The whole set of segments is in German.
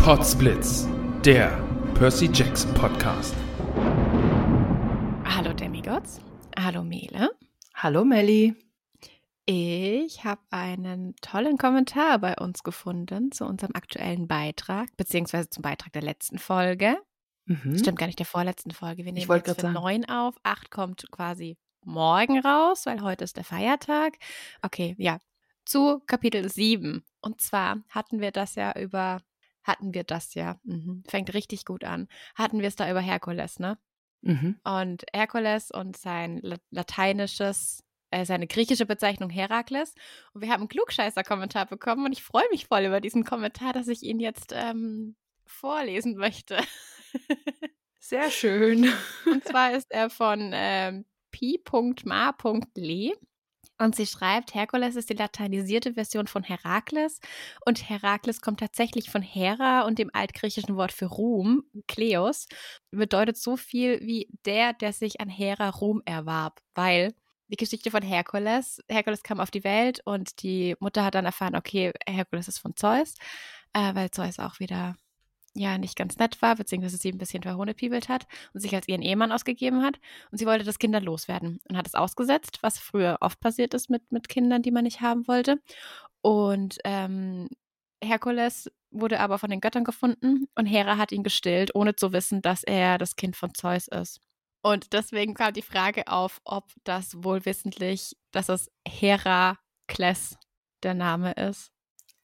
Potsblitz, der Percy Jackson Podcast. Hallo Demigods. Hallo Mele. Hallo Melli. Ich habe einen tollen Kommentar bei uns gefunden zu unserem aktuellen Beitrag, beziehungsweise zum Beitrag der letzten Folge. Mhm. Stimmt gar nicht, der vorletzten Folge. Wir nehmen wollte jetzt für neun auf. Acht kommt quasi morgen raus, weil heute ist der Feiertag. Okay, ja. Zu Kapitel 7. Und zwar hatten wir das ja über, hatten wir das ja, mhm, fängt richtig gut an, hatten wir es da über Herkules, ne? Mhm. Und Herkules und sein la- lateinisches, äh, seine griechische Bezeichnung Herakles. Und wir haben einen Klugscheißer-Kommentar bekommen und ich freue mich voll über diesen Kommentar, dass ich ihn jetzt ähm, vorlesen möchte. Sehr schön. und zwar ist er von ähm, pi.ma.le. Und sie schreibt, Herkules ist die lateinisierte Version von Herakles. Und Herakles kommt tatsächlich von Hera und dem altgriechischen Wort für Ruhm, Kleos, bedeutet so viel wie der, der sich an Hera Ruhm erwarb, weil die Geschichte von Herkules, Herkules kam auf die Welt und die Mutter hat dann erfahren, okay, Herkules ist von Zeus, äh, weil Zeus auch wieder ja nicht ganz nett war, beziehungsweise sie ein bisschen verhohnepiebelt hat und sich als ihren Ehemann ausgegeben hat. Und sie wollte das Kind dann loswerden und hat es ausgesetzt, was früher oft passiert ist mit, mit Kindern, die man nicht haben wollte. Und ähm, Herkules wurde aber von den Göttern gefunden und Hera hat ihn gestillt, ohne zu wissen, dass er das Kind von Zeus ist. Und deswegen kam die Frage auf, ob das wohl wissentlich, dass es Herakles der Name ist.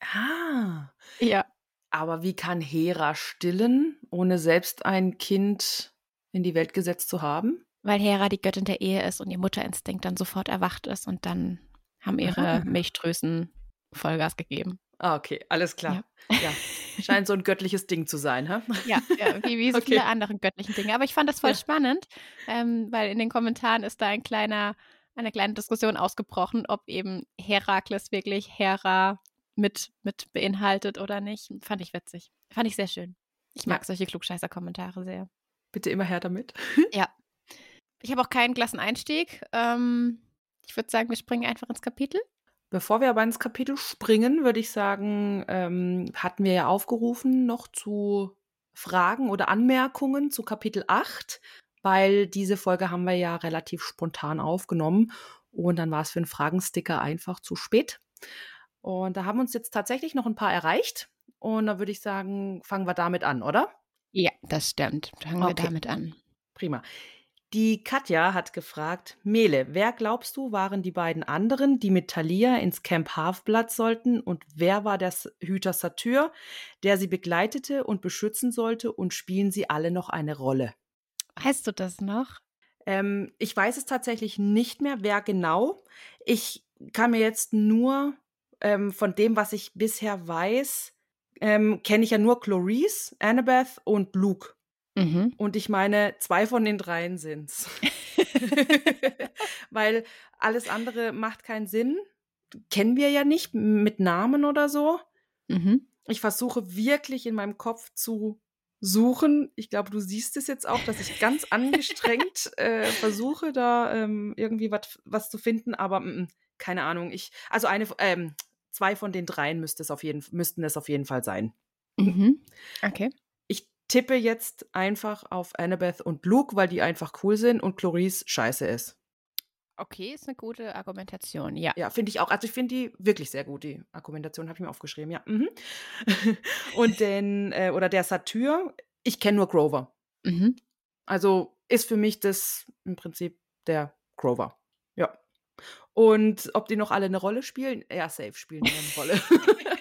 Ah. Ja, Aber wie kann Hera stillen, ohne selbst ein Kind in die Welt gesetzt zu haben? weil Hera die Göttin der Ehe ist und ihr Mutterinstinkt dann sofort erwacht ist und dann haben ihre Aha. Milchdrüsen Vollgas gegeben. Ah, okay, alles klar. Ja. Scheint so ein göttliches Ding zu sein, hä? Ja, ja wie, wie so Okay. viele andere göttlichen Dinge. Aber ich fand das voll Ja. spannend, ähm, weil in den Kommentaren ist da ein kleiner, eine kleine Diskussion ausgebrochen, ob eben Herakles wirklich Hera mit, mit beinhaltet oder nicht. Fand ich witzig. Fand ich sehr schön. Ich mag Ja. solche Klugscheißer-Kommentare sehr. Bitte immer her damit. Ja. Ich habe auch keinen klassen Einstieg. Ähm, ich würde sagen, wir springen einfach ins Kapitel. Bevor wir aber ins Kapitel springen, würde ich sagen, ähm, hatten wir ja aufgerufen noch zu Fragen oder Anmerkungen zu Kapitel 8, weil diese Folge haben wir ja relativ spontan aufgenommen und dann war es für einen Fragensticker einfach zu spät. Und da haben uns jetzt tatsächlich noch ein paar erreicht und da würde ich sagen, fangen wir damit an, oder? Ja, das stimmt. Fangen wir Okay. damit an. Prima. Die Katja hat gefragt, Mele, wer glaubst du waren die beiden anderen, die mit Thalia ins Camp Halfblood sollten und wer war der Hüter Satyr, der sie begleitete und beschützen sollte und spielen sie alle noch eine Rolle? Weißt du das noch? Ähm, ich weiß es tatsächlich nicht mehr, wer genau. Ich kann mir jetzt nur ähm, von dem, was ich bisher weiß, ähm, kenne ich ja nur Clarice, Annabeth und Luke. Mhm. Und ich meine, zwei von den dreien sind's. Weil alles andere macht keinen Sinn. Kennen wir ja nicht mit Namen oder so. Mhm. Ich versuche wirklich in meinem Kopf zu suchen. Ich glaube, du siehst es jetzt auch, dass ich ganz angestrengt äh, versuche, da ähm, irgendwie was zu finden, aber mm, keine Ahnung. Ich, also eine, ähm, zwei von den dreien müsste es auf jeden, müssten es auf jeden Fall sein. Mhm. Okay. Ich tippe jetzt einfach auf Annabeth und Luke, weil die einfach cool sind und Clarice scheiße ist. Okay, ist eine gute Argumentation, ja. Ja, finde ich auch. Also ich finde die wirklich sehr gut, die Argumentation, habe ich mir aufgeschrieben, ja. Mhm. und den, äh, oder der Satyr, ich kenne nur Grover. Mhm. Also ist für mich das im Prinzip der Grover. Ja. Und ob die noch alle eine Rolle spielen? Ja, safe spielen die eine Rolle.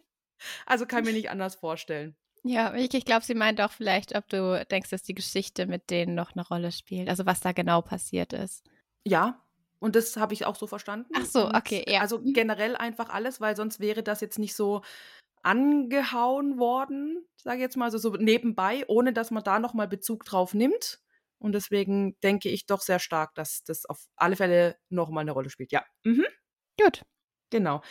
also kann mir nicht anders vorstellen. Ja, ich, ich glaube, sie meint auch vielleicht, ob du denkst, dass die Geschichte mit denen noch eine Rolle spielt. Also was da genau passiert ist. Ja, und das habe ich auch so verstanden. Ach so, okay, ja. Also Mhm. generell einfach alles, weil sonst wäre das jetzt nicht so angehauen worden, sage ich jetzt mal, also so nebenbei, ohne dass man da nochmal Bezug drauf nimmt. Und deswegen denke ich doch sehr stark, dass das auf alle Fälle nochmal eine Rolle spielt. Ja, mhm. Gut. genau.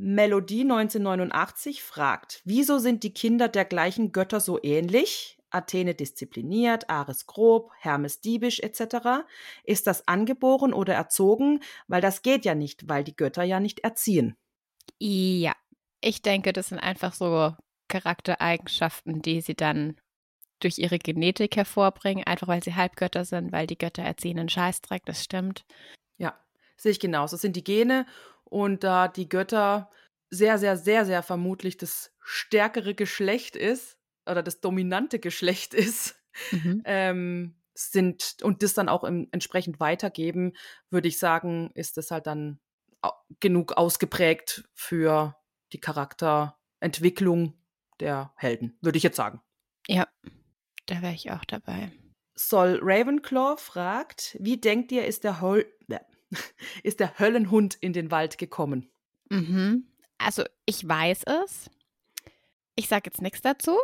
Melodie 1989 fragt, wieso sind die Kinder der gleichen Götter so ähnlich? Athene diszipliniert, Ares grob, Hermes diebisch etc. Ist das angeboren oder erzogen? Weil das geht ja nicht, weil die Götter ja nicht erziehen. Ja, ich denke, das sind einfach so Charaktereigenschaften, die sie dann durch ihre Genetik hervorbringen, einfach weil sie Halbgötter sind, weil die Götter erziehen einen Scheißdreck, das stimmt. Ja, sehe ich genauso. Das sind die Gene und da die Götter sehr, sehr, sehr, sehr vermutlich das stärkere Geschlecht ist oder das dominante Geschlecht ist, Mhm. ähm, sind und das dann auch im, entsprechend weitergeben, würde ich sagen, ist das halt dann genug ausgeprägt für die Charakterentwicklung der Helden, würde ich jetzt sagen. Ja, da wäre ich auch dabei. Sol Ravenclaw fragt, wie denkt ihr, ist der, Hol ist der Höllenhund in den Wald gekommen? Mhm. Also ich weiß es. Ich sage jetzt nichts dazu.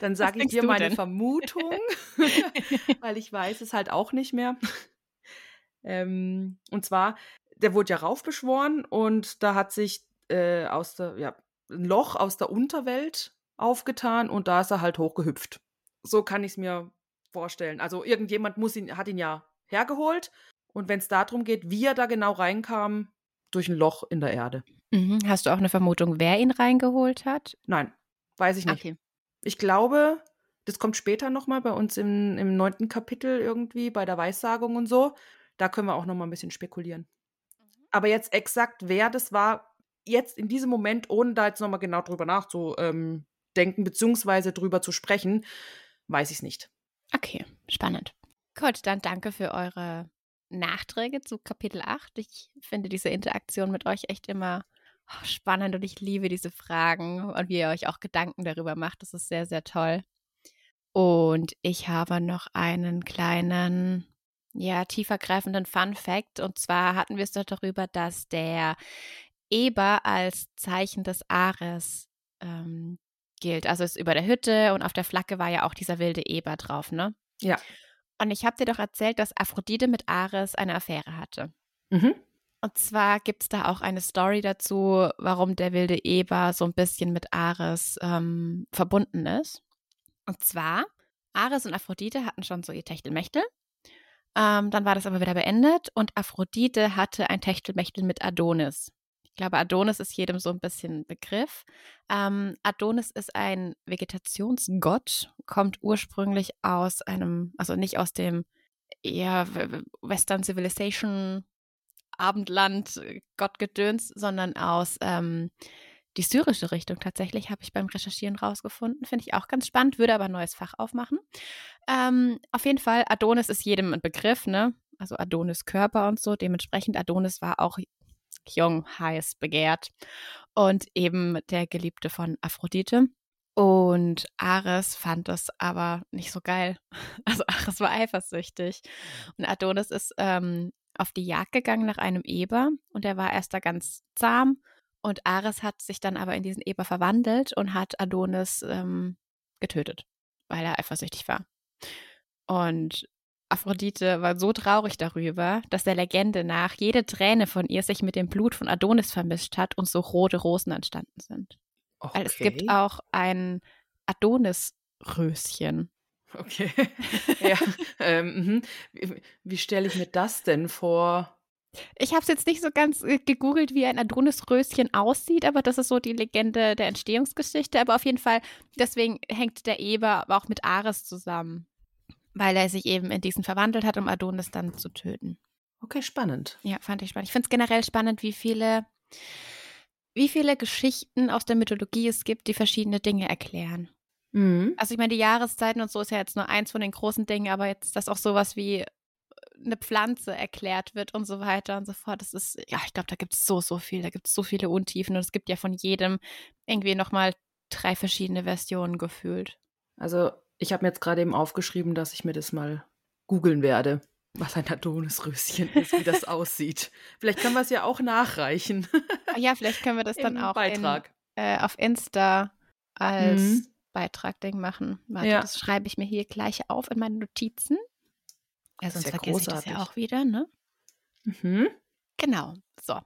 Dann Was sage ich dir meine denn? Vermutung, weil ich weiß es halt auch nicht mehr. Ähm, und zwar, der wurde ja raufbeschworen und da hat sich äh, aus der, ja, ein Loch aus der Unterwelt aufgetan und da ist er halt hochgehüpft. So kann ich es mir vorstellen. Also irgendjemand muss ihn, hat ihn ja hergeholt und wenn es darum geht, wie er da genau reinkam, durch ein Loch in der Erde. Mhm. Hast du auch eine Vermutung, wer ihn reingeholt hat? Nein, weiß ich nicht. Okay. Ich glaube, das kommt später nochmal bei uns im, im neunten Kapitel irgendwie, bei der Weissagung und so. Da können wir auch nochmal ein bisschen spekulieren. Aber jetzt exakt, wer das war, jetzt in diesem Moment, ohne da jetzt nochmal genau drüber nachzudenken, beziehungsweise drüber zu sprechen, weiß ich es nicht. Okay, spannend. Gut, dann danke für eure Nachträge zu Kapitel 8. Ich finde diese Interaktion mit euch echt immer oh, spannend und ich liebe diese Fragen und wie ihr euch auch Gedanken darüber macht. Das ist sehr, sehr toll. Und ich habe noch einen kleinen, ja, tiefergreifenden Fun Fact. Und zwar hatten wir es dort darüber, dass der Eber als Zeichen des Ares ähm, gilt. Also ist über der Hütte und auf der Flagge war ja auch dieser wilde Eber drauf, ne? Ja. Und ich habe dir doch erzählt, dass Aphrodite mit Ares eine Affäre hatte. Mhm. Und zwar gibt es da auch eine Story dazu, warum der wilde Eber so ein bisschen mit Ares ähm, verbunden ist. Und zwar, Ares und Aphrodite hatten schon so ihr Techtelmechtel. Ähm, dann war das aber wieder beendet und Aphrodite hatte ein Techtelmechtel mit Adonis. Ich glaube, Adonis ist jedem so ein bisschen Begriff. Ähm, Adonis ist ein Vegetationsgott, kommt ursprünglich aus einem, also nicht aus dem eher Western Civilization Abendland äh, Gottgedöns, sondern aus ähm, die syrische Richtung tatsächlich, habe ich beim Recherchieren rausgefunden. Finde ich auch ganz spannend, würde aber ein neues Fach aufmachen. Ähm, auf jeden Fall, Adonis ist jedem ein Begriff, ne? Also Adonis Körper und so. Dementsprechend, Adonis war auch jung, heiß, begehrt und eben der Geliebte von Aphrodite. Und Ares fand das aber nicht so geil. Also Ares war eifersüchtig. Und Adonis ist ähm, auf die Jagd gegangen nach einem Eber und er war erst da ganz zahm. Und Ares hat sich dann aber in diesen Eber verwandelt und hat Adonis ähm, getötet, weil er eifersüchtig war. Und Aphrodite war so traurig darüber, dass der Legende nach jede Träne von ihr sich mit dem Blut von Adonis vermischt hat und so rote Rosen entstanden sind. Okay. Weil es gibt auch ein Adonis-Röschen. Okay. ja. ähm, mhm. wie wie stelle ich mir das denn vor? Ich habe es jetzt nicht so ganz äh, gegoogelt, wie ein Adonis-Röschen aussieht, aber das ist so die Legende der Entstehungsgeschichte. Aber auf jeden Fall, deswegen hängt der Eber aber auch mit Ares zusammen, weil er sich eben in diesen verwandelt hat, um Adonis dann zu töten. Okay, spannend. Ja, fand ich spannend. Ich finde es generell spannend, wie viele, wie viele Geschichten aus der Mythologie es gibt, die verschiedene Dinge erklären. Mhm. Also ich meine, die Jahreszeiten und so ist ja jetzt nur eins von den großen Dingen, aber jetzt, dass auch sowas wie äh, eine Pflanze erklärt wird und so weiter und so fort. Das ist, ja, ich glaube, da gibt es so, so viel, da gibt es so viele Untiefen und es gibt ja von jedem irgendwie nochmal drei verschiedene Versionen gefühlt. Also, ich habe mir jetzt gerade eben aufgeschrieben, dass ich mir das mal googeln werde, was ein Adonisröschen ist, wie das aussieht. Vielleicht können wir es ja auch nachreichen. Ah Ja, vielleicht können wir das dann Im auch Beitrag. In, äh, auf Insta als Mhm. Beitrag-Ding machen. Warte, Ja. das schreibe ich mir hier gleich auf in meine Notizen. Ja, sonst ja vergesse ich das ja großartig. auch wieder, ne? Mhm. Genau, so.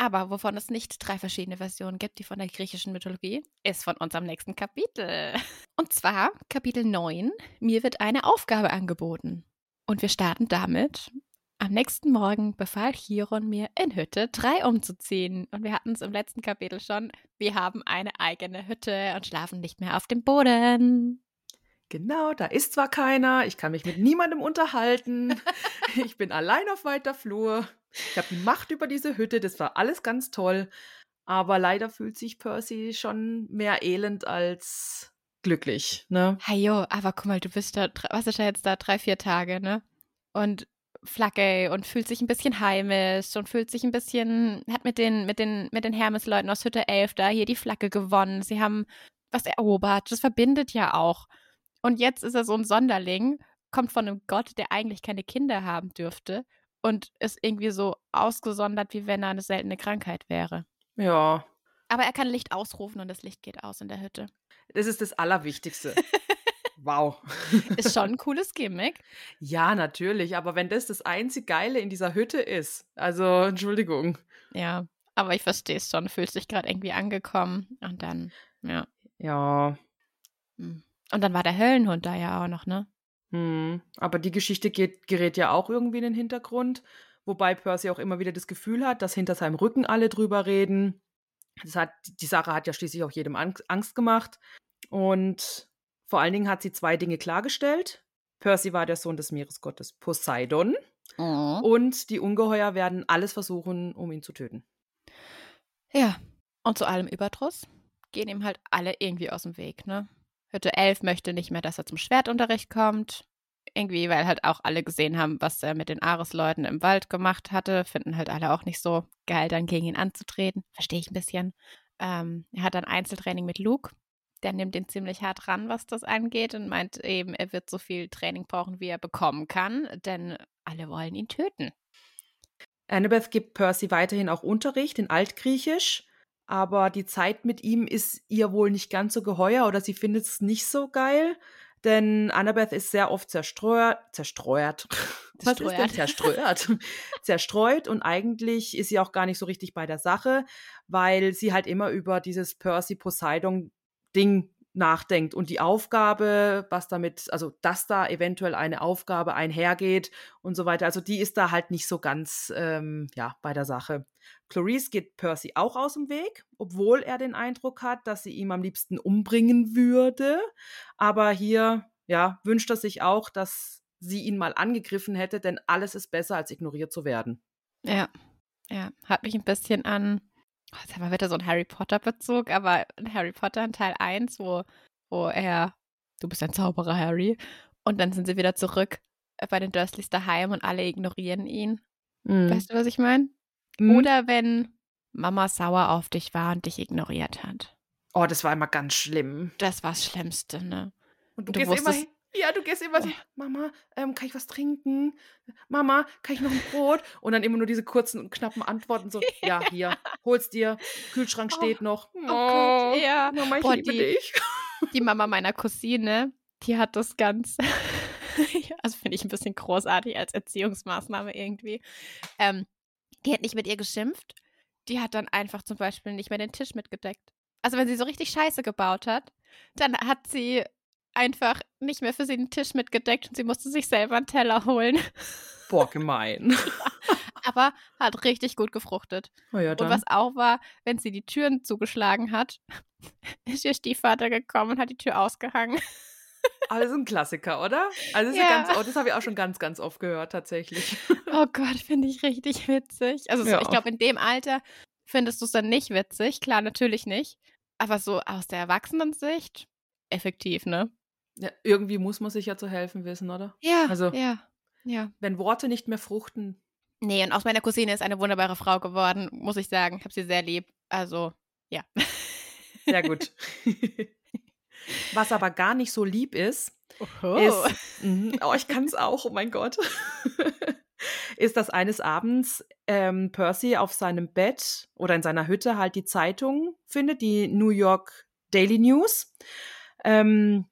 Aber wovon es nicht drei verschiedene Versionen gibt, die von der griechischen Mythologie, ist von unserem nächsten Kapitel. Und zwar Kapitel 9, mir wird eine Aufgabe angeboten. Und wir starten damit. Am nächsten Morgen befahl Chiron mir, in Hütte 3 umzuziehen. Und wir hatten es im letzten Kapitel schon. Wir haben eine eigene Hütte und schlafen nicht mehr auf dem Boden. Genau, da ist zwar keiner, ich kann mich mit niemandem unterhalten, ich bin allein auf weiter Flur, ich habe die Macht über diese Hütte, das war alles ganz toll, aber leider fühlt sich Percy schon mehr elend als glücklich, ne? Hey jo, aber guck mal, du bist da, was ist ja jetzt da, drei, vier Tage, ne? Und Flagge und fühlt sich ein bisschen heimisch und fühlt sich ein bisschen, hat mit den, mit den, mit den Hermes-Leuten aus Hütte 11 da hier die Flagge gewonnen. Sie haben was erobert. Das verbindet ja auch. Und jetzt ist er so ein Sonderling, kommt von einem Gott, der eigentlich keine Kinder haben dürfte und ist irgendwie so ausgesondert, wie wenn er eine seltene Krankheit wäre. Ja, Aber er kann Licht ausrufen und das Licht geht aus in der Hütte. das ist das Allerwichtigste. wow. Ist schon ein cooles Gimmick. Ja, natürlich, aber wenn das das einzig Geile in dieser Hütte ist, also Entschuldigung. Ja, aber ich verstehe es schon. Fühlt sich gerade irgendwie angekommen. Und dann, ja. Ja, hm. Und dann war der Höllenhund da ja auch noch, ne? Hm. aber die Geschichte geht, gerät ja auch irgendwie in den Hintergrund, wobei Percy auch immer wieder das Gefühl hat, dass hinter seinem Rücken alle drüber reden. Das hat, die Sache hat ja schließlich auch jedem Ang- Angst gemacht. Und vor allen Dingen hat sie zwei Dinge klargestellt. Percy war der Sohn des Meeresgottes Poseidon und die Ungeheuer werden alles versuchen, um ihn zu töten. Ja. Und zu allem Überdruss gehen ihm halt alle irgendwie aus dem Weg, ne? Hütte 11 möchte nicht mehr, dass er zum Schwertunterricht kommt. Irgendwie, weil halt auch alle gesehen haben, was er mit den Ares-Leuten im Wald gemacht hatte, finden halt alle auch nicht so geil, dann gegen ihn anzutreten. Verstehe ich ein bisschen. Ähm, er hat dann Einzeltraining mit Luke. Der nimmt ihn ziemlich hart ran, was das angeht, und meint eben, er wird so viel Training brauchen, wie er bekommen kann, denn alle wollen ihn töten. Annabeth gibt Percy weiterhin auch Unterricht in Altgriechisch, aber die Zeit mit ihm ist ihr wohl nicht ganz so geheuer oder sie findet es nicht so geil, denn Annabeth ist sehr oft zerstreut, zerstreut. Was ist denn zerstreut? zerstreut und eigentlich ist sie auch gar nicht so richtig bei der Sache, weil sie halt immer über dieses Percy Poseidon Ding nachdenkt und die Aufgabe, was damit, also dass da eventuell eine Aufgabe einhergeht und so weiter. Also die ist da halt nicht so ganz ähm, ja bei der Sache. Clarice geht Percy auch aus dem Weg, obwohl er den Eindruck hat, dass sie ihm am liebsten umbringen würde. Aber hier ja wünscht er sich auch, dass sie ihn mal angegriffen hätte, denn alles ist besser als ignoriert zu werden. Ja, ja, hat mich ein bisschen an, jetzt haben wir wieder so einen Harry Potter-Bezug, aber in Harry Potter in Teil 1, wo, wo er, du bist ein Zauberer, Harry, und dann sind sie wieder zurück äh, bei den Dursleys daheim und alle ignorieren ihn. Mhm. Weißt du, was ich meine? Mhm. Oder wenn Mama sauer auf dich war und dich ignoriert hat. Oh, das war immer ganz schlimm. Das war das Schlimmste, ne? Und du, Du gehst immer wusstest- hin. Ja, du gehst immer so, Mama, ähm, kann ich was trinken? Mama, kann ich noch ein Brot? Und dann immer nur diese kurzen und knappen Antworten so, ja, hier, hol's dir, Kühlschrank steht noch. Oh, Gott, ja. Mama, ich Boah, liebe die- dich. Die Mama meiner Cousine, die hat das ganz, also finde ich ein bisschen großartig als Erziehungsmaßnahme irgendwie. Ähm, die hat nicht mit ihr geschimpft. Die hat dann einfach zum Beispiel nicht mehr den Tisch mitgedeckt. Also wenn sie so richtig Scheiße gebaut hat, dann hat sie einfach nicht mehr für sie den Tisch mitgedeckt und sie musste sich selber einen Teller holen. Boah, gemein. Aber hat richtig gut gefruchtet. Oh ja, und was auch war, wenn sie die Türen zugeschlagen hat, ist ihr Stiefvater gekommen und hat die Tür ausgehangen. Alles ein Klassiker, oder? Also das, Ja. ganz, oh, das habe ich auch schon ganz, ganz oft gehört, tatsächlich. Oh Gott, finde ich richtig witzig. Also so, ich glaube, in dem Alter findest du es dann nicht witzig. Klar, natürlich nicht. Aber so aus der Erwachsenensicht effektiv, ne? Ja, irgendwie muss man sich ja zu helfen wissen, oder? Ja, Also- ja, ja. Wenn Worte nicht mehr fruchten. Nee, und aus meiner Cousine ist eine wunderbare Frau geworden, muss ich sagen. Ich habe sie sehr lieb. Also, ja. Sehr gut. Was aber gar nicht so lieb ist, Oh. ist, Mhm. oh, ich kann es auch, oh mein Gott, ist, dass eines Abends ähm, Percy auf seinem Bett oder in seiner Hütte halt die Zeitung findet, die New York Daily News. Ähm,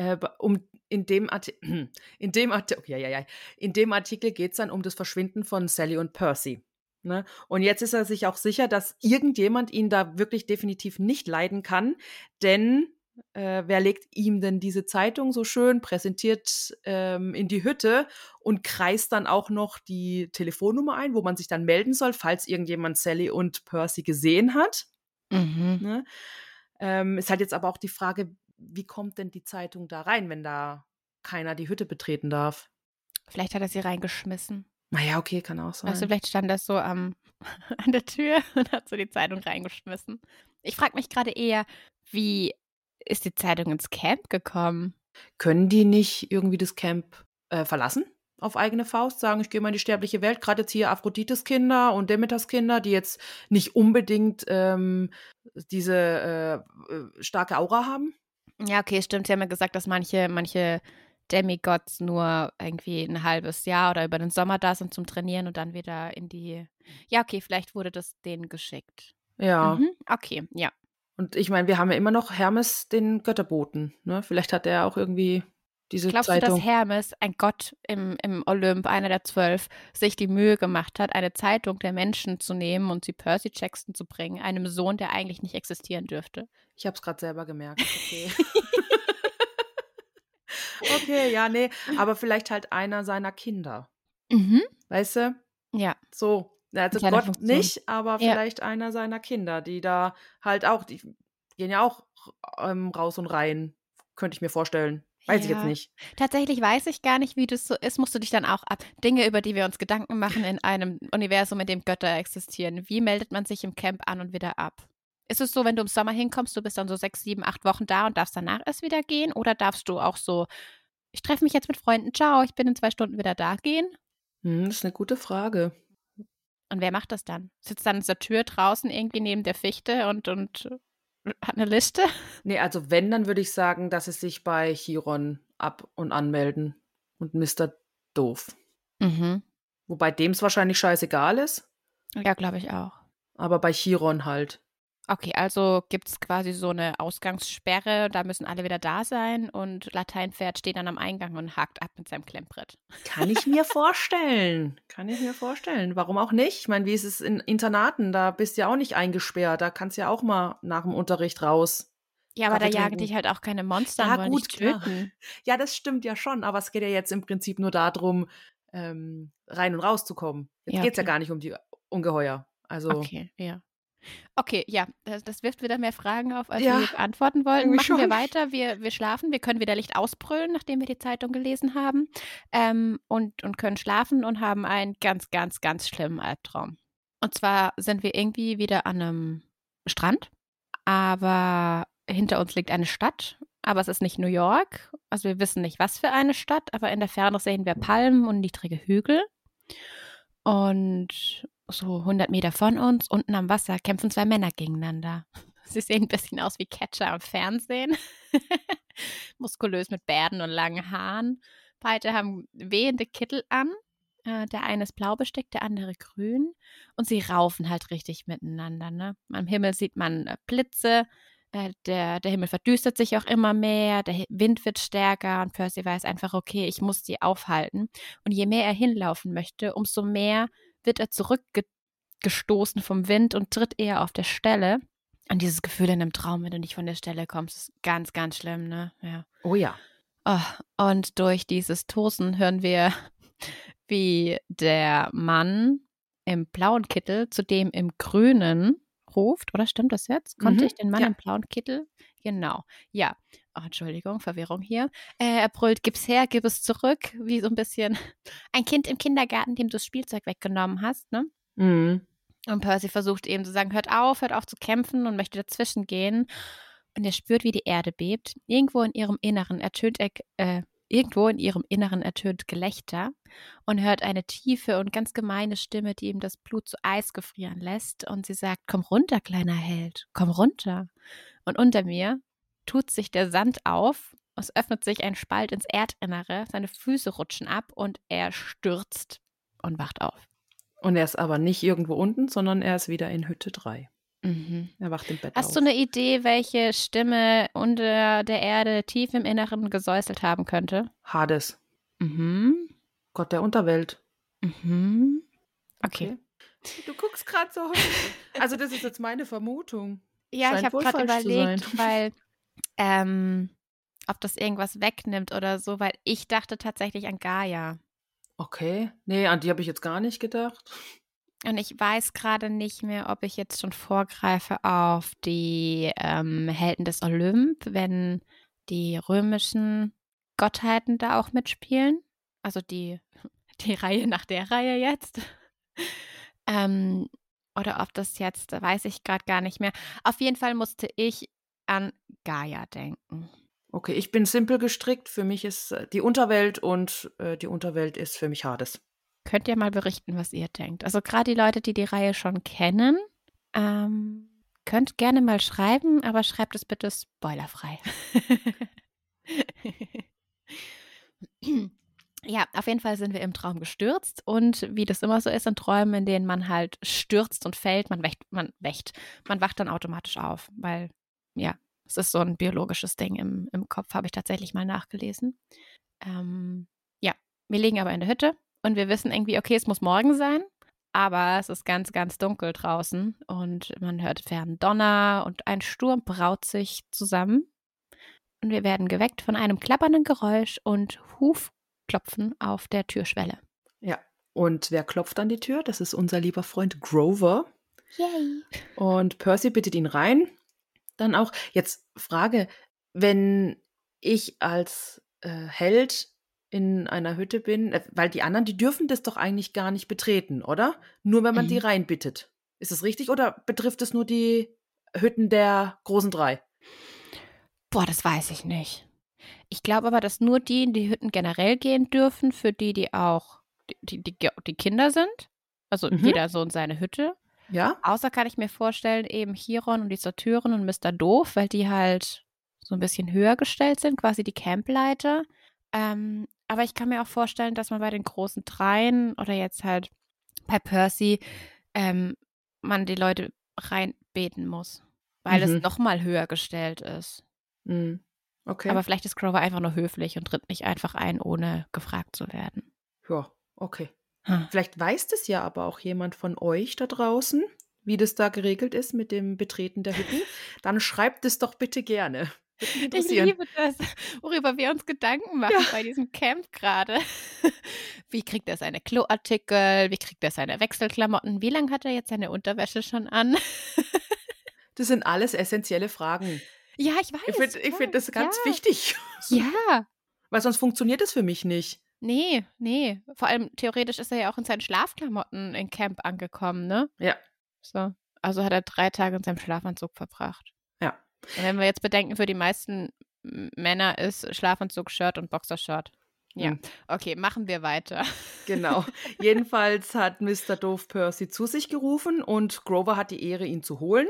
äh, um in dem, Arti in dem, Arti okay, ja, ja, in dem Artikel geht es dann um das Verschwinden von Sally und Percy. Ne? Und jetzt ist er sich auch sicher, dass irgendjemand ihn da wirklich definitiv nicht leiden kann, denn äh, wer legt ihm denn diese Zeitung so schön präsentiert ähm, in die Hütte und kreist dann auch noch die Telefonnummer ein, wo man sich dann melden soll, falls irgendjemand Sally und Percy gesehen hat. Mhm. Ne? Ähm, ist halt jetzt aber auch die Frage, wie kommt denn die Zeitung da rein, wenn da keiner die Hütte betreten darf? Vielleicht hat er sie reingeschmissen. Naja, okay, kann auch sein. Du, vielleicht stand das so am, an der Tür und hat so die Zeitung reingeschmissen. Ich frage mich gerade eher, wie ist die Zeitung ins Camp gekommen? Können die nicht irgendwie das Camp äh, verlassen? Auf eigene Faust sagen, ich gehe mal in die sterbliche Welt, gerade jetzt hier Aphrodites Kinder und Demeters Kinder, die jetzt nicht unbedingt ähm, diese äh, äh, starke Aura haben. Ja, okay, stimmt. Sie haben ja gesagt, dass manche, manche Demigods nur irgendwie ein halbes Jahr oder über den Sommer da sind zum Trainieren und dann wieder in die. Ja, okay, vielleicht wurde das denen geschickt. Ja. Mhm, okay, ja. Und ich meine, wir haben ja immer noch Hermes, den Götterboten. Ne? Vielleicht hat er auch irgendwie diese Glaubst Zeitung. du, dass Hermes, ein Gott im, im Olymp, einer der zwölf, sich die Mühe gemacht hat, eine Zeitung der Menschen zu nehmen und sie Percy Jackson zu bringen, einem Sohn, der eigentlich nicht existieren dürfte? Ich habe es gerade selber gemerkt. Okay. okay, ja, nee. Aber vielleicht halt einer seiner Kinder. Mhm. Weißt du? Ja. So. Also Gott Funktion. nicht, aber Ja. vielleicht einer seiner Kinder, die da halt auch, die gehen ja auch ähm, raus und rein. Könnte ich mir vorstellen. Weiß ich Ja. jetzt nicht. Tatsächlich weiß ich gar nicht, wie das so ist. Musst du dich dann auch ab Dinge, über die wir uns Gedanken machen in einem Universum, in dem Götter existieren. Wie meldet man sich im Camp an und wieder ab? Ist es so, wenn du im Sommer hinkommst, du bist dann so sechs, sieben, acht Wochen da und darfst danach erst wieder gehen? Oder darfst du auch so, ich treffe mich jetzt mit Freunden, ciao, ich bin in zwei Stunden wieder da gehen? Hm, das ist eine gute Frage. Und wer macht das dann? Sitzt dann in der Tür draußen irgendwie neben der Fichte und, und hat eine Liste? Nee, also wenn, dann würde ich sagen, dass sie sich bei Chiron ab- und anmelden. Und Mr. Doof. Mhm. Wobei dem es wahrscheinlich scheißegal ist, Ja, glaube ich auch. aber bei Chiron halt. Okay, also gibt es quasi so eine Ausgangssperre, da müssen alle wieder da sein und Lateinpferd steht dann am Eingang und hakt ab mit seinem Klemmbrett. Kann ich mir vorstellen. Kann ich mir vorstellen. Warum auch nicht? Ich meine, wie ist es in Internaten? Da bist du ja auch nicht eingesperrt. Da kannst du ja auch mal nach dem Unterricht raus. Ja, aber da Kaffee jagen trinken. dich halt auch keine Monster Ja, und gut, töten. Ja, das stimmt ja schon, aber es geht ja jetzt im Prinzip nur darum, ähm, rein und rauszukommen. Jetzt Ja, geht es ja okay. gar nicht um die Ungeheuer. Also, Okay, ja. Okay, ja, das, das wirft wieder mehr Fragen auf, als Ja, wir beantworten wollten. Machen wir schon. weiter. Wir, wir schlafen. Wir können wieder Licht ausbrüllen, nachdem wir die Zeitung gelesen haben. Ähm, und, und können schlafen und haben einen ganz, ganz, ganz schlimmen Albtraum. Und zwar sind wir irgendwie wieder an einem Strand, aber hinter uns liegt eine Stadt. Aber es ist nicht New York. Also wir wissen nicht, was für eine Stadt, aber in der Ferne sehen wir Palmen und niedrige Hügel. Und so 100 Meter von uns, unten am Wasser, kämpfen zwei Männer gegeneinander. Sie sehen ein bisschen aus wie Catcher am Fernsehen. Muskulös mit Bärten und langen Haaren. Beide haben wehende Kittel an. Äh, Der eine ist blau bestickt, der andere grün. Und sie raufen halt richtig miteinander. Ne? Am Himmel sieht man äh, Blitze. Äh, der, der Himmel verdüstert sich auch immer mehr, der Wind wird stärker und Percy weiß einfach, okay, ich muss die aufhalten. Und je mehr er hinlaufen möchte, umso mehr wird er zurückgestoßen vom Wind und tritt eher auf der Stelle. Und dieses Gefühl in einem Traum, wenn du nicht von der Stelle kommst, ist ganz, ganz schlimm, ne? Ja. Oh ja. Oh, und durch dieses Tosen hören wir, wie der Mann im blauen Kittel zu dem im grünen ruft, oder stimmt das jetzt? Konnte Mhm, ich den Mann ja. im blauen Kittel? Genau. Ja. Oh, Entschuldigung, Verwirrung hier. Äh, er brüllt, gib's her, gib es zurück, wie so ein bisschen ein Kind im Kindergarten, dem du das Spielzeug weggenommen hast, ne? Mhm. Und Percy versucht eben zu sagen, hört auf, hört auf zu kämpfen und möchte dazwischen gehen. Und er spürt, wie die Erde bebt. Irgendwo in ihrem Inneren ertönt er, äh, irgendwo in ihrem Inneren ertönt Gelächter und hört eine tiefe und ganz gemeine Stimme, die ihm das Blut zu Eis gefrieren lässt. Und sie sagt, komm runter, kleiner Held, komm runter. Und unter mir tut sich der Sand auf. Es öffnet sich ein Spalt ins Erdinnere, seine Füße rutschen ab und er stürzt und wacht auf. Und er ist aber nicht irgendwo unten, sondern er ist wieder in Hütte 3. Mhm. Er wacht im Bett Hast auf. du eine Idee, welche Stimme unter der Erde tief im Inneren gesäuselt haben könnte? Hades, Mhm. Gott der Unterwelt. Mhm. Okay. Du guckst gerade so. Also, das ist jetzt meine Vermutung. Ja, ich Scheint habe wohl gerade überlegt, weil ähm, ob das irgendwas wegnimmt oder so, weil ich dachte tatsächlich an Gaia. Okay. Nee, an die habe ich jetzt gar nicht gedacht. Und ich weiß gerade nicht mehr, ob ich jetzt schon vorgreife auf die ähm, Helden des Olymp, wenn die römischen Gottheiten da auch mitspielen. Also die, die Reihe nach der Reihe jetzt. ähm, oder ob das jetzt, weiß ich gerade gar nicht mehr. Auf jeden Fall musste ich an Gaia denken. Okay, ich bin simpel gestrickt. Für mich ist äh, die Unterwelt und äh, die Unterwelt ist für mich Hades. Könnt ihr mal berichten, was ihr denkt? Also gerade die Leute, die die Reihe schon kennen, ähm, könnt gerne mal schreiben, aber schreibt es bitte spoilerfrei. ja, auf jeden Fall sind wir im Traum gestürzt und wie das immer so ist in Träumen, in denen man halt stürzt und fällt, man wächt, man wächt, man wacht dann automatisch auf, weil ja, es ist so ein biologisches Ding im, im Kopf, habe ich tatsächlich mal nachgelesen. Ähm, ja, wir liegen aber in der Hütte und wir wissen irgendwie, okay, es muss morgen sein, aber es ist ganz, ganz dunkel draußen und man hört fernen Donner und ein Sturm braut sich zusammen. Und wir werden geweckt von einem klappernden Geräusch und Hufklopfen auf der Türschwelle. Ja. Und wer klopft an die Tür? Das ist unser lieber Freund Grover. Yay! Und Percy bittet ihn rein. Dann auch, jetzt Frage, wenn ich als äh, Held in einer Hütte bin, äh, weil die anderen, die dürfen das doch eigentlich gar nicht betreten, oder? Nur wenn man die Mhm. reinbittet. Ist es richtig oder betrifft es nur die Hütten der großen drei? Boah, das weiß ich nicht. Ich glaube aber, dass nur die in die Hütten generell gehen dürfen, für die, die auch die, die, die, die Kinder sind. Also Mhm. jeder so in seine Hütte. Ja? Außer kann ich mir vorstellen, eben Chiron und die Sorteurin und Mr. Doof, weil die halt so ein bisschen höher gestellt sind, quasi die Campleiter. Ähm, aber ich kann mir auch vorstellen, dass man bei den großen Dreien oder jetzt halt bei Percy ähm, man die Leute reinbeten muss, weil Mhm. es nochmal höher gestellt ist. Hm. Okay. Aber vielleicht ist Grover einfach nur höflich und tritt nicht einfach ein, ohne gefragt zu werden. ja, okay. Hm. Vielleicht weiß das ja aber auch jemand von euch da draußen, wie das da geregelt ist mit dem Betreten der Hütten. Dann schreibt es doch bitte gerne. Ich liebe das, worüber wir uns Gedanken machen Ja. bei diesem Camp gerade. Wie kriegt er seine Kloartikel? Wie kriegt er seine Wechselklamotten? Wie lange hat er jetzt seine Unterwäsche schon an? Das sind alles essentielle Fragen. ja, ich weiß. Ich finde find das ganz ja. wichtig, Ja. weil sonst funktioniert das für mich nicht. Nee, nee. Vor allem theoretisch ist er ja auch in seinen Schlafklamotten in Camp angekommen, ne? Ja. So. Also hat er drei Tage in seinem Schlafanzug verbracht. Ja. Und wenn wir jetzt bedenken, für die meisten Männer ist Schlafanzug, Shirt und Boxershort. Ja. Hm. Okay, machen wir weiter. Genau. Jedenfalls hat Mr. Doof Percy zu sich gerufen und Grover hat die Ehre, ihn zu holen.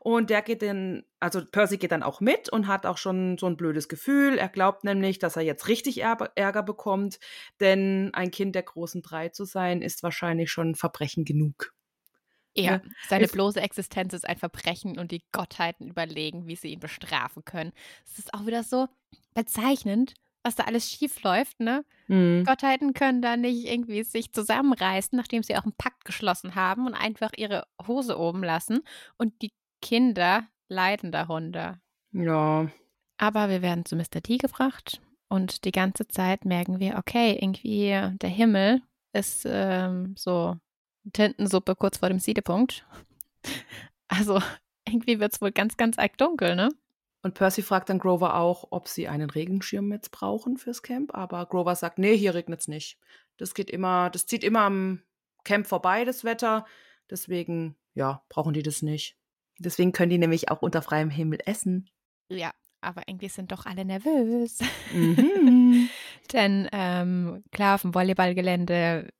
Und der geht dann, also Percy geht dann auch mit und hat auch schon so ein blödes Gefühl. Er glaubt nämlich, dass er jetzt richtig Ärger Ärger bekommt, denn ein Kind der großen drei zu sein, ist wahrscheinlich schon Verbrechen genug. Ja, Ja. seine Ist- bloße Existenz ist ein Verbrechen und die Gottheiten überlegen, wie sie ihn bestrafen können. Es ist auch wieder so bezeichnend, was da alles schief läuft, ne? Mhm. Gottheiten können da nicht irgendwie sich zusammenreißen, nachdem sie auch einen Pakt geschlossen haben und einfach ihre Hose oben lassen. Und die Kinder leiden darunter. Ja. Aber wir werden zu Mr. D gebracht und die ganze Zeit merken wir, okay, irgendwie der Himmel ist ähm, so Tintensuppe kurz vor dem Siedepunkt. Also irgendwie wird es wohl ganz, ganz arg dunkel, ne? Und Percy fragt dann Grover auch, ob sie einen Regenschirm jetzt brauchen fürs Camp. Aber Grover sagt, nee, hier regnet's nicht. Das geht immer, das zieht immer am Camp vorbei, das Wetter. Deswegen, ja, brauchen die das nicht. Deswegen können die nämlich auch unter freiem Himmel essen. Ja, aber irgendwie sind doch alle nervös. Mhm. Denn ähm, klar, auf dem Volleyballgelände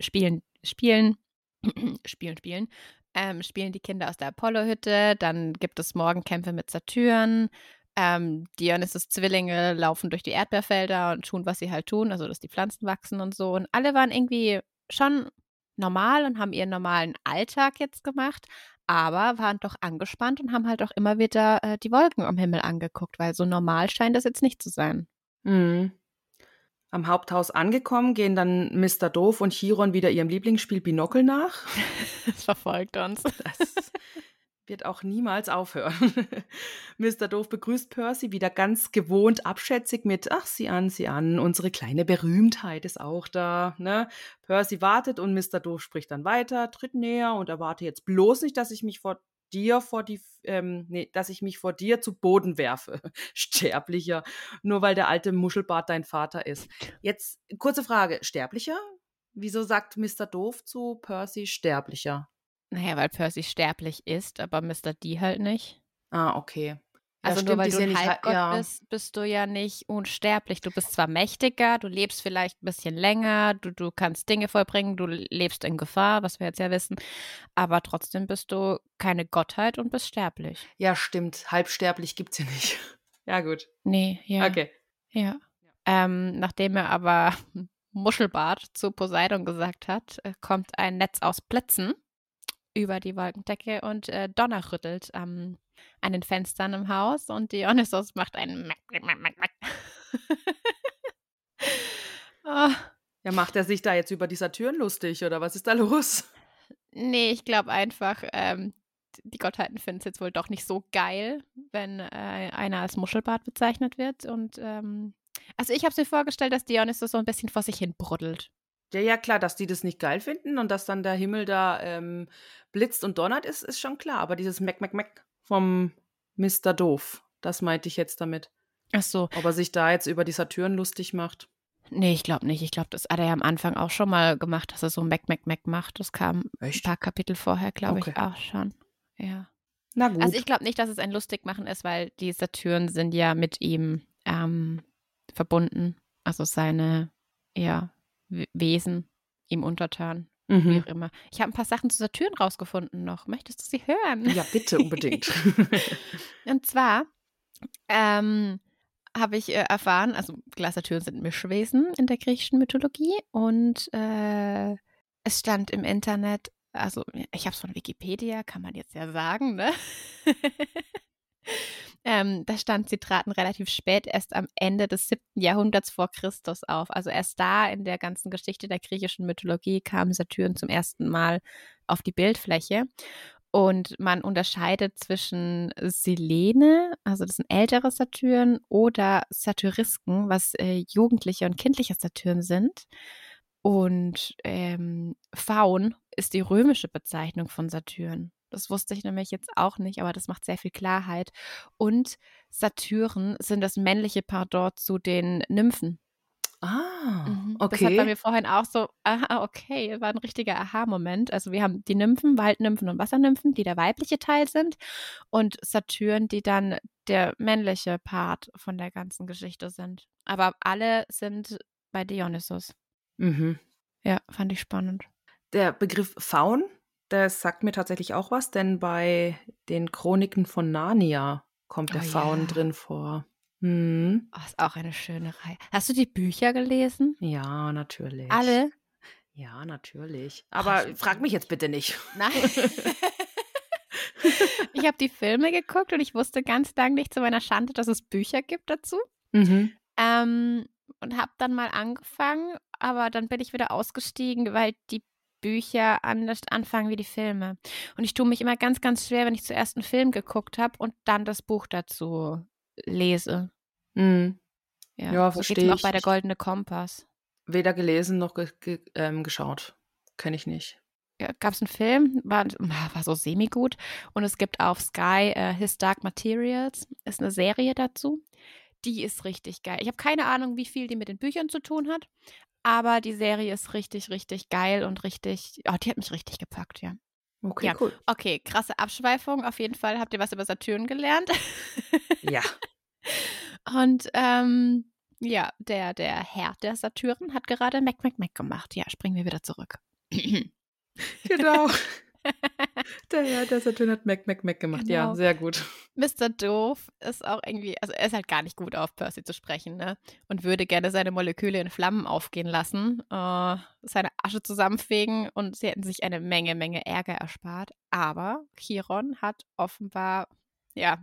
spielen, spielen, spielen, spielen, ähm, spielen die Kinder aus der Apollo-Hütte. Dann gibt es Morgenkämpfe mit Saturn. Ähm, Dionysus Zwillinge laufen durch die Erdbeerfelder und tun, was sie halt tun, also dass die Pflanzen wachsen und so. Und alle waren irgendwie schon normal und haben ihren normalen Alltag jetzt gemacht, aber waren doch angespannt und haben halt auch immer wieder äh, die Wolken am Himmel angeguckt, weil so normal scheint das jetzt nicht zu sein. Mhm. Am Haupthaus angekommen, gehen dann Mr. Doof und Chiron wieder ihrem Lieblingsspiel Binokel nach. Das verfolgt uns. Das wird auch niemals aufhören. Mr. Doof begrüßt Percy wieder ganz gewohnt abschätzig mit, ach, sieh an, sieh an, unsere kleine Berühmtheit ist auch da. Ne? Percy wartet und Mr. Doof spricht dann weiter, tritt näher und erwarte jetzt bloß nicht, dass ich mich vor dir vor die, ähm, nee, dass ich mich vor dir zu Boden werfe. Sterblicher. Nur weil der alte Muschelbart dein Vater ist. Jetzt, kurze Frage, Sterblicher? Wieso sagt Mr. Doof zu Percy Sterblicher? Naja, weil Percy sterblich ist, aber Mr. D halt nicht. Ah, okay. Ja, Also stimmt, nur weil du ein Halbgott ja. bist, bist du ja nicht unsterblich. Du bist zwar mächtiger, du lebst vielleicht ein bisschen länger, du, du kannst Dinge vollbringen, du lebst in Gefahr, was wir jetzt ja wissen, aber trotzdem bist du keine Gottheit und bist sterblich. Ja, stimmt. Halbsterblich gibt's ja nicht. Ja, gut. Nee, ja. Okay. Ja. Ähm, nachdem er aber Muschelbart zu Poseidon gesagt hat, äh, kommt ein Netz aus Blitzen über die Wolkendecke und äh, Donner rüttelt ähm, an den Fenstern im Haus und Dionysos macht einen Mack, Mack, Mack, Mack, Mack. oh, Ja, macht er sich da jetzt über die Saturn lustig oder was ist da los? nee, ich glaube einfach, ähm, die Gottheiten finden es jetzt wohl doch nicht so geil, wenn äh, einer als Muschelbart bezeichnet wird. Und ähm, also ich habe mir vorgestellt, dass Dionysos so ein bisschen vor sich hin bruddelt. Ja, ja, klar, dass die das nicht geil finden und dass dann der Himmel da ähm, blitzt und donnert, ist, ist schon klar. Aber dieses Mac, Mac, Mac vom Mr. Doof, das meinte ich jetzt damit. Ach so, Ob er sich da jetzt über die Saturn lustig macht. Nee, ich glaube nicht. Ich glaube, das hat er ja am Anfang auch schon mal gemacht, dass er so Mac, Mac, Mac macht. Das kam Echt? ein paar Kapitel vorher, glaube ich, Okay. auch schon. Ja. Na gut. Also ich glaube nicht, dass es ein Lustigmachen ist, weil die Saturn sind ja mit ihm ähm, verbunden. Also seine, ja, Wesen ihm untertan, wie mhm. auch immer. Ich habe ein paar Sachen zu Saturn rausgefunden noch. Möchtest du sie hören? Ja, bitte, unbedingt. Und zwar ähm, habe ich äh, erfahren, also klar, Saturn sind Mischwesen in der griechischen Mythologie und äh, es stand im Internet, also ich habe es von Wikipedia, kann man jetzt ja sagen, ne? ähm, da stand, sie traten relativ spät, erst am Ende des siebten Jahrhunderts vor Christus auf. Also erst da in der ganzen Geschichte der griechischen Mythologie kam Saturn zum ersten Mal auf die Bildfläche. Und man unterscheidet zwischen Silene, also das sind ältere Satyren, oder Satyrisken, was äh, jugendliche und kindliche Satyren sind. Und ähm, Faun ist die römische Bezeichnung von Satyren. Das wusste ich nämlich jetzt auch nicht, aber das macht sehr viel Klarheit. Und Satyren sind das männliche Pendant zu den Nymphen. ah, Mhm. okay. Das hat bei mir vorhin auch so, aha, okay, war ein richtiger Aha-Moment. Also wir haben die Nymphen, Waldnymphen und Wassernymphen, die der weibliche Teil sind und Saturn, die dann der männliche Part von der ganzen Geschichte sind. Aber alle sind bei Dionysus. mhm. Ja, fand ich spannend. Der Begriff Faun, das sagt mir tatsächlich auch was, denn bei den Chroniken von Narnia kommt der Oh Faun ja. drin vor. Hm. Oh, ist auch eine schöne Reihe. Hast du die Bücher gelesen? Ja, natürlich. Alle? Ja, natürlich. Aber oh, frag mich jetzt bitte nicht. Nein. ich habe die Filme geguckt und ich wusste ganz lang nicht zu meiner Schande, dass es Bücher gibt dazu. Mhm. Ähm, und habe dann mal angefangen, aber dann bin ich wieder ausgestiegen, weil die Bücher anders anfangen wie die Filme. Und ich tue mich immer ganz, ganz schwer, wenn ich zuerst einen Film geguckt habe und dann das Buch dazu lese. Mhm. Ja, ja so verstehe auch bei der Goldene Kompass. Weder gelesen noch ge ge ähm, geschaut. Kenne ich nicht. Ja, Gab es einen Film, war, war so semi-gut. Und es gibt auf Sky uh, His Dark Materials, ist eine Serie dazu. Die ist richtig geil. Ich habe keine Ahnung, wie viel die mit den Büchern zu tun hat, aber die Serie ist richtig, richtig geil und richtig, oh, die hat mich richtig gepackt, ja. Okay, ja. cool. Okay, krasse Abschweifung. Auf jeden Fall habt ihr was über Saturn gelernt. ja. Und ähm, ja, der, der Herr der Saturn hat gerade Mac Mac Mac gemacht. Ja, springen wir wieder zurück. genau. der Herr der Saturn hat Mac Mac Mac gemacht. Genau. Ja, sehr gut. Mr. Doof ist auch irgendwie, also er ist halt gar nicht gut auf Percy zu sprechen, ne? Und würde gerne seine Moleküle in Flammen aufgehen lassen, äh, seine Asche zusammenfegen und sie hätten sich eine Menge, Menge Ärger erspart. Aber Chiron hat offenbar ja,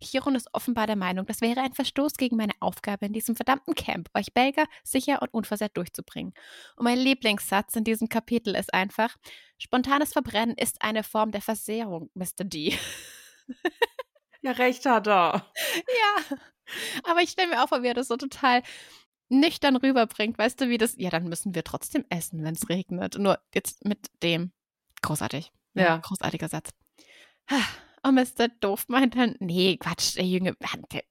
Chiron ist offenbar der Meinung, das wäre ein Verstoß gegen meine Aufgabe in diesem verdammten Camp, euch Belger sicher und unversehrt durchzubringen. Und mein Lieblingssatz in diesem Kapitel ist einfach: Spontanes Verbrennen ist eine Form der Versehrung, Mr. D. ja, recht hat er. Ja, aber ich stelle mir auch vor, wie er das so total nüchtern rüberbringt. Weißt du, wie das? Ja, dann müssen wir trotzdem essen, wenn es regnet. Nur jetzt mit dem. Großartig. Ja, ja. großartiger Satz. Und Mr. Doof meint dann, nee, Quatsch, der Junge,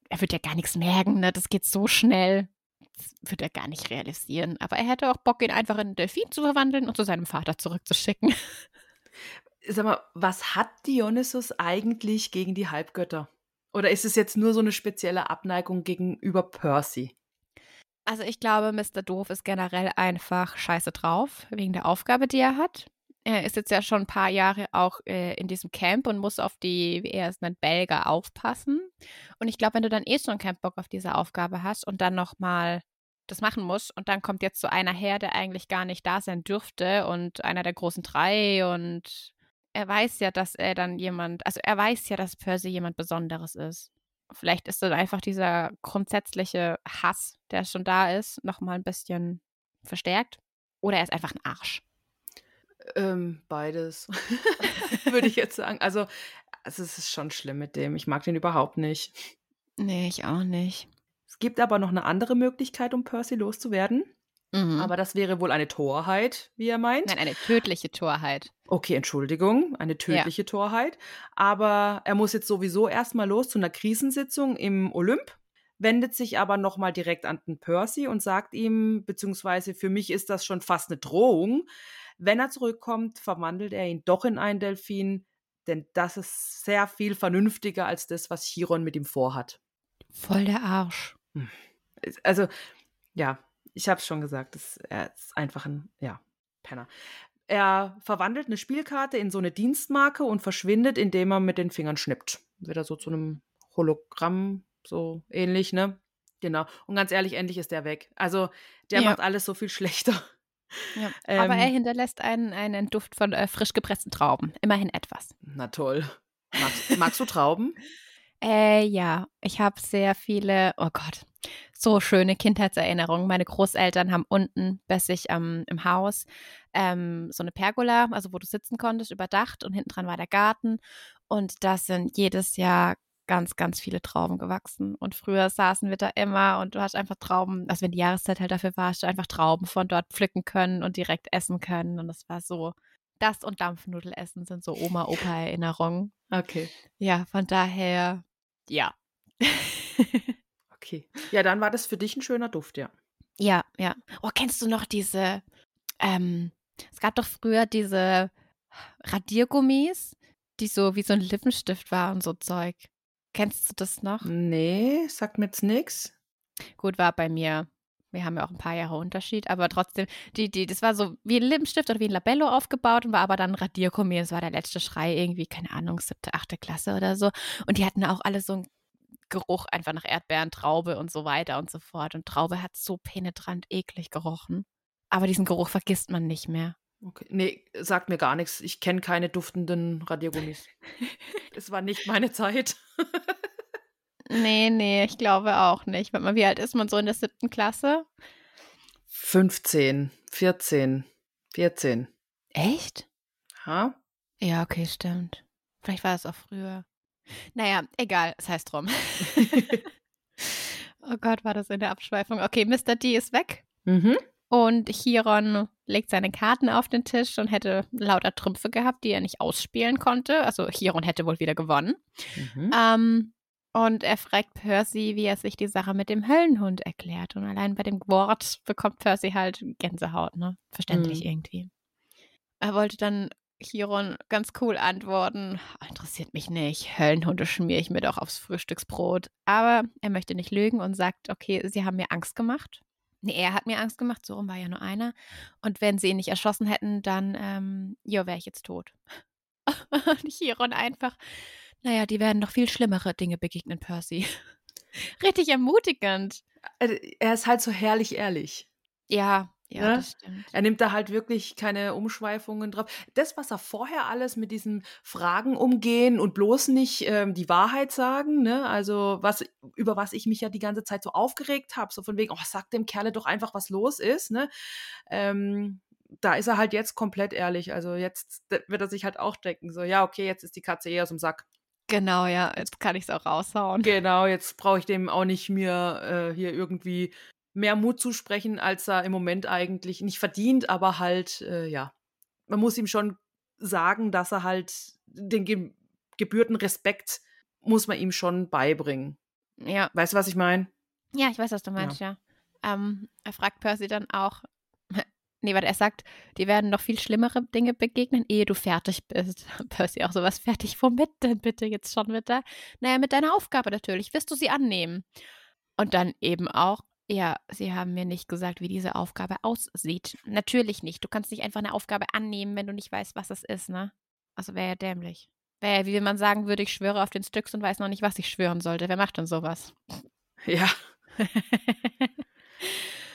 er wird ja gar nichts merken, ne? das geht so schnell. Das wird er gar nicht realisieren. Aber er hätte auch Bock, ihn einfach in einen Delfin zu verwandeln und zu seinem Vater zurückzuschicken. Sag mal, was hat Dionysus eigentlich gegen die Halbgötter? Oder ist es jetzt nur so eine spezielle Abneigung gegenüber Percy? Also ich glaube, Mr. Doof ist generell einfach scheiße drauf, wegen der Aufgabe, die er hat er ist jetzt ja schon ein paar Jahre auch äh, in diesem Camp und muss auf die, wie er es nennt, Belger aufpassen. Und ich glaube, wenn du dann eh schon keinen Bock auf diese Aufgabe hast und dann nochmal das machen musst und dann kommt jetzt so einer her, der eigentlich gar nicht da sein dürfte und einer der großen drei und er weiß ja, dass er dann jemand, also er weiß ja, dass Percy jemand Besonderes ist. Vielleicht ist dann einfach dieser grundsätzliche Hass, der schon da ist, nochmal ein bisschen verstärkt. Oder er ist einfach ein Arsch. Ähm, beides, würde ich jetzt sagen. Also, also, es ist schon schlimm mit dem. Ich mag den überhaupt nicht. Nee, ich auch nicht. Es gibt aber noch eine andere Möglichkeit, um Percy loszuwerden. Mhm. Aber das wäre wohl eine Torheit, wie er meint. Nein, eine tödliche Torheit. Okay, Entschuldigung, eine tödliche ja. Torheit. Aber er muss jetzt sowieso erstmal los zu einer Krisensitzung im Olymp, wendet sich aber nochmal direkt an den Percy und sagt ihm, beziehungsweise für mich ist das schon fast eine Drohung, wenn er zurückkommt, verwandelt er ihn doch in einen Delfin, denn das ist sehr viel vernünftiger als das, was Chiron mit ihm vorhat. Voll der Arsch. Hm. Also, ja, ich habe es schon gesagt, das, er ist einfach ein, ja, Penner. Er verwandelt eine Spielkarte in so eine Dienstmarke und verschwindet, indem er mit den Fingern schnippt. Wird er so zu einem Hologramm, so ähnlich, ne? Genau. Und ganz ehrlich, endlich ist der weg. Also, der ja. macht alles so viel schlechter. Ja, ähm, aber er hinterlässt einen, einen Duft von äh, frisch gepressten Trauben. Immerhin etwas. Na toll. Magst, magst du Trauben? Äh, ja, ich habe sehr viele, oh Gott, so schöne Kindheitserinnerungen. Meine Großeltern haben unten bei sich ähm, im Haus ähm, so eine Pergola, also wo du sitzen konntest, überdacht und hinten dran war der Garten. Und das sind jedes Jahr ganz, ganz viele Trauben gewachsen. Und früher saßen wir da immer und du hast einfach Trauben, also wenn die Jahreszeit halt dafür war, hast du einfach Trauben von dort pflücken können und direkt essen können. Und das war so, das und Dampfnudelessen sind so Oma-Opa-Erinnerungen. Okay. Ja, von daher, ja. okay. Ja, dann war das für dich ein schöner Duft, ja. Ja, ja. Oh, kennst du noch diese, ähm, es gab doch früher diese Radiergummis, die so wie so ein Lippenstift war und so Zeug. Kennst du das noch? Nee, sagt mir jetzt nichts. Gut, war bei mir. Wir haben ja auch ein paar Jahre Unterschied, aber trotzdem, die, die, das war so wie ein Lippenstift oder wie ein Labello aufgebaut und war aber dann Radiergummi. Das war der letzte Schrei irgendwie, keine Ahnung, siebte, achte Klasse oder so. Und die hatten auch alle so einen Geruch einfach nach Erdbeeren, Traube und so weiter und so fort. Und Traube hat so penetrant eklig gerochen. Aber diesen Geruch vergisst man nicht mehr. Okay. Nee, sagt mir gar nichts. Ich kenne keine duftenden Radiergummis. es war nicht meine Zeit. nee, nee, ich glaube auch nicht. Warte mal, wie alt ist man so in der siebten Klasse? 15, 14, 14. Echt? Ha? Ja, okay, stimmt. Vielleicht war es auch früher. Naja, egal, es heißt drum. oh Gott, war das in der Abschweifung. Okay, Mr. D ist weg. Mhm. Und Chiron legt seine Karten auf den Tisch und hätte lauter Trümpfe gehabt, die er nicht ausspielen konnte. Also Chiron hätte wohl wieder gewonnen. Mhm. Ähm, und er fragt Percy, wie er sich die Sache mit dem Höllenhund erklärt. Und allein bei dem Wort bekommt Percy halt Gänsehaut, ne? Verständlich Mhm. irgendwie. Er wollte dann Chiron ganz cool antworten, interessiert mich nicht, Höllenhunde schmiere ich mir doch aufs Frühstücksbrot. Aber er möchte nicht lügen und sagt, okay, sie haben mir Angst gemacht. Nee, er hat mir Angst gemacht, so rum war ja nur einer. Und wenn sie ihn nicht erschossen hätten, dann, ähm, ja, wäre ich jetzt tot. Und Chiron einfach, naja, die werden noch viel schlimmere Dinge begegnen, Percy. Richtig ermutigend. Äh, Er ist halt so herrlich ehrlich. Ja, ja, Ne? das stimmt. Er nimmt da halt wirklich keine Umschweifungen drauf. Das, was er vorher alles mit diesen Fragen umgehen und bloß nicht ähm, die Wahrheit sagen, ne? Also was über was ich mich ja die ganze Zeit so aufgeregt habe, so von wegen, oh, sag dem Kerle doch einfach, was los ist, ne? Ähm, da ist er halt jetzt komplett ehrlich. Also jetzt wird er sich halt auch denken, so ja, okay, jetzt ist die Katze eher aus dem Sack. Genau, ja, jetzt kann ich es auch raushauen. Genau, jetzt brauche ich dem auch nicht mir äh, hier irgendwie mehr Mut zusprechen, als er im Moment eigentlich nicht verdient, aber halt, äh, ja, man muss ihm schon sagen, dass er halt den ge gebührten Respekt muss man ihm schon beibringen. Ja, Weißt du, was ich meine? ja, ich weiß, was du meinst, ja. Ähm, er fragt Percy dann auch, nee, warte, er sagt, die werden noch viel schlimmere Dinge begegnen, ehe du fertig bist. Percy auch sowas fertig. Womit denn bitte jetzt schon wieder? Naja, mit deiner Aufgabe natürlich. Wirst du sie annehmen? Und dann eben auch, ja, sie haben mir nicht gesagt, wie diese Aufgabe aussieht. Natürlich nicht. Du kannst nicht einfach eine Aufgabe annehmen, wenn du nicht weißt, was es ist, ne? Also wäre ja dämlich. Wäre ja, wie wenn man sagen würde, ich schwöre auf den Styx und weiß noch nicht, was ich schwören sollte. Wer macht denn sowas? Ja.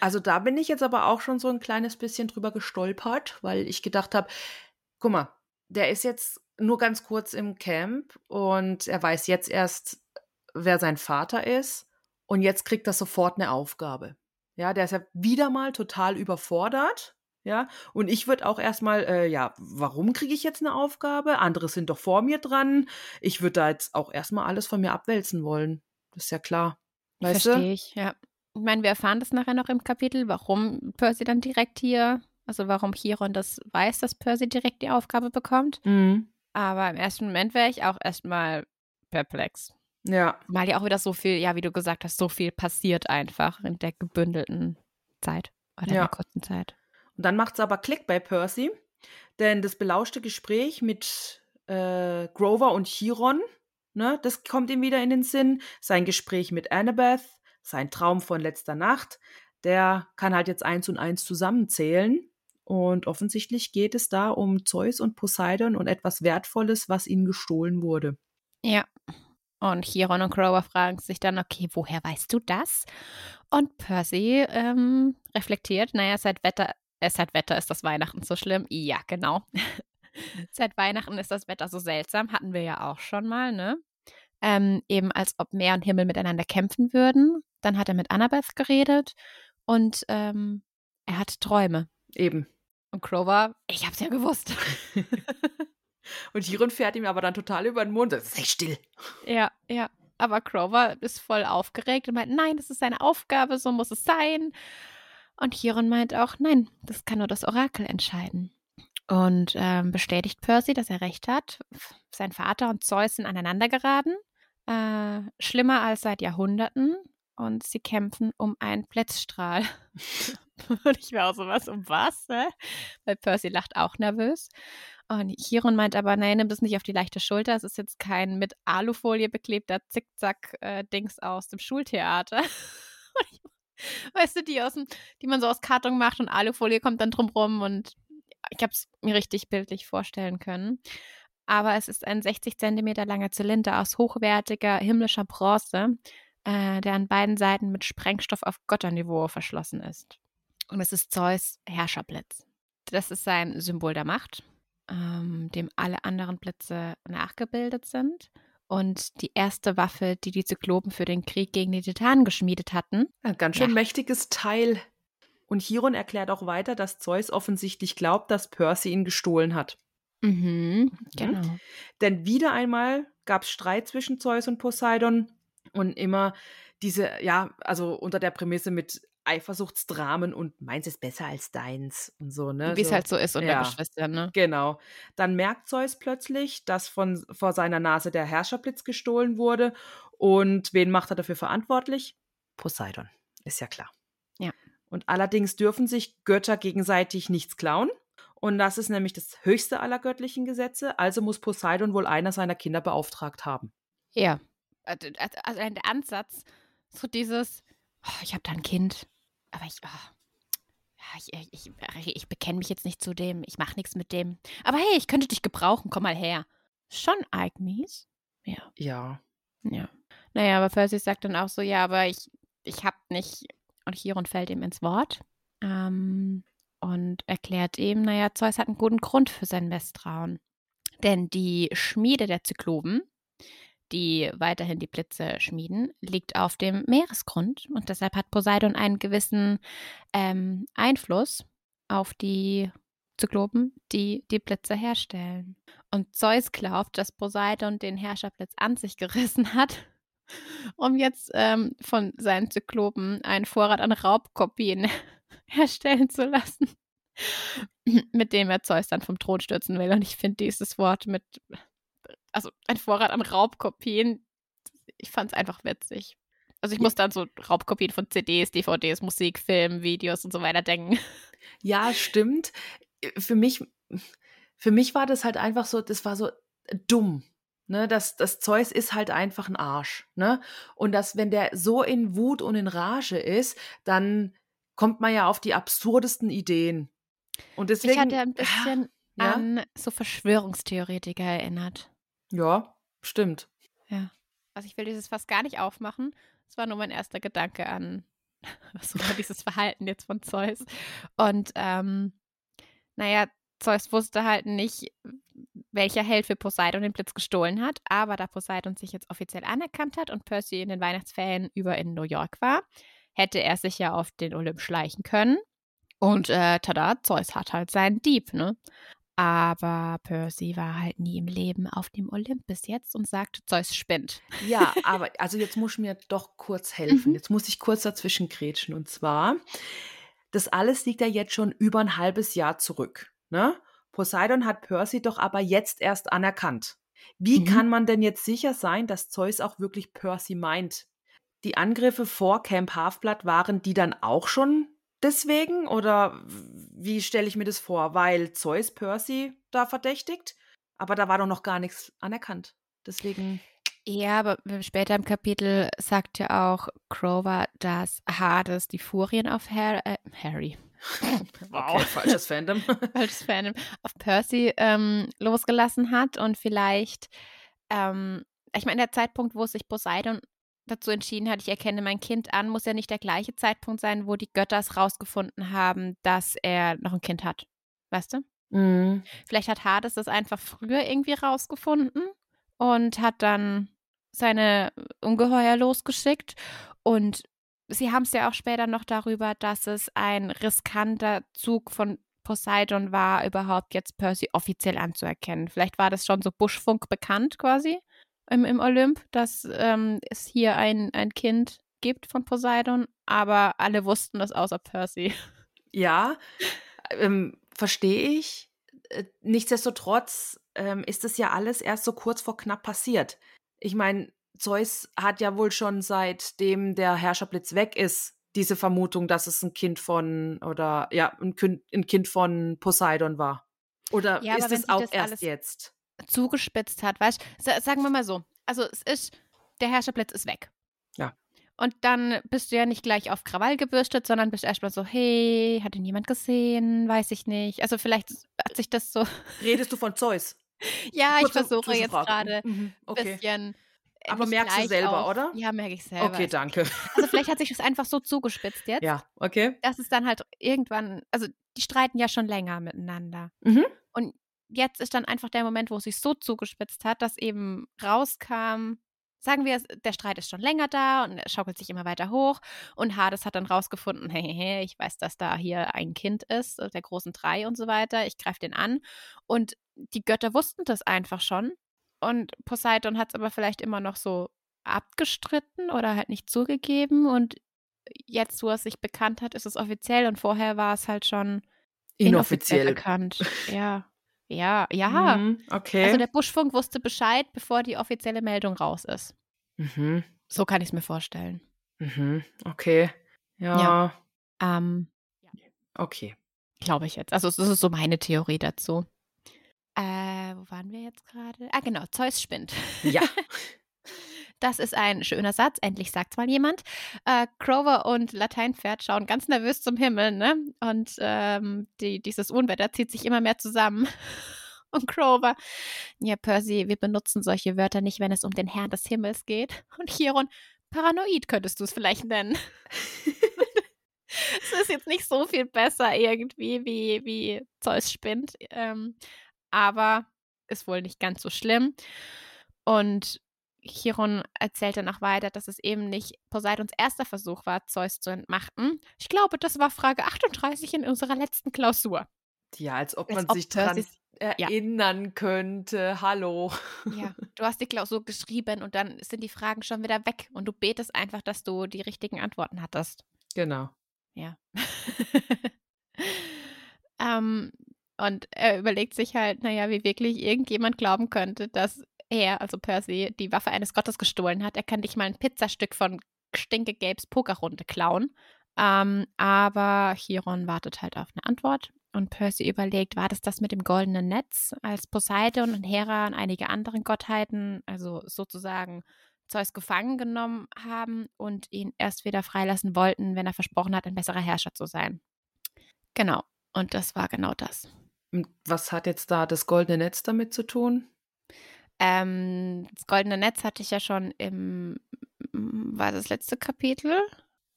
Also da bin ich jetzt aber auch schon so ein kleines bisschen drüber gestolpert, weil ich gedacht habe, guck mal, der ist jetzt nur ganz kurz im Camp und er weiß jetzt erst, wer sein Vater ist und jetzt kriegt er sofort eine Aufgabe. Ja, der ist ja wieder mal total überfordert. Ja, und ich würde auch erstmal, äh, ja, warum kriege ich jetzt eine Aufgabe? Andere sind doch vor mir dran. Ich würde da jetzt auch erstmal alles von mir abwälzen wollen. Das ist ja klar. Weißt du? Verstehe ich, ja. Ich meine, wir erfahren das nachher noch im Kapitel, warum Percy dann direkt hier, also warum Chiron das weiß, dass Percy direkt die Aufgabe bekommt. Mhm. Aber im ersten Moment wäre ich auch erstmal perplex. Ja, Mal ja auch wieder so viel, ja, wie du gesagt hast, so viel passiert einfach in der gebündelten Zeit oder in Ja. der kurzen Zeit. Und dann macht es aber Klick bei Percy, denn das belauschte Gespräch mit äh, Grover und Chiron, ne, das kommt ihm wieder in den Sinn. Sein Gespräch mit Annabeth, sein Traum von letzter Nacht, der kann halt jetzt eins und eins zusammenzählen. Und offensichtlich geht es da um Zeus und Poseidon und etwas Wertvolles, was ihnen gestohlen wurde. Ja. Und Chiron und Grover fragen sich dann, okay, woher weißt du das? Und Percy ähm, reflektiert, naja, seit Wetter, äh, seit Wetter ist das Weihnachten so schlimm. Ja, genau. seit Weihnachten ist das Wetter so seltsam, hatten wir ja auch schon mal, ne? Ähm, eben als ob Meer und Himmel miteinander kämpfen würden. Dann hat er mit Annabeth geredet und ähm, er hat Träume. Eben. Und Grover, ich hab's ja gewusst. Und Chiron fährt ihm aber dann total über den Mund. Sei still. Ja, ja. Aber Grover ist voll aufgeregt und meint, nein, das ist seine Aufgabe, so muss es sein. Und Chiron meint auch, nein, das kann nur das Orakel entscheiden. Und ähm, bestätigt Percy, dass er recht hat. Sein Vater und Zeus sind aneinander geraten. Äh, schlimmer als seit Jahrhunderten. Und sie kämpfen um einen Blitzstrahl. und ich war auch sowas, um was? Ne? Weil Percy lacht auch nervös. Und Chiron meint aber, nein, nimm das nicht auf die leichte Schulter. Es ist jetzt kein mit Alufolie beklebter Zickzack-Dings aus dem Schultheater. Weißt du, die, aus dem, die man so aus Karton macht und Alufolie kommt dann drumrum und ich habe es mir richtig bildlich vorstellen können. Aber es ist ein 60 Zentimeter langer Zylinder aus hochwertiger himmlischer Bronze, äh, der an beiden Seiten mit Sprengstoff auf Götterniveau verschlossen ist. Und es ist Zeus Herrscherblitz. Das ist sein Symbol der Macht, ähm, dem alle anderen Blitze nachgebildet sind. Und die erste Waffe, die die Zyklopen für den Krieg gegen die Titanen geschmiedet hatten. Ein ganz schön Ja. mächtiges Teil. Und Chiron erklärt auch weiter, dass Zeus offensichtlich glaubt, dass Percy ihn gestohlen hat. Mhm, genau. Denn wieder einmal gab es Streit zwischen Zeus und Poseidon und immer diese, ja, also unter der Prämisse mit Eifersuchtsdramen und meins ist besser als deins und so, ne? Wie es so. halt so ist unter ja. Geschwistern, ne? Genau. Dann merkt Zeus plötzlich, dass von, vor seiner Nase der Herrscherblitz gestohlen wurde. Und wen macht er dafür verantwortlich? Poseidon. Ist ja klar. Ja. Und allerdings dürfen sich Götter gegenseitig nichts klauen. Und das ist nämlich das höchste aller göttlichen Gesetze. Also muss Poseidon wohl einer seiner Kinder beauftragt haben. Ja. Also also der Ansatz, so dieses, oh, ich habe da ein Kind, aber ich, oh, ich, ich, ich, ich bekenne mich jetzt nicht zu dem, ich mache nichts mit dem. Aber hey, ich könnte dich gebrauchen, komm mal her. Schon arg mies. Ja. Ja. Ja. Naja, aber Percy sagt dann auch so, ja, aber ich, ich hab nicht, und Chiron fällt ihm ins Wort ähm, und erklärt ihm, naja, Zeus hat einen guten Grund für sein Misstrauen. Denn die Schmiede der Zyklopen, die weiterhin die Blitze schmieden, liegt auf dem Meeresgrund und deshalb hat Poseidon einen gewissen ähm, Einfluss auf die Zyklopen, die die Blitze herstellen. Und Zeus glaubt, dass Poseidon den Herrscherblitz an sich gerissen hat, um jetzt ähm, von seinen Zyklopen einen Vorrat an Raubkopien herstellen zu lassen, mit dem er Zeus dann vom Thron stürzen will. Und ich finde dieses Wort mit, also ein Vorrat an Raubkopien, ich fand es einfach witzig. Also ich muss dann so Raubkopien von CDs, DVDs, Musik, Film, Videos und so weiter denken. Ja, stimmt. Für mich, für mich war das halt einfach so, das war so dumm. Ne, das, das Zeus ist halt einfach ein Arsch. Ne? Und dass, wenn der so in Wut und in Rage ist, dann kommt man ja auf die absurdesten Ideen. Und deswegen. ich hatte ein bisschen ja? an so Verschwörungstheoretiker erinnert. Ja, stimmt. Ja. Also ich will dieses fast gar nicht aufmachen. Das war nur mein erster Gedanke an so dieses Verhalten jetzt von Zeus. Und ähm, naja, Zeus wusste halt nicht, welcher Held für Poseidon den Blitz gestohlen hat. Aber da Poseidon sich jetzt offiziell anerkannt hat und Percy in den Weihnachtsferien über in New York war, hätte er sich ja auf den Olymp schleichen können. Und äh, tada, Zeus hat halt seinen Dieb, ne? Aber Percy war halt nie im Leben auf dem Olymp bis jetzt und sagte, Zeus spinnt. Ja, aber also jetzt muss ich mir doch kurz helfen. Mhm. Jetzt muss ich kurz dazwischen grätschen. Und zwar, das alles liegt ja jetzt schon über ein halbes Jahr zurück. Ne? Poseidon hat Percy doch aber jetzt erst anerkannt. Wie Mhm. kann man denn jetzt sicher sein, dass Zeus auch wirklich Percy meint? Die Angriffe vor Camp Halfblood waren die dann auch schon deswegen? Oder wie stelle ich mir das vor? Weil Zeus Percy da verdächtigt? Aber da war doch noch gar nichts anerkannt. Deswegen. Ja, aber später im Kapitel sagt ja auch Crover, dass Hades die Furien auf Har äh, Harry, Okay, falsches Fandom. falsches Fandom, auf Percy ähm, losgelassen hat und vielleicht, ähm, ich meine, der Zeitpunkt, wo sich Poseidon dazu entschieden hat, ich erkenne mein Kind an, muss ja nicht der gleiche Zeitpunkt sein, wo die Götter es rausgefunden haben, dass er noch ein Kind hat. Weißt du? Mhm. Vielleicht hat Hades das einfach früher irgendwie rausgefunden und hat dann seine Ungeheuer losgeschickt. Und sie haben es ja auch später noch darüber, dass es ein riskanter Zug von Poseidon war, überhaupt jetzt Percy offiziell anzuerkennen. Vielleicht war das schon so Buschfunk bekannt quasi im, im Olymp, dass ähm, es hier ein, ein Kind gibt von Poseidon, aber alle wussten das außer Percy. Ja, ähm, verstehe ich. Äh, Nichtsdestotrotz ähm, ist es ja alles erst so kurz vor knapp passiert. Ich meine, Zeus hat ja wohl schon seitdem der Herrscherblitz weg ist, diese Vermutung, dass es ein Kind von oder ja, ein Kind, ein kind von Poseidon war. Oder Ja, ist es auch das erst alles- jetzt? Zugespitzt hat, weißt du, sagen wir mal so, also es ist, der Herrscherblitz ist weg. Ja. Und dann bist du ja nicht gleich auf Krawall gebürstet, sondern bist erstmal so, hey, hat ihn jemand gesehen? Weiß ich nicht. Also vielleicht hat sich das so, Redest du von Zeus? ja, ich Kurze versuche jetzt gerade Mhm, ein okay. bisschen Aber nicht merkst du selber, auf- oder? Ja, merke ich selber. Okay, danke. Also vielleicht hat sich das einfach so zugespitzt jetzt, Ja, okay. dass es dann halt irgendwann, also die streiten ja schon länger miteinander. Mhm. Jetzt ist dann einfach der Moment, wo es sich so zugespitzt hat, dass eben rauskam, sagen wir, es- der Streit ist schon länger da und er schaukelt sich immer weiter hoch. Und Hades hat dann rausgefunden, hey, hey, hey, ich weiß, dass da hier ein Kind ist, äh, der großen drei und so weiter. Ich greife den an. Und die Götter wussten das einfach schon. Und Poseidon hat es aber vielleicht immer noch so abgestritten oder halt nicht zugegeben. Und jetzt, wo er sich bekannt hat, ist es offiziell. Und vorher war es halt schon inoffiziell Inoffiziell. bekannt. Ja. Ja, ja. Mhm, okay. Also der Buschfunk wusste Bescheid, bevor die offizielle Meldung raus ist. mhm. So kann ich es mir vorstellen. Mhm. Okay. Ja. Ja. Ähm, Okay. Glaube ich jetzt. Also das ist so meine Theorie dazu. Äh, wo waren wir jetzt gerade? Ah, genau, Zeus spinnt. Ja. Das ist ein schöner Satz, endlich sagt's mal jemand. Äh, Crover und Lateinpferd schauen ganz nervös zum Himmel, ne? Und ähm, die, dieses Unwetter zieht sich immer mehr zusammen. Und Crover, ja, Percy, wir benutzen solche Wörter nicht, wenn es um den Herrn des Himmels geht. Und Chiron, paranoid könntest du es vielleicht nennen. es ist jetzt nicht so viel besser irgendwie, wie, wie Zeus spinnt. Ähm, aber ist wohl nicht ganz so schlimm. Und Chiron erzählt dann auch weiter, dass es eben nicht Poseidons erster Versuch war, Zeus zu entmachten. Ich glaube, das war Frage 38 in unserer letzten Klausur. Ja, als ob Als man ob sich dran Percy- ja. erinnern könnte. Hallo. Ja, du hast die Klausur geschrieben und dann sind die Fragen schon wieder weg und du betest einfach, dass du die richtigen Antworten hattest. Genau. Ja. ähm, und er überlegt sich halt, naja, wie wirklich irgendjemand glauben könnte, dass er, also Percy, die Waffe eines Gottes gestohlen hat. Er kann nicht mal ein Pizzastück von Stinke Gabes Pokerrunde klauen. Ähm, aber Chiron wartet halt auf eine Antwort. Und Percy überlegt, war das das mit dem goldenen Netz, als Poseidon und Hera und einige andere Gottheiten, also sozusagen Zeus gefangen genommen haben und ihn erst wieder freilassen wollten, wenn er versprochen hat, ein besserer Herrscher zu sein. Genau. Und das war genau das. Was hat jetzt da das goldene Netz damit zu tun? Ähm, das goldene Netz hatte ich ja schon im, war das letzte Kapitel,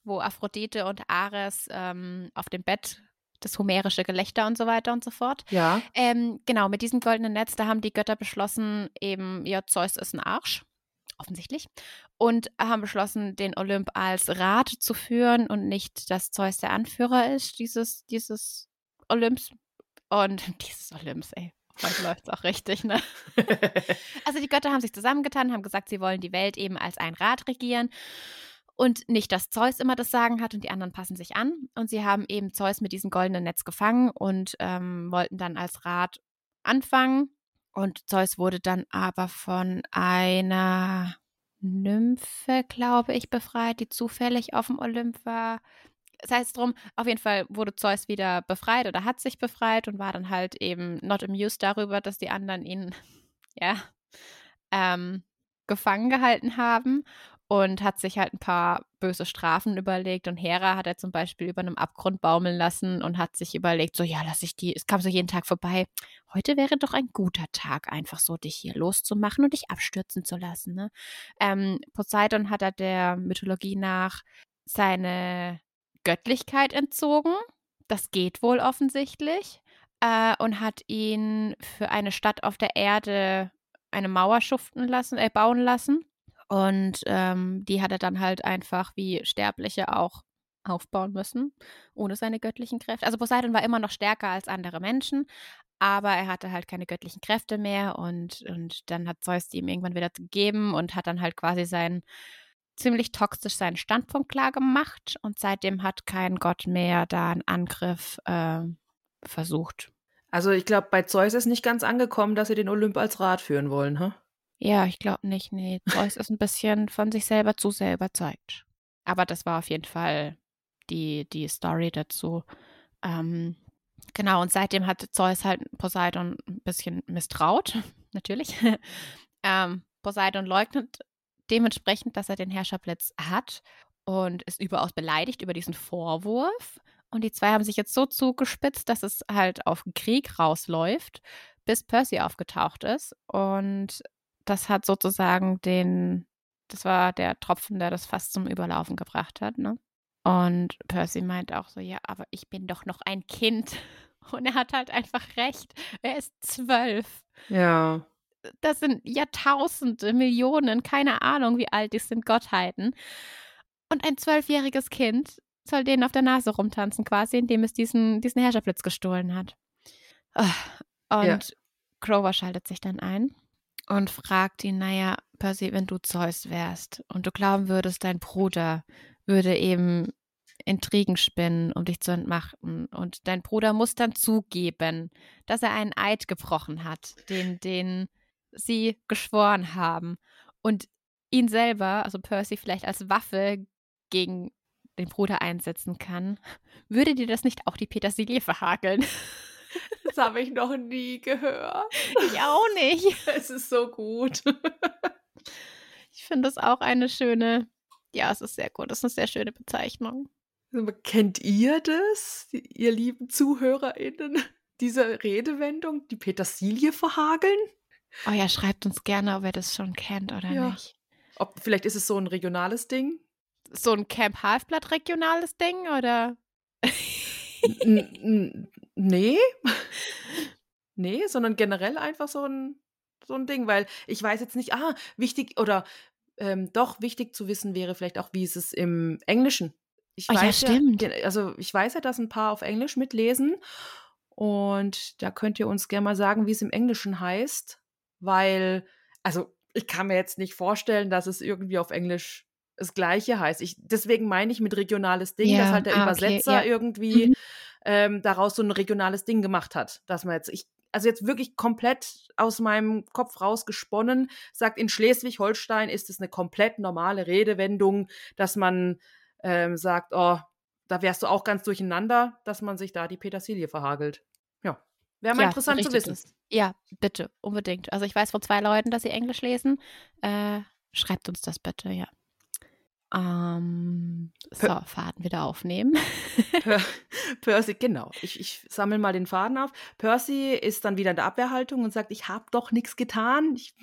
wo Aphrodite und Ares ähm, auf dem Bett das homerische Gelächter und so weiter und so fort. Ja. Ähm, genau, mit diesem goldenen Netz, da haben die Götter beschlossen, eben, ja, Zeus ist ein Arsch, offensichtlich, und haben beschlossen, den Olymp als Rat zu führen und nicht, dass Zeus der Anführer ist, dieses, dieses Olymps. Und dieses Olymps, ey, heute läuft es auch richtig, ne? Also die Götter haben sich zusammengetan, haben gesagt, sie wollen die Welt eben als ein Rat regieren und nicht, dass Zeus immer das Sagen hat und die anderen passen sich an. Und sie haben eben Zeus mit diesem goldenen Netz gefangen und ähm, wollten dann als Rat anfangen. Und Zeus wurde dann aber von einer Nymphe, glaube ich, befreit, die zufällig auf dem Olymp war. Das heißt drum, auf jeden Fall wurde Zeus wieder befreit oder hat sich befreit und war dann halt eben not amused darüber, dass die anderen ihn, ja, ähm, gefangen gehalten haben und hat sich halt ein paar böse Strafen überlegt. Und Hera hat er zum Beispiel über einem Abgrund baumeln lassen und hat sich überlegt, so ja, lass ich die, es kam so jeden Tag vorbei. Heute wäre doch ein guter Tag, einfach so dich hier loszumachen und dich abstürzen zu lassen. Ne? Ähm, Poseidon hat er der Mythologie nach seine Göttlichkeit entzogen. Das geht wohl offensichtlich. Äh, und hat ihn für eine Stadt auf der Erde eine Mauer schuften lassen, äh, bauen lassen. Und ähm, die hat er dann halt einfach wie Sterbliche auch aufbauen müssen, ohne seine göttlichen Kräfte. Also Poseidon war immer noch stärker als andere Menschen, aber er hatte halt keine göttlichen Kräfte mehr und, und dann hat Zeus die ihm irgendwann wieder gegeben und hat dann halt quasi seinen ziemlich toxisch seinen Standpunkt klar gemacht und seitdem hat kein Gott mehr da einen Angriff äh, versucht. Also ich glaube, bei Zeus ist nicht ganz angekommen, dass sie den Olymp als Rat führen wollen, ha? Ja, ich glaube nicht. Nee, Zeus ist ein bisschen von sich selber zu sehr überzeugt. Aber das war auf jeden Fall die, die Story dazu. Ähm, genau, und seitdem hat Zeus halt Poseidon ein bisschen misstraut, natürlich. ähm, Poseidon leugnet dementsprechend, dass er den Herrscherblitz hat und ist überaus beleidigt über diesen Vorwurf. Und die zwei haben sich jetzt so zugespitzt, dass es halt auf Krieg rausläuft, bis Percy aufgetaucht ist. Und das hat sozusagen den das war der Tropfen, der das fast zum Überlaufen gebracht hat, ne? Und Percy meint auch so, ja, aber ich bin doch noch ein Kind. Und er hat halt einfach recht. Er ist zwölf. Ja. Das sind Jahrtausende, Millionen, keine Ahnung, wie alt die sind Gottheiten. Und ein zwölfjähriges Kind soll denen auf der Nase rumtanzen, quasi, indem es diesen, diesen Herrscherblitz gestohlen hat. Ah, und ja. Grover schaltet sich dann ein und fragt ihn, naja, Percy, wenn du Zeus wärst und du glauben würdest, dein Bruder würde eben Intrigen spinnen, um dich zu entmachten. Und dein Bruder muss dann zugeben, dass er einen Eid gebrochen hat, den, den sie geschworen haben. Und ihn selber, also Percy, vielleicht als Waffe gegen den Bruder einsetzen kann. Würde dir das nicht auch die Petersilie verhakeln? Das habe ich noch nie gehört. Ich auch nicht. Es ist so gut. Ich finde das auch eine schöne, ja, es ist sehr gut. Das ist eine sehr schöne Bezeichnung. Kennt ihr das, ihr lieben ZuhörerInnen? Diese Redewendung, die Petersilie verhageln? Oh ja, schreibt uns gerne, ob ihr das schon kennt oder ja. nicht. Ob, vielleicht ist es so ein regionales Ding? So ein Camp Halfblatt regionales Ding oder? nee. nee, sondern generell einfach so ein, so ein Ding, weil ich weiß jetzt nicht, ah, wichtig oder ähm, doch wichtig zu wissen wäre vielleicht auch, wie ist es im Englischen. Ich oh, weiß ja, stimmt. Ja, also ich weiß ja, dass ein paar auf Englisch mitlesen und da könnt ihr uns gerne mal sagen, wie es im Englischen heißt, weil, also ich kann mir jetzt nicht vorstellen, dass es irgendwie auf Englisch das Gleiche heißt. Ich, deswegen meine ich mit regionales Ding, ja, dass halt der ah, Übersetzer okay, ja. irgendwie mhm. ähm, daraus so ein regionales Ding gemacht hat. Dass man jetzt, ich, also jetzt wirklich komplett aus meinem Kopf rausgesponnen, sagt, in Schleswig-Holstein ist es eine komplett normale Redewendung, dass man ähm, sagt, oh, da wärst du auch ganz durcheinander, dass man sich da die Petersilie verhagelt. Wäre mal ja, interessant zu wissen. Ist. Ja, bitte, unbedingt. Also ich weiß von zwei Leuten, dass sie Englisch lesen. Äh, schreibt uns das bitte, ja. Ähm, so, Faden wieder aufnehmen. Percy, genau. Ich, ich sammle mal den Faden auf. Percy ist dann wieder in der Abwehrhaltung und sagt, ich habe doch nichts getan. Ich,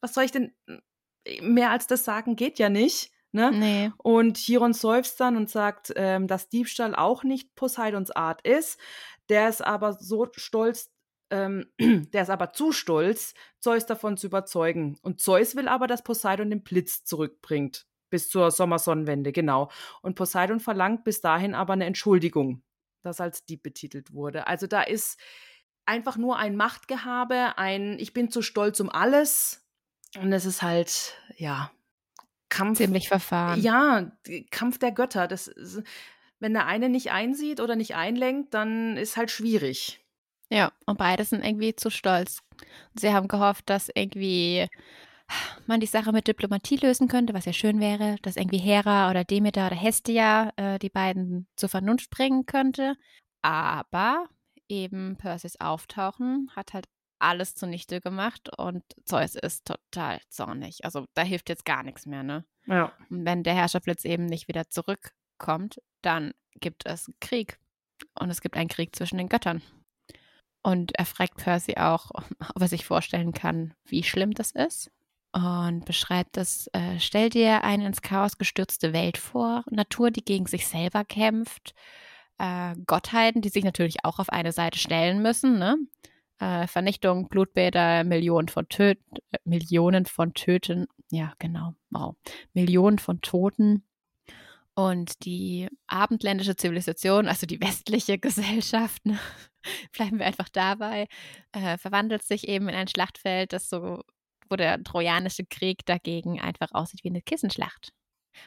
was soll ich denn? Mehr als das sagen geht ja nicht. Ne? Nee. Und Chiron seufzt dann und sagt, ähm, dass Diebstahl auch nicht Poseidons Art ist. Der ist aber so stolz, ähm, der ist aber zu stolz, Zeus davon zu überzeugen. Und Zeus will aber, dass Poseidon den Blitz zurückbringt bis zur Sommersonnenwende, genau. Und Poseidon verlangt bis dahin aber eine Entschuldigung, das als Dieb betitelt wurde. Also da ist einfach nur ein Machtgehabe, ein Ich bin zu stolz um alles. Und es ist halt, ja, Kampf. Ziemlich verfahren. Ja, Kampf der Götter. Das ist, wenn der eine nicht einsieht oder nicht einlenkt, dann ist halt schwierig. Ja, und beide sind irgendwie zu stolz. Sie haben gehofft, dass irgendwie man die Sache mit Diplomatie lösen könnte, was ja schön wäre, dass irgendwie Hera oder Demeter oder Hestia äh, die beiden zur Vernunft bringen könnte. Aber eben Perseus Auftauchen hat halt alles zunichte gemacht und Zeus ist total zornig. Also da hilft jetzt gar nichts mehr, ne? Ja. Und wenn der Herrscherblitz eben nicht wieder zurückkommt, dann gibt es Krieg. Und es gibt einen Krieg zwischen den Göttern. Und er fragt Percy auch, ob er sich vorstellen kann, wie schlimm das ist und beschreibt es, äh, stell dir eine ins Chaos gestürzte Welt vor, Natur, die gegen sich selber kämpft, äh, Gottheiten, die sich natürlich auch auf eine Seite stellen müssen, ne? Äh, Vernichtung, Blutbäder, Millionen von Töten, Millionen von Töten, ja genau, wow, Millionen von Toten. Und die abendländische Zivilisation, also die westliche Gesellschaft, ne? bleiben wir einfach dabei, äh, verwandelt sich eben in ein Schlachtfeld, das so wo der Trojanische Krieg dagegen einfach aussieht wie eine Kissenschlacht.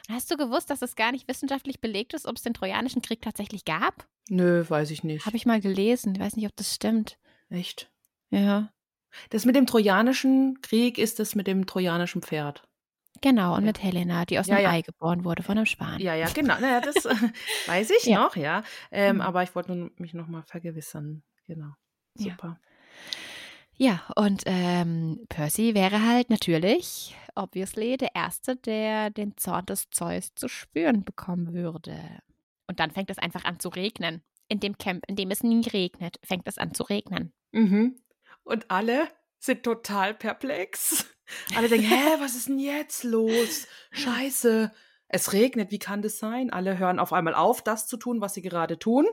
Hast du gewusst, dass es gar nicht wissenschaftlich belegt ist, ob es den Trojanischen Krieg tatsächlich gab? Nö, weiß ich nicht. Habe ich mal gelesen. Ich weiß nicht, ob das stimmt. Echt? Ja. Das mit dem Trojanischen Krieg ist das mit dem trojanischen Pferd. Genau, und ja. mit Helena, die aus ja, einem ja. Ei geboren wurde von einem Schwan. Ja, ja, genau. Naja, das weiß ich noch, ja. Ähm, mhm. Aber ich wollte mich nochmal vergewissern. Genau. Super. Ja, und ähm, Percy wäre halt natürlich, obviously, der Erste, der den Zorn des Zeus zu spüren bekommen würde. Und dann fängt es einfach an zu regnen. In dem Camp, in dem es nie regnet, fängt es an zu regnen. Mhm. Und alle sind total perplex. Alle denken, hä, was ist denn jetzt los? Scheiße. Es regnet, wie kann das sein? Alle hören auf einmal auf, das zu tun, was sie gerade tun.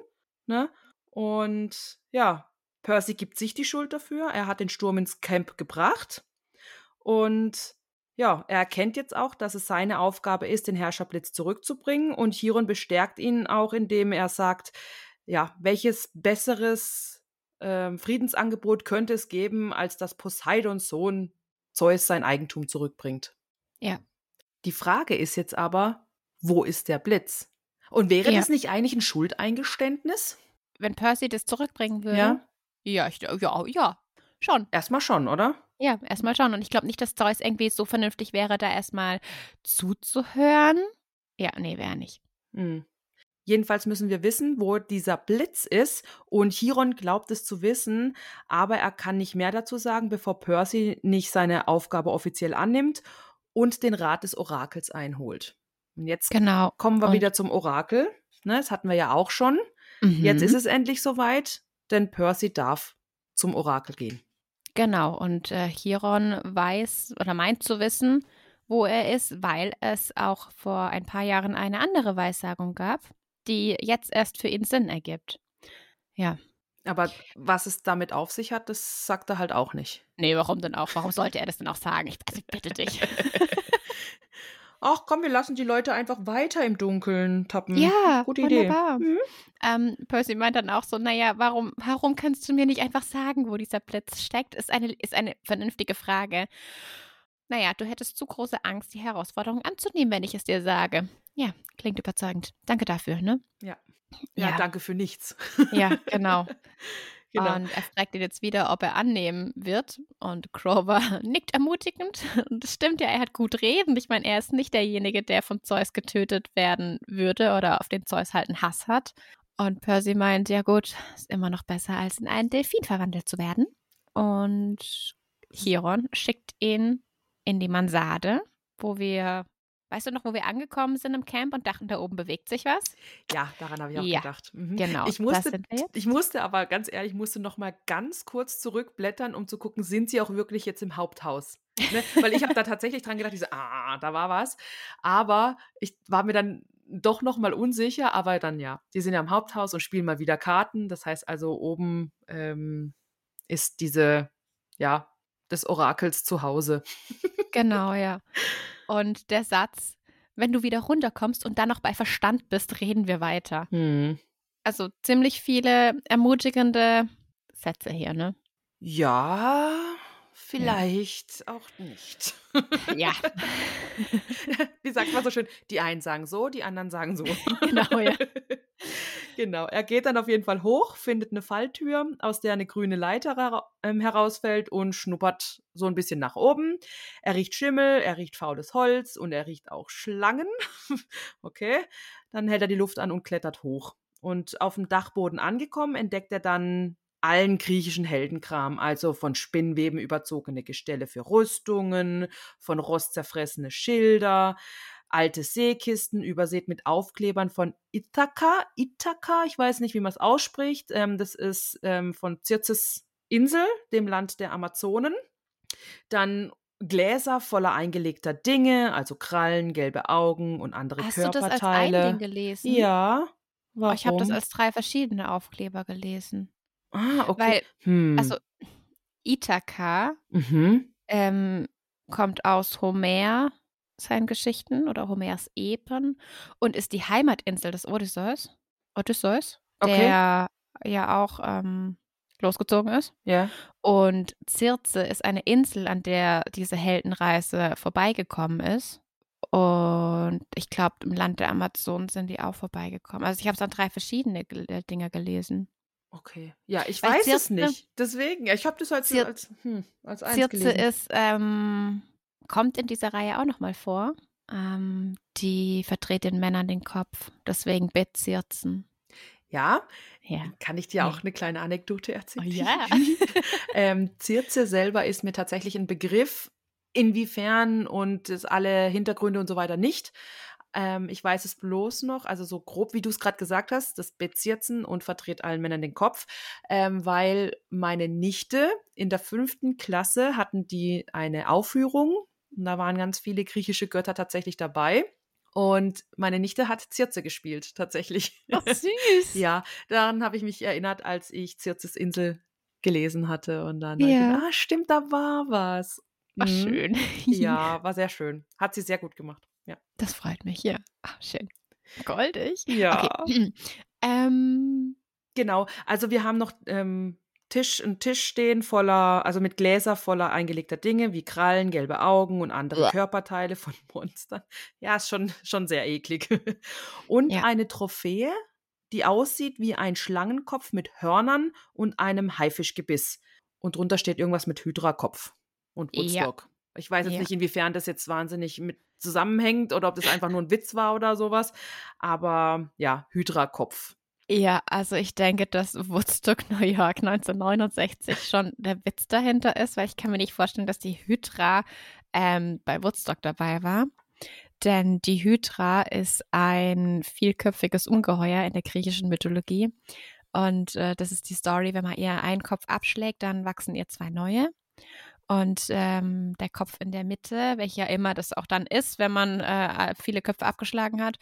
Ne? Und ja, Percy gibt sich die Schuld dafür. Er hat den Sturm ins Camp gebracht. Und ja, er erkennt jetzt auch, dass es seine Aufgabe ist, den Herrscherblitz zurückzubringen. Und Chiron bestärkt ihn auch, indem er sagt, ja, welches besseres äh, Friedensangebot könnte es geben, als dass Poseidons Sohn Zeus sein Eigentum zurückbringt. Ja. Die Frage ist jetzt aber, wo ist der Blitz? Und wäre Ja. das nicht eigentlich ein Schuldeingeständnis? Wenn Percy das zurückbringen würde. Ja. Ja, ich, ja, ja, schon. Erstmal schon, oder? Ja, erstmal schon. Und ich glaube nicht, dass Zeus irgendwie so vernünftig wäre, da erstmal zuzuhören. Ja, nee, wäre nicht. Hm. Jedenfalls müssen wir wissen, wo dieser Blitz ist. Und Chiron glaubt es zu wissen, aber er kann nicht mehr dazu sagen, bevor Percy nicht seine Aufgabe offiziell annimmt und den Rat des Orakels einholt. Und jetzt Genau. kommen wir Und- wieder zum Orakel. Ne, das hatten wir ja auch schon. Jetzt Mhm. ist es endlich soweit, denn Percy darf zum Orakel gehen. Genau, und äh, Chiron weiß oder meint zu wissen, wo er ist, weil es auch vor ein paar Jahren eine andere Weissagung gab, die jetzt erst für ihn Sinn ergibt. Ja. Aber was es damit auf sich hat, das sagt er halt auch nicht. Nee, warum denn auch? Warum sollte er das denn auch sagen? Ich, also, bitte dich. Ach komm, wir lassen die Leute einfach weiter im Dunkeln tappen. ja, gute Idee. wunderbar. Mhm. Ähm, Percy meint dann auch so, naja, warum, warum kannst du mir nicht einfach sagen, wo dieser Blitz steckt? Ist eine, ist eine vernünftige Frage. Naja, du hättest zu große Angst, die Herausforderung anzunehmen, wenn ich es dir sage. Ja, klingt überzeugend. Danke dafür, ne? Ja. Ja, Ja. danke für nichts. Ja, genau. genau. Und er fragt ihn jetzt wieder, ob er annehmen wird. Und Grover nickt ermutigend. Und es stimmt ja, er hat gut reden. Ich meine, er ist nicht derjenige, der von Zeus getötet werden würde oder auf den Zeus halt einen Hass hat. Und Percy meint, ja gut, ist immer noch besser, als in einen Delfin verwandelt zu werden. Und Chiron schickt ihn in die Mansarde, wo wir, weißt du noch, wo wir angekommen sind im Camp und dachten, da oben bewegt sich was? ja, daran habe ich auch Ja, gedacht. Mhm. Genau, Ich musste, ich musste aber ganz ehrlich, ich musste noch mal ganz kurz zurückblättern, um zu gucken, sind sie auch wirklich jetzt im Haupthaus? Ne? Weil ich habe da tatsächlich dran gedacht, ich so, ah, da war was. Aber ich war mir dann doch noch mal unsicher, aber dann ja, die sind ja im Haupthaus und spielen mal wieder Karten. Das heißt also, oben ähm, ist diese, ja, des Orakels zu Hause. Genau, ja. Und der Satz, wenn du wieder runterkommst und dann noch bei Verstand bist, reden wir weiter. Hm. Also ziemlich viele ermutigende Sätze hier, ne? Ja, vielleicht auch nicht. Ja, Wie sagt man so schön? Die einen sagen so, die anderen sagen so. Genau, ja. genau. Er geht dann auf jeden Fall hoch, findet eine Falltür, aus der eine grüne Leiter ähm, herausfällt und schnuppert so ein bisschen nach oben. Er riecht Schimmel, er riecht faules Holz und er riecht auch Schlangen. okay. Dann hält er die Luft an und klettert hoch. Und auf dem Dachboden angekommen, entdeckt er dann allen griechischen Heldenkram, also von Spinnweben überzogene Gestelle für Rüstungen, von Rost zerfressene Schilder, alte Seekisten, übersät mit Aufklebern von Ithaka. Ithaka, ich weiß nicht, wie man es ausspricht. Ähm, das ist ähm, von Zirzes Insel, dem Land der Amazonen. Dann Gläser voller eingelegter Dinge, also Krallen, gelbe Augen und andere hast du das als ein Körperteile. Ding gelesen? Ja. Oh, Warum? ich habe das als drei verschiedene Aufkleber gelesen. Ah, okay. Weil, hm. also Ithaka mhm. ähm, kommt aus Homer, seinen Geschichten oder Homers Epen und ist die Heimatinsel des Odysseus. Odysseus, Okay. der ja auch ähm, losgezogen ist. Ja. Und Circe ist eine Insel, an der diese Heldenreise vorbeigekommen ist. Und ich glaube, im Land der Amazonen sind die auch vorbeigekommen. Also ich habe es an drei verschiedene äh, Dinger gelesen. Okay. Ja, ich weiß es Circe- nicht. Deswegen, ich habe das als, Cir- als, hm, als eins Circe gelesen. ist, ähm, kommt in dieser Reihe auch nochmal vor. Ähm, die verdreht den Männern den Kopf. Deswegen Bezirzen. Ja, Ja. kann ich dir auch eine kleine Anekdote erzählen? Oh ja. ähm, Circe selber ist mir tatsächlich ein Begriff, inwiefern und alle Hintergründe und so weiter nicht. Ähm, ich weiß es bloß noch, also so grob, wie du es gerade gesagt hast, das bezirzen und verdreht allen Männern den Kopf, ähm, weil meine Nichte in der fünften Klasse hatten die eine Aufführung und da waren ganz viele griechische Götter tatsächlich dabei. Und meine Nichte hat Zirze gespielt, tatsächlich. Ach, süß. ja, daran habe ich mich erinnert, als ich Zirzes Insel gelesen hatte. Und dann, Ja. ja. ah, stimmt, da war was. Ach, Mhm. schön. Ja, war sehr schön. Hat sie sehr gut gemacht. Ja. Das freut mich, ja. Ach, schön. Goldig. Ja. Okay. ähm, Genau. Also wir haben noch ähm, Tisch, einen Tisch stehen voller, also mit Gläser voller eingelegter Dinge wie Krallen, gelbe Augen und andere Uah. Körperteile von Monstern. Ja, ist schon, schon sehr eklig. Und Ja. eine Trophäe, die aussieht wie ein Schlangenkopf mit Hörnern und einem Haifischgebiss. Und drunter steht irgendwas mit Hydra-Kopf und Ja. Woodstock. Ich weiß jetzt Ja. nicht, inwiefern das jetzt wahnsinnig mit zusammenhängt oder ob das einfach nur ein Witz war oder sowas. Aber ja, Hydra-Kopf. ja, also ich denke, dass Woodstock New York 1969 schon der Witz dahinter ist, weil ich kann mir nicht vorstellen, dass die Hydra ähm, bei Woodstock dabei war. Denn die Hydra ist ein vielköpfiges Ungeheuer in der griechischen Mythologie. Und äh, das ist die Story, wenn man ihr einen Kopf abschlägt, dann wachsen ihr zwei neue. Und ähm, der Kopf in der Mitte, welcher immer das auch dann ist, wenn man äh, viele Köpfe abgeschlagen hat,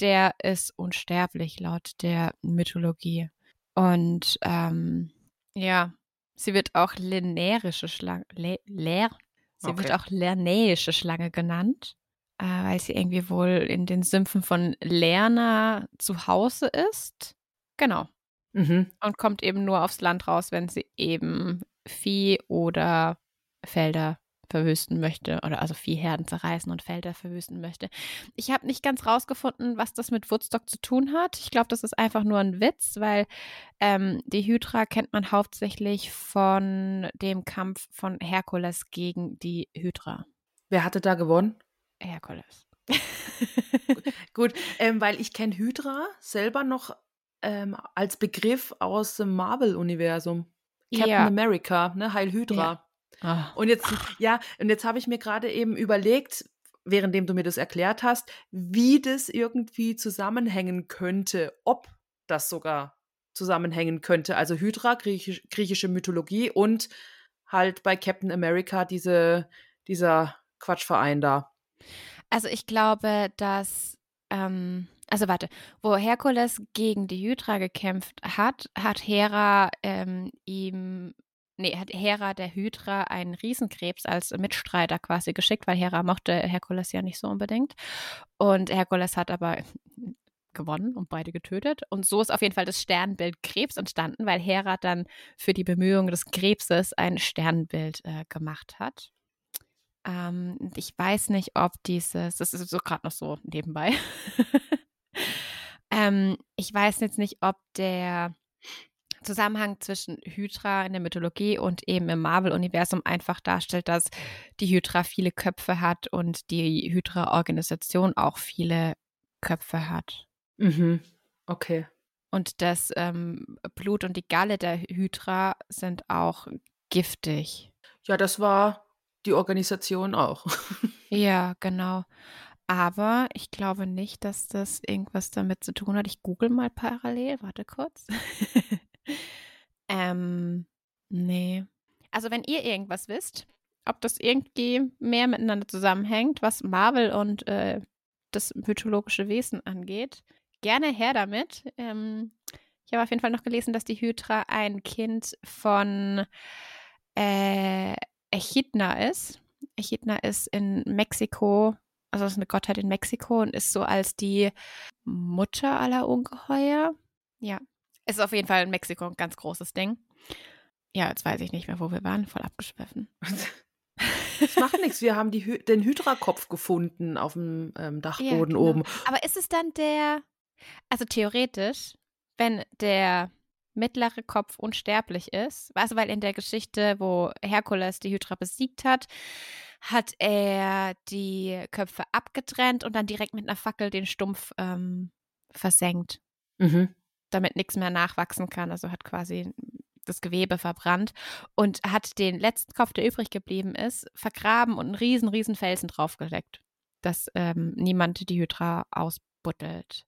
der ist unsterblich laut der Mythologie. Und ähm, ja, sie wird auch linearische Schlange, le, leer, sie wird Okay. auch lernäische Schlange genannt, äh, weil sie irgendwie wohl in den Sümpfen von Lerna zu Hause ist. Genau. Mhm. Und kommt eben nur aufs Land raus, wenn sie eben Vieh oder Felder verwüsten möchte oder also Viehherden zerreißen und Felder verwüsten möchte. Ich habe nicht ganz rausgefunden, was das mit Woodstock zu tun hat. Ich glaube, das ist einfach nur ein Witz, weil ähm, die Hydra kennt man hauptsächlich von dem Kampf von Herkules gegen die Hydra. Wer hatte da gewonnen? Herkules. Gut, ähm, weil ich kenne Hydra selber noch ähm, als Begriff aus dem Marvel-Universum. Captain ja. America, ne, Heil Hydra. Ja. Ah. Und jetzt, ja, und jetzt habe ich mir gerade eben überlegt, währenddem du mir das erklärt hast, wie das irgendwie zusammenhängen könnte, ob das sogar zusammenhängen könnte. Also Hydra, griechisch, griechische Mythologie und halt bei Captain America diese, dieser Quatschverein da. Also ich glaube, dass, ähm, also warte, wo Herkules gegen die Hydra gekämpft hat, hat Hera ähm, ihm, nee, hat Hera der Hydra einen Riesenkrebs als Mitstreiter quasi geschickt, weil Hera mochte Herkules ja nicht so unbedingt. Und Herkules hat aber gewonnen und beide getötet. Und so ist auf jeden Fall das Sternbild Krebs entstanden, weil Hera dann für die Bemühungen des Krebses ein Sternbild äh, gemacht hat. Ähm, ich weiß nicht, ob dieses, das ist so gerade noch so nebenbei. ähm, ich weiß jetzt nicht, ob der Zusammenhang zwischen Hydra in der Mythologie und eben im Marvel-Universum einfach darstellt, dass die Hydra viele Köpfe hat und die Hydra-Organisation auch viele Köpfe hat. Mhm. Okay. Und das ähm, Blut und die Galle der Hydra sind auch giftig. Ja, das war die Organisation auch. Ja, genau. Aber ich glaube nicht, dass das irgendwas damit zu tun hat. Ich google mal parallel. Warte kurz. ähm, nee. Also wenn ihr irgendwas wisst, ob das irgendwie mehr miteinander zusammenhängt, was Marvel und äh, das mythologische Wesen angeht, gerne her damit. Ähm, ich habe auf jeden Fall noch gelesen, dass die Hydra ein Kind von äh, Echidna ist. Echidna ist in Mexiko, also ist eine Gottheit in Mexiko und ist so als die Mutter aller Ungeheuer. Ja, ist auf jeden Fall in Mexiko ein ganz großes Ding. Ja, jetzt weiß ich nicht mehr, wo wir waren, voll abgeschwiffen. Das macht nichts. Wir haben die, den Hydra-Kopf gefunden auf dem ähm, Dachboden genau. oben. Aber ist es dann der, also theoretisch, wenn der mittlere Kopf unsterblich ist, also weil in der Geschichte, wo Herkules die Hydra besiegt hat, hat er die Köpfe abgetrennt und dann direkt mit einer Fackel den Stumpf ähm, versenkt, Mhm. Damit nichts mehr nachwachsen kann. Also hat quasi das Gewebe verbrannt und hat den letzten Kopf, der übrig geblieben ist, vergraben und einen riesen, riesen Felsen draufgelegt, dass ähm, niemand die Hydra ausbuddelt.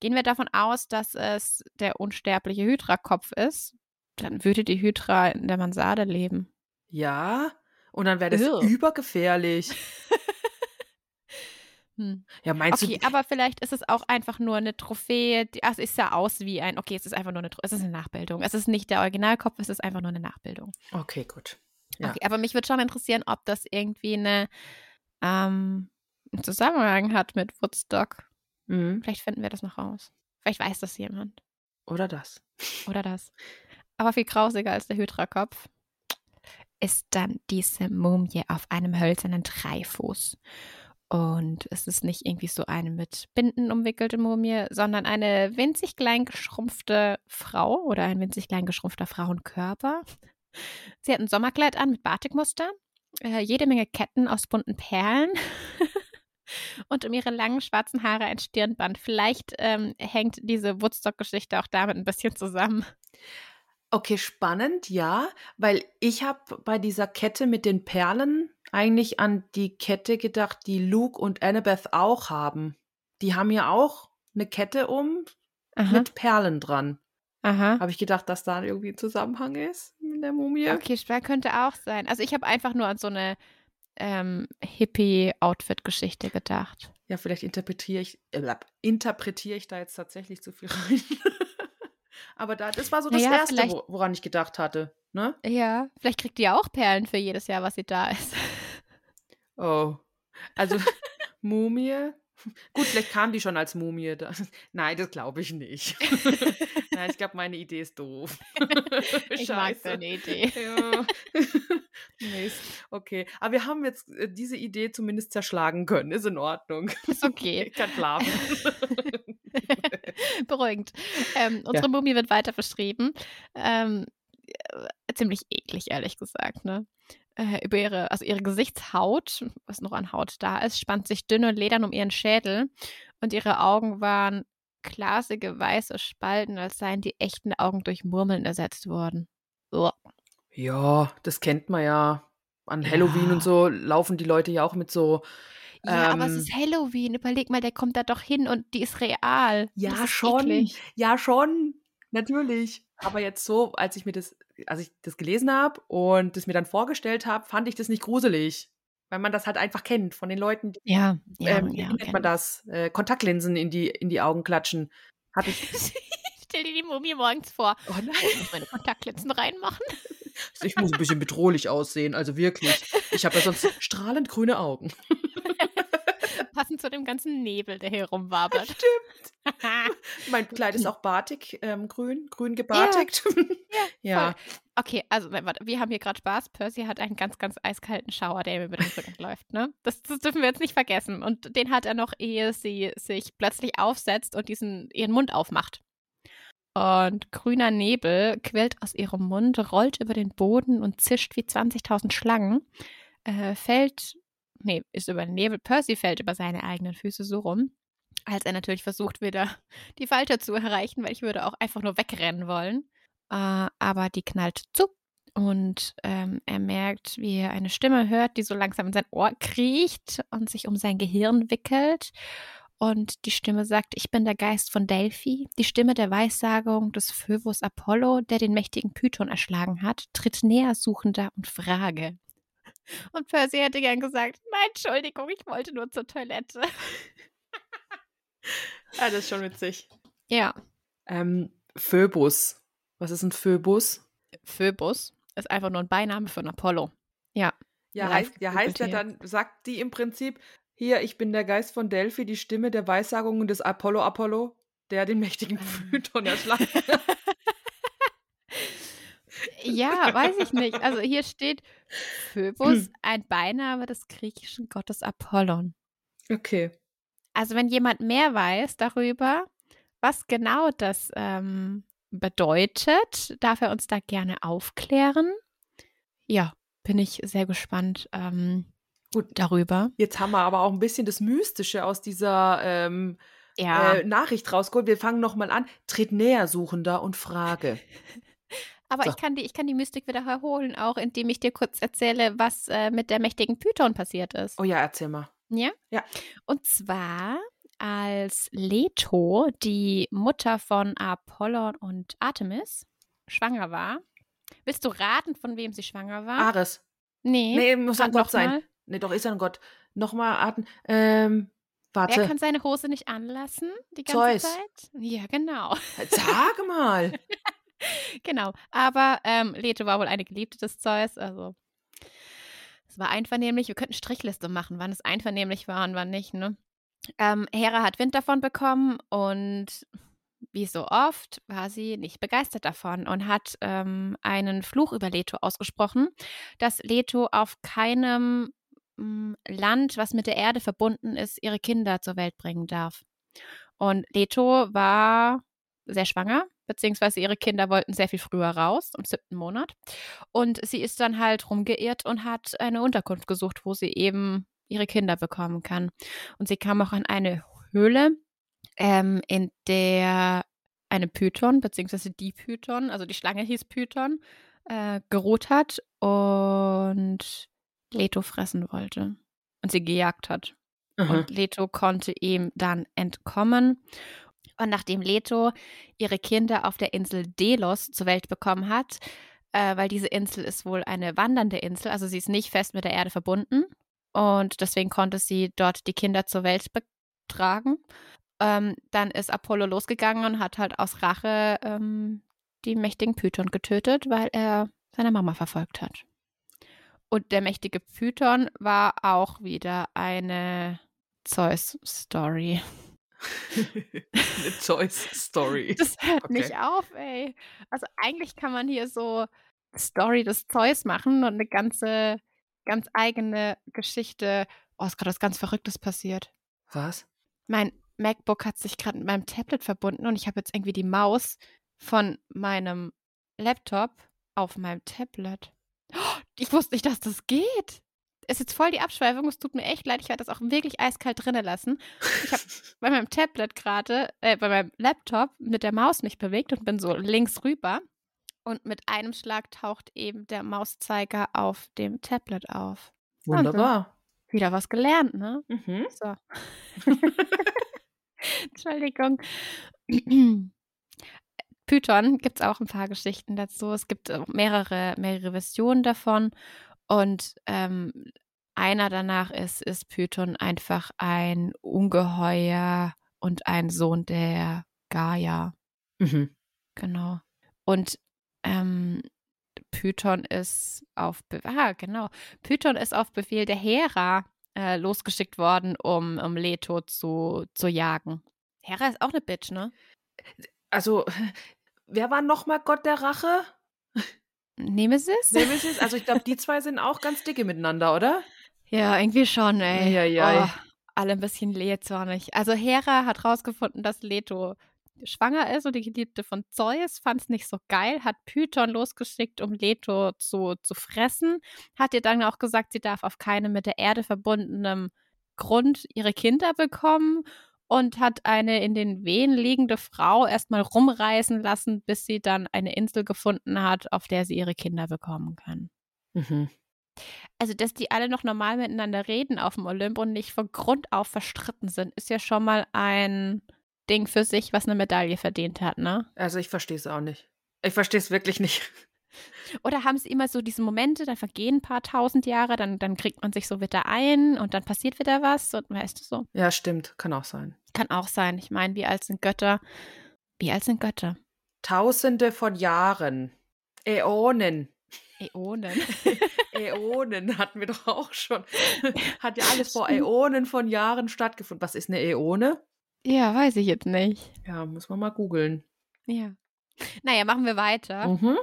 Gehen wir davon aus, dass es der unsterbliche Hydra-Kopf ist, dann würde die Hydra in der Mansarde leben. Ja, und dann wäre das Irr. übergefährlich. Hm. Ja, meinst Okay, du? aber vielleicht ist es auch einfach nur eine Trophäe. Die, also es sah aus wie ein, okay, es ist einfach nur eine, es ist eine Nachbildung. Es ist nicht der Originalkopf, es ist einfach nur eine Nachbildung. Okay, gut. Ja. Okay, aber mich würde schon interessieren, ob das irgendwie eine, ähm, einen Zusammenhang hat mit Woodstock. Mhm. Vielleicht finden wir das noch raus. Vielleicht weiß das jemand. Oder das. Oder das. Aber viel grausiger als der Hydra-Kopf ist dann diese Mumie auf einem hölzernen Dreifuß. Und es ist nicht irgendwie so eine mit Binden umwickelte Mumie, sondern eine winzig klein geschrumpfte Frau oder ein winzig klein geschrumpfter Frauenkörper. Sie hat ein Sommerkleid an mit Batikmuster, äh, jede Menge Ketten aus bunten Perlen und um ihre langen schwarzen Haare ein Stirnband. Vielleicht ähm, hängt diese Woodstock-Geschichte auch damit ein bisschen zusammen. Okay, spannend, ja, weil ich habe bei dieser Kette mit den Perlen eigentlich an die Kette gedacht, die Luke und Annabeth auch haben. Die haben ja auch eine Kette um Aha, mit Perlen dran. aha. Habe ich gedacht, dass da irgendwie ein Zusammenhang ist mit der Mumie? Okay, schwer könnte auch sein. Also ich habe einfach nur an so eine ähm, Hippie-Outfit-Geschichte gedacht. Ja, vielleicht interpretiere ich, äh, interpretiere ich da jetzt tatsächlich zu viel rein. Aber da, das war so das Naja, Erste, woran ich gedacht hatte. Ne? Ja, vielleicht kriegt die ja auch Perlen für jedes Jahr, was sie da ist. Oh. Also, Mumie. Gut, vielleicht kam die schon als Mumie. Da. Nein, das glaube ich nicht. Nein, ich glaube, meine Idee ist doof. Ich mag deine Idee. Ja. Mist. Okay. Aber wir haben jetzt äh, diese Idee zumindest zerschlagen können. Ist in Ordnung. Ist okay. Ich kann schlafen. Beruhigend. Ähm, unsere Mumie wird weiter beschrieben. Ähm, äh, ziemlich eklig, ehrlich gesagt, ne? Äh, über ihre, also ihre Gesichtshaut, was noch an Haut da ist, spannt sich dünne Ledern um ihren Schädel und ihre Augen waren glasige weiße Spalten, als seien die echten Augen durch Murmeln ersetzt worden. Uah. Ja, das kennt man ja. An Ja. Halloween und so laufen die Leute ja auch mit so. Ja, aber es Ähm, ist Halloween. Überleg mal, der kommt da doch hin und die ist real. Ja, ist schon. eklig. Ja, schon. Natürlich. Aber jetzt so, als ich mir das, als ich das gelesen habe und das mir dann vorgestellt habe, fand ich das nicht gruselig. Weil man das halt einfach kennt von den Leuten, die, Ja, ja, ähm, ja. wie nennt man das? Äh, Kontaktlinsen in die, in die Augen klatschen. Hatte ich. Stell dir die Mumie morgens vor. Oh nein. Ich muss meine Kontaktlinsen reinmachen. Ich muss ein bisschen bedrohlich aussehen, also wirklich. Ich habe ja sonst strahlend grüne Augen. Passend zu dem ganzen Nebel, der hier rumwabert. Stimmt. Mein Kleid ist auch batik, ähm, grün, grün gebartigt. Ja. Voll. Okay, also warte, wir haben hier gerade Spaß. Percy hat einen ganz, ganz eiskalten Schauer, der ihm über den Rücken läuft. Ne? Das, das dürfen wir jetzt nicht vergessen. Und den hat er noch, ehe sie sich plötzlich aufsetzt und diesen ihren Mund aufmacht. Und grüner Nebel quillt aus ihrem Mund, rollt über den Boden und zischt wie 20.000 Schlangen. Äh, fällt, nee, ist über Nebel. Percy fällt über seine eigenen Füße so rum, als er natürlich versucht, wieder die Falte zu erreichen, weil ich würde auch einfach nur wegrennen wollen. Äh, aber die knallt zu und ähm, er merkt, wie er eine Stimme hört, die so langsam in sein Ohr kriecht und sich um sein Gehirn wickelt. Und die Stimme sagt, ich bin der Geist von Delphi, die Stimme der Weissagung des Phöbus Apollo, der den mächtigen Python erschlagen hat, tritt näher suchender und frage. Und Percy hätte gern gesagt, nein, Entschuldigung, ich wollte nur zur Toilette. ja, das ist schon witzig. Ja, Ähm, Phoebus. Was ist ein Phoebus? Phöbus ist einfach nur ein Beiname für einen Apollo. Ja, Ja, heißt, ja, heißt ja interpretiert. dann, sagt die im Prinzip, hier, ich bin der Geist von Delphi, die Stimme der Weissagungen des Apollo Apollo, der den mächtigen Python erschlagen hat. Ja, weiß ich nicht. Also hier steht Phöbus, ein Beiname des griechischen Gottes Apollon. Okay. Also wenn jemand mehr weiß darüber, was genau das ähm, bedeutet, darf er uns da gerne aufklären. Ja, bin ich sehr gespannt ähm, Gut. darüber. Jetzt haben wir aber auch ein bisschen das Mystische aus dieser ähm, Ja, äh, Nachricht rausgeholt. Wir fangen nochmal an. Tritt näher, Suchender, und frage. aber so. ich, kann die, ich kann die Mystik wieder erholen, auch indem ich dir kurz erzähle, was äh, mit der mächtigen Python passiert ist. Oh ja, erzähl mal. Ja? Ja. Und zwar als Leto, die Mutter von Apollon und Artemis, schwanger war. Willst du raten, von wem sie schwanger war? Ares. nee. Nee, muss ein Gott sein. mal. Nee, doch, ist er ein Gott. Nochmal atmen. Ähm, warte. kann seine Hose nicht anlassen die ganze Zeus. Zeit? Ja, genau. Sag mal. genau. Aber ähm, Leto war wohl eine Geliebte des Zeus. Also es war einvernehmlich. Wir könnten Strichliste machen, wann es einvernehmlich war und wann nicht. Ne? Ähm, Hera hat Wind davon bekommen und wie so oft war sie nicht begeistert davon und hat ähm, einen Fluch über Leto ausgesprochen, dass Leto auf keinem mm, Land, was mit der Erde verbunden ist, ihre Kinder zur Welt bringen darf. Und Leto war sehr schwanger, beziehungsweise ihre Kinder wollten sehr viel früher raus, im siebten Monat. Und sie ist dann halt rumgeirrt und hat eine Unterkunft gesucht, wo sie eben ihre Kinder bekommen kann. Und sie kam auch an eine Höhle, ähm, in der eine Python, beziehungsweise die Python, also die Schlange hieß Python, äh, geruht hat und Leto fressen wollte. Und sie gejagt hat. Mhm. Und Leto konnte ihm dann entkommen. Und nachdem Leto ihre Kinder auf der Insel Delos zur Welt bekommen hat, äh, weil diese Insel ist wohl eine wandernde Insel, also sie ist nicht fest mit der Erde verbunden. Und deswegen konnte sie dort die Kinder zur Welt betragen. Ähm, dann ist Apollo losgegangen und hat halt aus Rache ähm, die mächtigen Python getötet, weil er seine Mama verfolgt hat. Und der mächtige Python war auch wieder eine Zeus-Story. Eine Zeus-Story. Das hört Okay. nicht auf, ey. Also eigentlich kann man hier so Story des Zeus machen und eine ganze, ganz eigene Geschichte. Oh, ist gerade was ganz Verrücktes passiert. Was? Mein MacBook hat sich gerade mit meinem Tablet verbunden und ich habe jetzt irgendwie die Maus von meinem Laptop auf meinem Tablet. Ich wusste nicht, dass das geht. Ist jetzt voll die Abschweifung. Es tut mir echt leid. Ich werde das auch wirklich eiskalt drinnen lassen. Ich habe bei meinem Tablet gerade, äh, bei meinem Laptop mit der Maus mich bewegt und bin so links rüber. Und mit einem Schlag taucht eben der Mauszeiger auf dem Tablet auf. Wunderbar. Wieder was gelernt, ne? Mhm. So. Entschuldigung. Python gibt es auch ein paar Geschichten dazu. Es gibt auch mehrere, mehrere Versionen davon. Und ähm, einer danach ist, ist Python einfach ein Ungeheuer und ein Sohn der Gaia. Mhm. Genau. Und ähm, Python ist auf Be ah, genau. Python ist auf Befehl der Hera äh, losgeschickt worden, um, um Leto zu, zu jagen. Hera ist auch eine Bitch, ne? Also, wer war nochmal Gott der Rache? Nemesis? Nemesis? Also, ich glaube, die zwei sind auch ganz dicke miteinander, oder? Ja, irgendwie schon, ey. Eieiei. Oh, alle ein bisschen lehzornig. Also Hera hat rausgefunden, dass Leto schwanger ist und die Geliebte von Zeus fand es nicht so geil, hat Python losgeschickt, um Leto zu, zu fressen, hat ihr dann auch gesagt, sie darf auf keinem mit der Erde verbundenem Grund ihre Kinder bekommen und hat eine in den Wehen liegende Frau erstmal rumreisen lassen, bis sie dann eine Insel gefunden hat, auf der sie ihre Kinder bekommen kann. Mhm. Also, dass die alle noch normal miteinander reden auf dem Olymp und nicht von Grund auf verstritten sind, ist ja schon mal ein Ding für sich, was eine Medaille verdient hat, ne? Also, ich verstehe es auch nicht. Ich verstehe es wirklich nicht. Oder haben sie immer so diese Momente, dann vergehen ein paar tausend Jahre, dann, dann kriegt man sich so wieder ein und dann passiert wieder was und weißt du so. Ja, stimmt. Kann auch sein. Kann auch sein. Ich meine, wie alt sind Götter? Wie alt sind Götter? Tausende von Jahren. Äonen. Äonen. Äonen hatten wir doch auch schon. Hat ja alles vor Äonen von Jahren stattgefunden. Was ist eine Äone? ja, weiß ich jetzt nicht. Ja, muss man mal googeln. Ja. Naja, machen wir weiter. Mhm.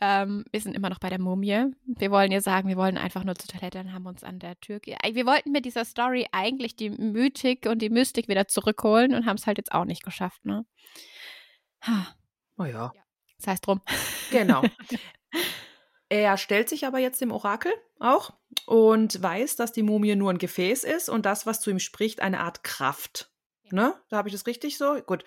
Ähm, wir sind immer noch bei der Mumie. Wir wollen ja sagen, wir wollen einfach nur zur Toilette und haben uns an der Tür. Wir wollten mit dieser Story eigentlich die Mythik und die Mystik wieder zurückholen und haben es halt jetzt auch nicht geschafft, ne? Ha, Oh ja. Das heißt drum. Genau. Er stellt sich aber jetzt dem Orakel auch und weiß, dass die Mumie nur ein Gefäß ist und das, was zu ihm spricht, eine Art Kraft. Ne? Da habe ich das richtig so? Gut.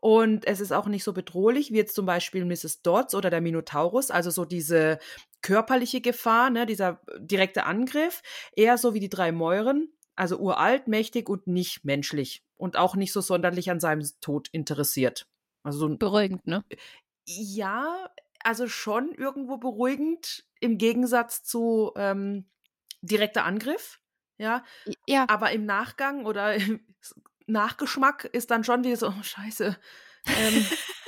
Und es ist auch nicht so bedrohlich wie jetzt zum Beispiel Mrs. Dodds oder der Minotaurus, also so diese körperliche Gefahr, ne, dieser direkte Angriff, eher so wie die drei Mäuren, Also uralt, mächtig und nicht menschlich. Und auch nicht so sonderlich an seinem Tod interessiert. Also so Beruhigend, ne? ja, also schon irgendwo beruhigend im Gegensatz zu ähm, direkter Angriff. Ja, Ja, aber im Nachgang oder im Nachgeschmack ist dann schon wieder so, oh, scheiße, ähm,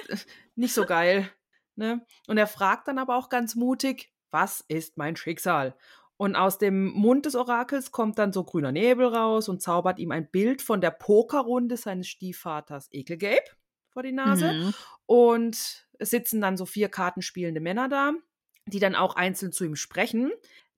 nicht so geil. Ne? Und er fragt dann aber auch ganz mutig, was ist mein Schicksal? Und aus dem Mund des Orakels kommt dann so grüner Nebel raus und zaubert ihm ein Bild von der Pokerrunde seines Stiefvaters Ekelgabe vor die Nase. Mhm. Und es sitzen dann so vier kartenspielende Männer da, die dann auch einzeln zu ihm sprechen.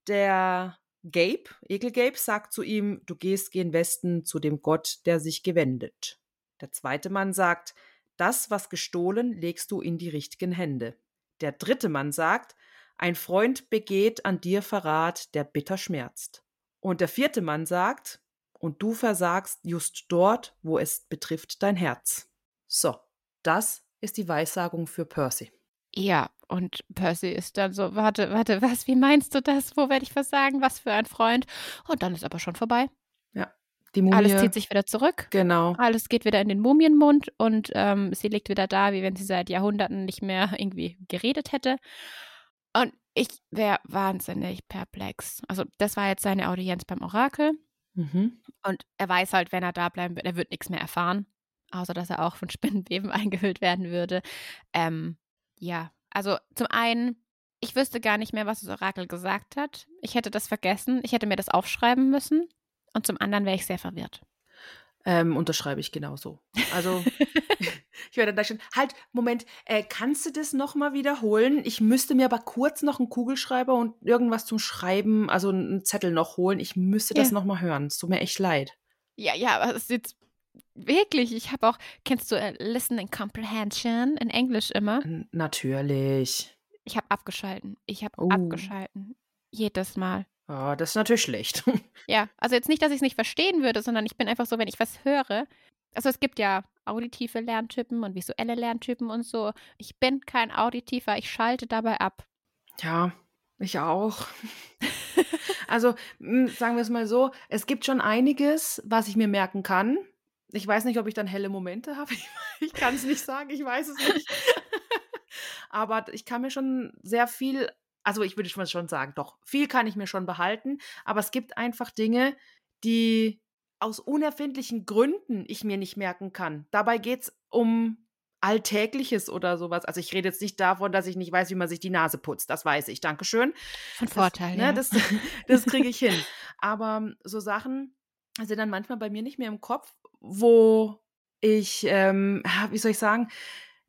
Der Gabe, Ekelgabe, sagt zu ihm, du gehst gen Westen zu dem Gott, der sich gewendet. Der zweite Mann sagt, das, was gestohlen, legst du in die richtigen Hände. Der dritte Mann sagt, ein Freund begeht an dir Verrat, der bitter schmerzt. Und der vierte Mann sagt, und du versagst just dort, wo es betrifft dein Herz. So, das ist die Weissagung für Percy. ja. Und Percy ist dann so, warte, warte, was, wie meinst du das? Wo werde ich was sagen? Was für ein Freund? Und dann ist aber schon vorbei. Die Mumie, Alles zieht sich wieder zurück. Genau. Alles geht wieder in den Mumienmund und ähm, sie liegt wieder da, wie wenn sie seit Jahrhunderten nicht mehr irgendwie geredet hätte. Und ich wäre wahnsinnig perplex. Also, das war jetzt seine Audienz beim Orakel. Mhm. Und er weiß halt, wenn er da bleiben wird, er wird nichts mehr erfahren. Außer, dass er auch von Spinnenweben eingehüllt werden würde. Ähm, ja, also zum einen, ich wüsste gar nicht mehr, was das Orakel gesagt hat. Ich hätte das vergessen. Ich hätte mir das aufschreiben müssen. Und zum anderen wäre ich sehr verwirrt. Ähm, unterschreibe ich genauso. Also, ich werde da schon. Halt, Moment, äh, kannst du das nochmal wiederholen? Ich müsste mir aber kurz noch einen Kugelschreiber und irgendwas zum Schreiben, also einen Zettel noch holen. Ich müsste das Ja. nochmal hören. Es tut mir echt leid. Ja, ja, aber es ist jetzt wirklich, ich habe auch, kennst du äh, Listening Comprehension in Englisch immer? N natürlich. Ich habe abgeschalten. Ich habe Oh. abgeschalten. Jedes Mal. Oh, das ist natürlich schlecht. Ja, also jetzt nicht, dass ich es nicht verstehen würde, sondern ich bin einfach so, wenn ich was höre. Also es gibt ja auditive Lerntypen und visuelle Lerntypen und so. Ich bin kein Auditiver, ich schalte dabei ab. ja, ich auch. also, sagen wir es mal so, es gibt schon einiges, was ich mir merken kann. Ich weiß nicht, ob ich dann helle Momente habe. Ich, ich kann es nicht sagen, ich weiß es nicht. Aber ich kann mir schon sehr viel, also ich würde schon sagen, doch, viel kann ich mir schon behalten. Aber es gibt einfach Dinge, die aus unerfindlichen Gründen ich mir nicht merken kann. Dabei geht es um Alltägliches oder sowas. Also ich rede jetzt nicht davon, dass ich nicht weiß, wie man sich die Nase putzt. Das weiß ich. Dankeschön. Von Das- Vorteil, ne, ja. Das, das kriege ich hin. Aber so Sachen sind dann manchmal bei mir nicht mehr im Kopf, wo ich, ähm, wie soll ich sagen,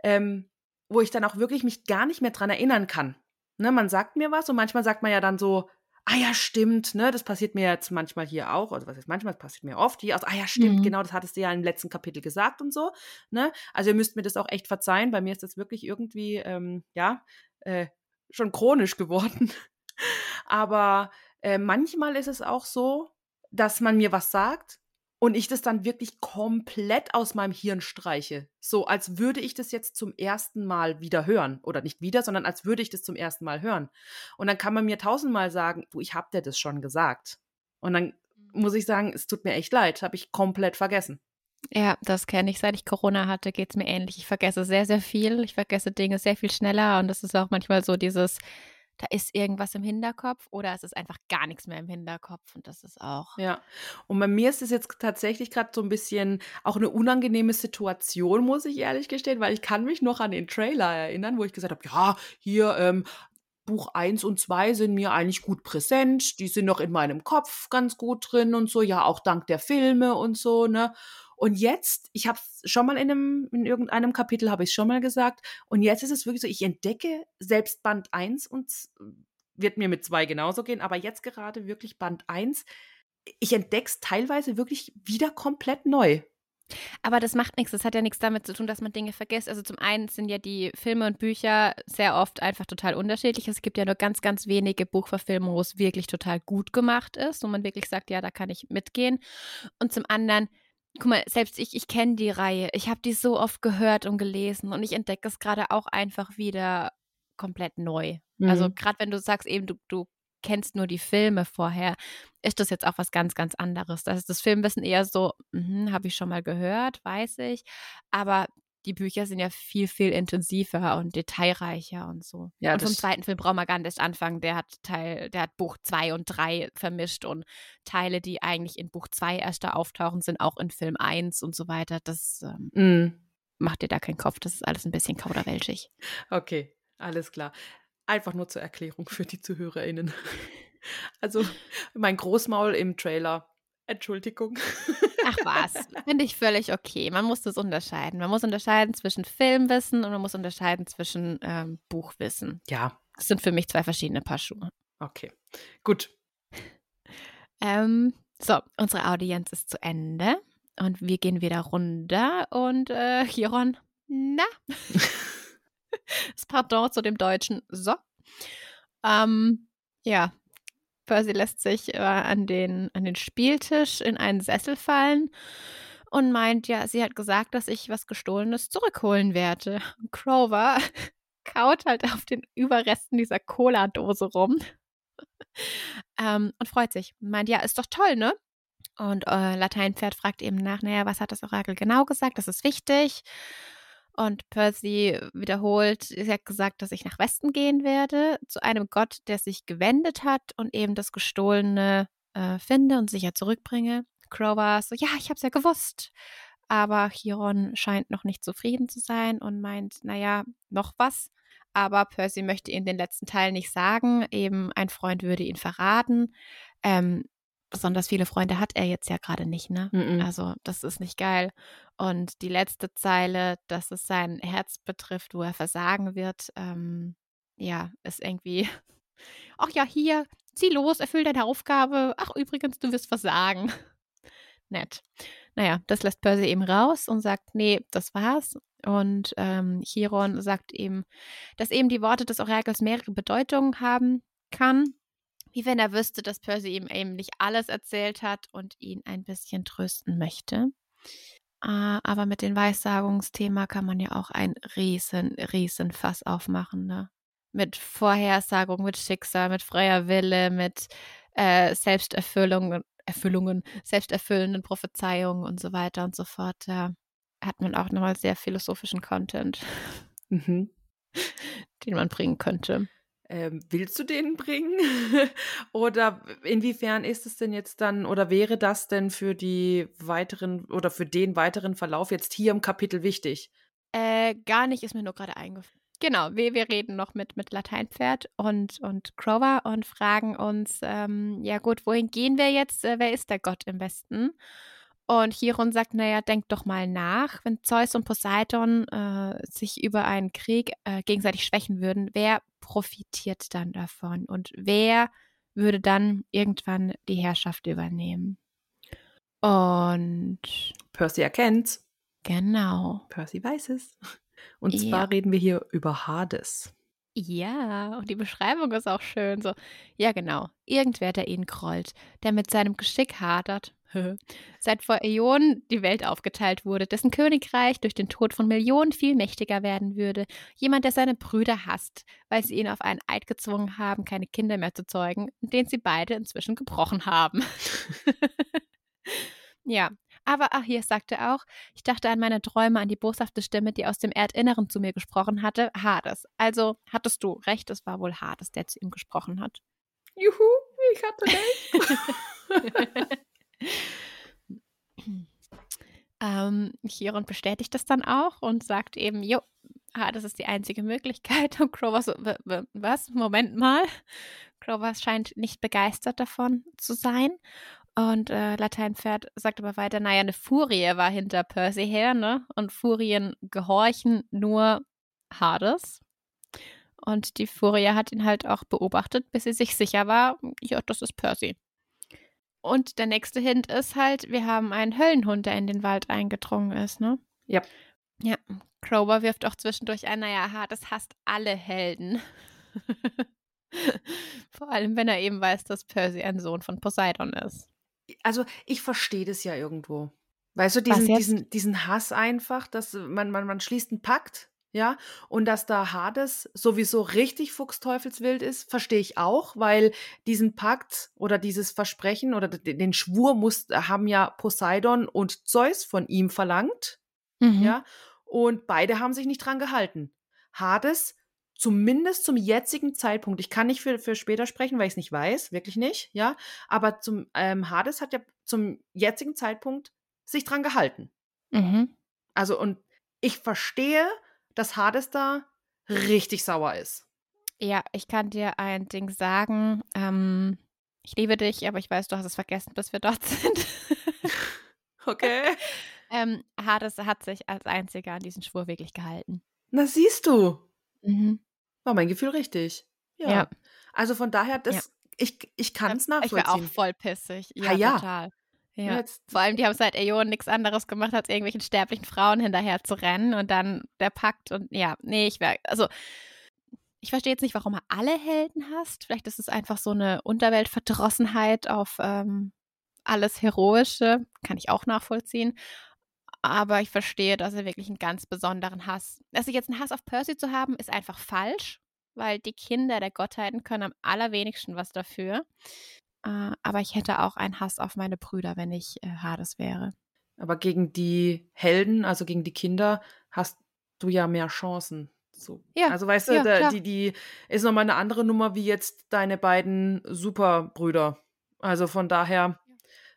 ähm, wo ich dann auch wirklich mich gar nicht mehr dran erinnern kann. Ne, man sagt mir was und manchmal sagt man ja dann so, ah ja, stimmt, ne, das passiert mir jetzt manchmal hier auch, also was heißt manchmal, das passiert mir oft hier, also, ah ja, stimmt, Mhm. genau, das hattest du ja im letzten Kapitel gesagt und so, ne, also ihr müsst mir das auch echt verzeihen, bei mir ist das wirklich irgendwie, ähm, ja, äh, schon chronisch geworden. Aber äh, manchmal ist es auch so, dass man mir was sagt und ich das dann wirklich komplett aus meinem Hirn streiche. So, als würde ich das jetzt zum ersten Mal wieder hören. Oder nicht wieder, sondern als würde ich das zum ersten Mal hören. Und dann kann man mir tausendmal sagen, du, ich hab dir das schon gesagt. Und dann muss ich sagen, es tut mir echt leid, habe ich komplett vergessen. Ja, das kenne ich. Seit ich Corona hatte, geht es mir ähnlich. Ich vergesse sehr, sehr viel. Ich vergesse Dinge sehr viel schneller. Und das ist auch manchmal so dieses, da ist irgendwas im Hinterkopf oder es ist einfach gar nichts mehr im Hinterkopf. Und das ist auch. Ja, und bei mir ist es jetzt tatsächlich gerade so ein bisschen auch eine unangenehme Situation, muss ich ehrlich gestehen, weil ich kann mich noch an den Trailer erinnern, wo ich gesagt habe, ja, hier ähm, Buch 1 und 2 sind mir eigentlich gut präsent, die sind noch in meinem Kopf ganz gut drin und so, ja, auch dank der Filme und so, ne? Und jetzt, ich habe es schon mal in, einem, in irgendeinem Kapitel, habe ich schon mal gesagt, und jetzt ist es wirklich so, ich entdecke selbst Band 1 und wird mir mit 2 genauso gehen, aber jetzt gerade wirklich Band 1 ich entdecke es teilweise wirklich wieder komplett neu. Aber das macht nichts. Das hat ja nichts damit zu tun, dass man Dinge vergisst. Also zum einen sind ja die Filme und Bücher sehr oft einfach total unterschiedlich. Es gibt ja nur ganz, ganz wenige Buchverfilmungen, wo es wirklich total gut gemacht ist, wo man wirklich sagt, ja, da kann ich mitgehen. Und zum anderen, guck mal, selbst ich, ich kenne die Reihe. Ich habe die so oft gehört und gelesen und ich entdecke es gerade auch einfach wieder komplett neu. Also Mhm. gerade wenn du sagst eben, du, du kennst nur die Filme vorher, ist das jetzt auch was ganz, ganz anderes. Das ist das Filmwissen eher so, mhm, habe ich schon mal gehört, weiß ich. Aber die Bücher sind ja viel, viel intensiver und detailreicher und so. Ja, und vom zweiten Film brauchen wir gar nicht anfangen. Der hat Teil, der hat Buch 2 und 3 vermischt und Teile, die eigentlich in Buch 2 erst da auftauchen, sind auch in Film 1 und so weiter. Das ähm, Mm, macht dir da keinen Kopf. Das ist alles ein bisschen kauderwelschig. Okay, alles klar. Einfach nur zur Erklärung für die ZuhörerInnen. Also, mein Großmaul im Trailer. Entschuldigung. Ach was, finde ich völlig okay. Man muss das unterscheiden. Man muss unterscheiden zwischen Filmwissen und man muss unterscheiden zwischen ähm, Buchwissen. Ja, Das sind für mich zwei verschiedene Paar Schuhe. okay. Gut. Ähm, so, unsere Audienz ist zu Ende und wir gehen wieder runter und äh, Chiron, na? das Pardon zu dem Deutschen, so. Ähm, ja, Percy lässt sich äh, an, den, an den Spieltisch in einen Sessel fallen und meint, ja, sie hat gesagt, dass ich was Gestohlenes zurückholen werde. Crover kaut halt auf den Überresten dieser Cola-Dose rum ähm, und freut sich. Meint, ja, ist doch toll, ne? Und äh, Lateinpferd fragt eben nach, naja, was hat das Orakel genau gesagt? Das ist wichtig. Und Percy wiederholt, sie hat gesagt, dass ich nach Westen gehen werde, zu einem Gott, der sich gewendet hat und eben das Gestohlene äh, finde und sicher zurückbringe. Crower so, ja, ich hab's ja gewusst. Aber Chiron scheint noch nicht zufrieden zu sein und meint, naja, noch was. Aber Percy möchte ihm den letzten Teil nicht sagen. Eben ein Freund würde ihn verraten. Ähm, besonders viele Freunde hat er jetzt ja gerade nicht, ne? Mhm. Also, das ist nicht geil. Und die letzte Zeile, dass es sein Herz betrifft, wo er versagen wird, ähm, ja, ist irgendwie, ach ja, hier, zieh los, erfüll deine Aufgabe. Ach, übrigens, du wirst versagen. Nett. Naja, das lässt Percy eben raus und sagt, nee, das war's. Und ähm, Chiron sagt ihm, dass eben die Worte des Orakels mehrere Bedeutungen haben kann. Wie wenn er wüsste, dass Percy ihm eben nicht alles erzählt hat und ihn ein bisschen trösten möchte. Äh, aber mit dem Weissagungsthema kann man ja auch ein riesen, riesen Fass aufmachen. Ne? Mit Vorhersagung, mit Schicksal, mit freier Wille, mit äh, Selbsterfüllung, Erfüllungen, selbsterfüllenden Prophezeiungen und so weiter und so fort. Da hat man auch nochmal sehr philosophischen Content, Mhm. den man bringen könnte. Ähm, willst du den bringen? oder inwiefern ist es denn jetzt dann, oder wäre das denn für die weiteren oder für den weiteren Verlauf jetzt hier im Kapitel wichtig? Äh, gar nicht, ist mir nur gerade eingefallen. Genau, wir, wir reden noch mit, mit Lateinpferd und, und Crower und fragen uns, ähm, ja gut, wohin gehen wir jetzt? Äh, wer ist der Gott im Westen? Und Chiron sagt, naja, denkt doch mal nach, wenn Zeus und Poseidon äh, sich über einen Krieg äh, gegenseitig schwächen würden, wer profitiert dann davon? Und wer würde dann irgendwann die Herrschaft übernehmen? Und Percy erkennt's. genau. Percy weiß es. Und Ja. zwar reden wir hier über Hades. Ja, und die Beschreibung ist auch schön. So, ja, genau. Irgendwer, der ihn krollt, der mit seinem Geschick hadert, seit vor Äonen die Welt aufgeteilt wurde, dessen Königreich durch den Tod von Millionen viel mächtiger werden würde. Jemand, der seine Brüder hasst, weil sie ihn auf einen Eid gezwungen haben, keine Kinder mehr zu zeugen, den sie beide inzwischen gebrochen haben. ja, aber ach, hier sagte er auch, ich dachte an meine Träume, an die boshafte Stimme, die aus dem Erdinneren zu mir gesprochen hatte, Hades. Also hattest du recht, es war wohl Hades, der zu ihm gesprochen hat. Juhu, ich hatte recht. ähm, Chiron bestätigt das dann auch und sagt eben, jo, Hades ist die einzige Möglichkeit. Und Crover so, "W- w- was? Moment mal. Crover scheint nicht begeistert davon zu sein. Und äh, Lateinpferd sagt aber weiter, naja, eine Furie war hinter Percy her, ne? Und Furien gehorchen nur Hades. Und die Furie hat ihn halt auch beobachtet, bis sie sich sicher war, ja, das ist Percy. Und der nächste Hint ist halt, wir haben einen Höllenhund, der in den Wald eingedrungen ist, ne? Ja. Ja. Crower wirft auch zwischendurch ein, naja, Hades hasst alle Helden. Vor allem, wenn er eben weiß, dass Percy ein Sohn von Poseidon ist. Also, ich verstehe das ja irgendwo. Weißt du, diesen, diesen, diesen Hass einfach, dass man, man, man schließt einen Pakt, Ja, und dass da Hades sowieso richtig fuchsteufelswild ist, verstehe ich auch, weil diesen Pakt oder dieses Versprechen oder den Schwur muss, haben ja Poseidon und Zeus von ihm verlangt. Mhm. Ja, und beide haben sich nicht dran gehalten. Hades, zumindest zum jetzigen Zeitpunkt, ich kann nicht für, für später sprechen, weil ich es nicht weiß, wirklich nicht, ja, aber zum ähm, Hades hat ja zum jetzigen Zeitpunkt sich dran gehalten. Mhm. Also, und ich verstehe, dass Hades da richtig sauer ist. Ja, ich kann dir ein Ding sagen. Ähm, ich liebe dich, aber ich weiß, du hast es vergessen, bis wir dort sind. Okay. ähm, Hades hat sich als einziger an diesen Schwur wirklich gehalten. Na, siehst du. Mhm. War mein Gefühl richtig. Ja. Ja. Also von daher, das, Ja. ich, ich kann es Ich wäre auch nachvollziehen. voll pissig. Ja, ja. total. Ja. Vor allem, die haben seit Äonen nichts anderes gemacht, als irgendwelchen sterblichen Frauen hinterher zu rennen und dann der Pakt und ja, nee, ich wäre, also ich verstehe jetzt nicht, warum er alle Helden hasst. Vielleicht ist es einfach so eine Unterweltverdrossenheit auf ähm, alles Heroische, kann ich auch nachvollziehen. Aber ich verstehe, dass er wirklich einen ganz besonderen Hass. Also jetzt einen Hass auf Percy zu haben, ist einfach falsch, weil die Kinder der Gottheiten können am allerwenigsten was dafür. Äh, aber ich hätte auch einen Hass auf meine Brüder, wenn ich äh, Hades wäre. Aber gegen die Helden, also gegen die Kinder, hast du ja mehr Chancen. So. Ja, Also weißt du, ja, klar. die, die ist nochmal eine andere Nummer wie jetzt deine beiden Superbrüder. Also von daher,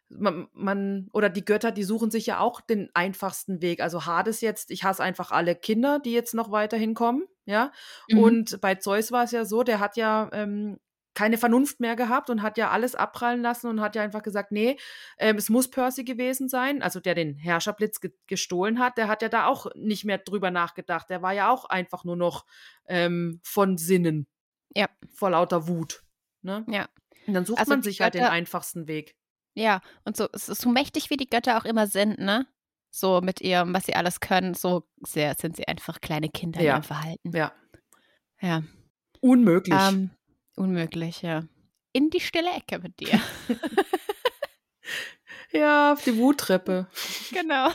man, man, oder die Götter, die suchen sich ja auch den einfachsten Weg. Also Hades jetzt, ich hasse einfach alle Kinder, die jetzt noch weiterhin kommen, ja. Mhm. Und bei Zeus war es ja so, der hat ja ähm, keine Vernunft mehr gehabt und hat ja alles abprallen lassen und hat ja einfach gesagt, nee, ähm, es muss Percy gewesen sein, also der den Herrscherblitz ge gestohlen hat, der hat ja da auch nicht mehr drüber nachgedacht. Der war ja auch einfach nur noch ähm, von Sinnen. Ja. Vor lauter Wut. Ne? Ja. Und dann sucht Also man sich halt den Götter- einfachsten Weg. Ja, und so, so mächtig, wie die Götter auch immer sind, ne? So mit ihrem, was sie alles können, so sehr sind sie einfach kleine Kinder in Ja. ihrem Verhalten. Ja. Ja. Unmöglich. Ähm, unmöglich, ja. In die stille Ecke mit dir. ja, auf die Wuttreppe. genau.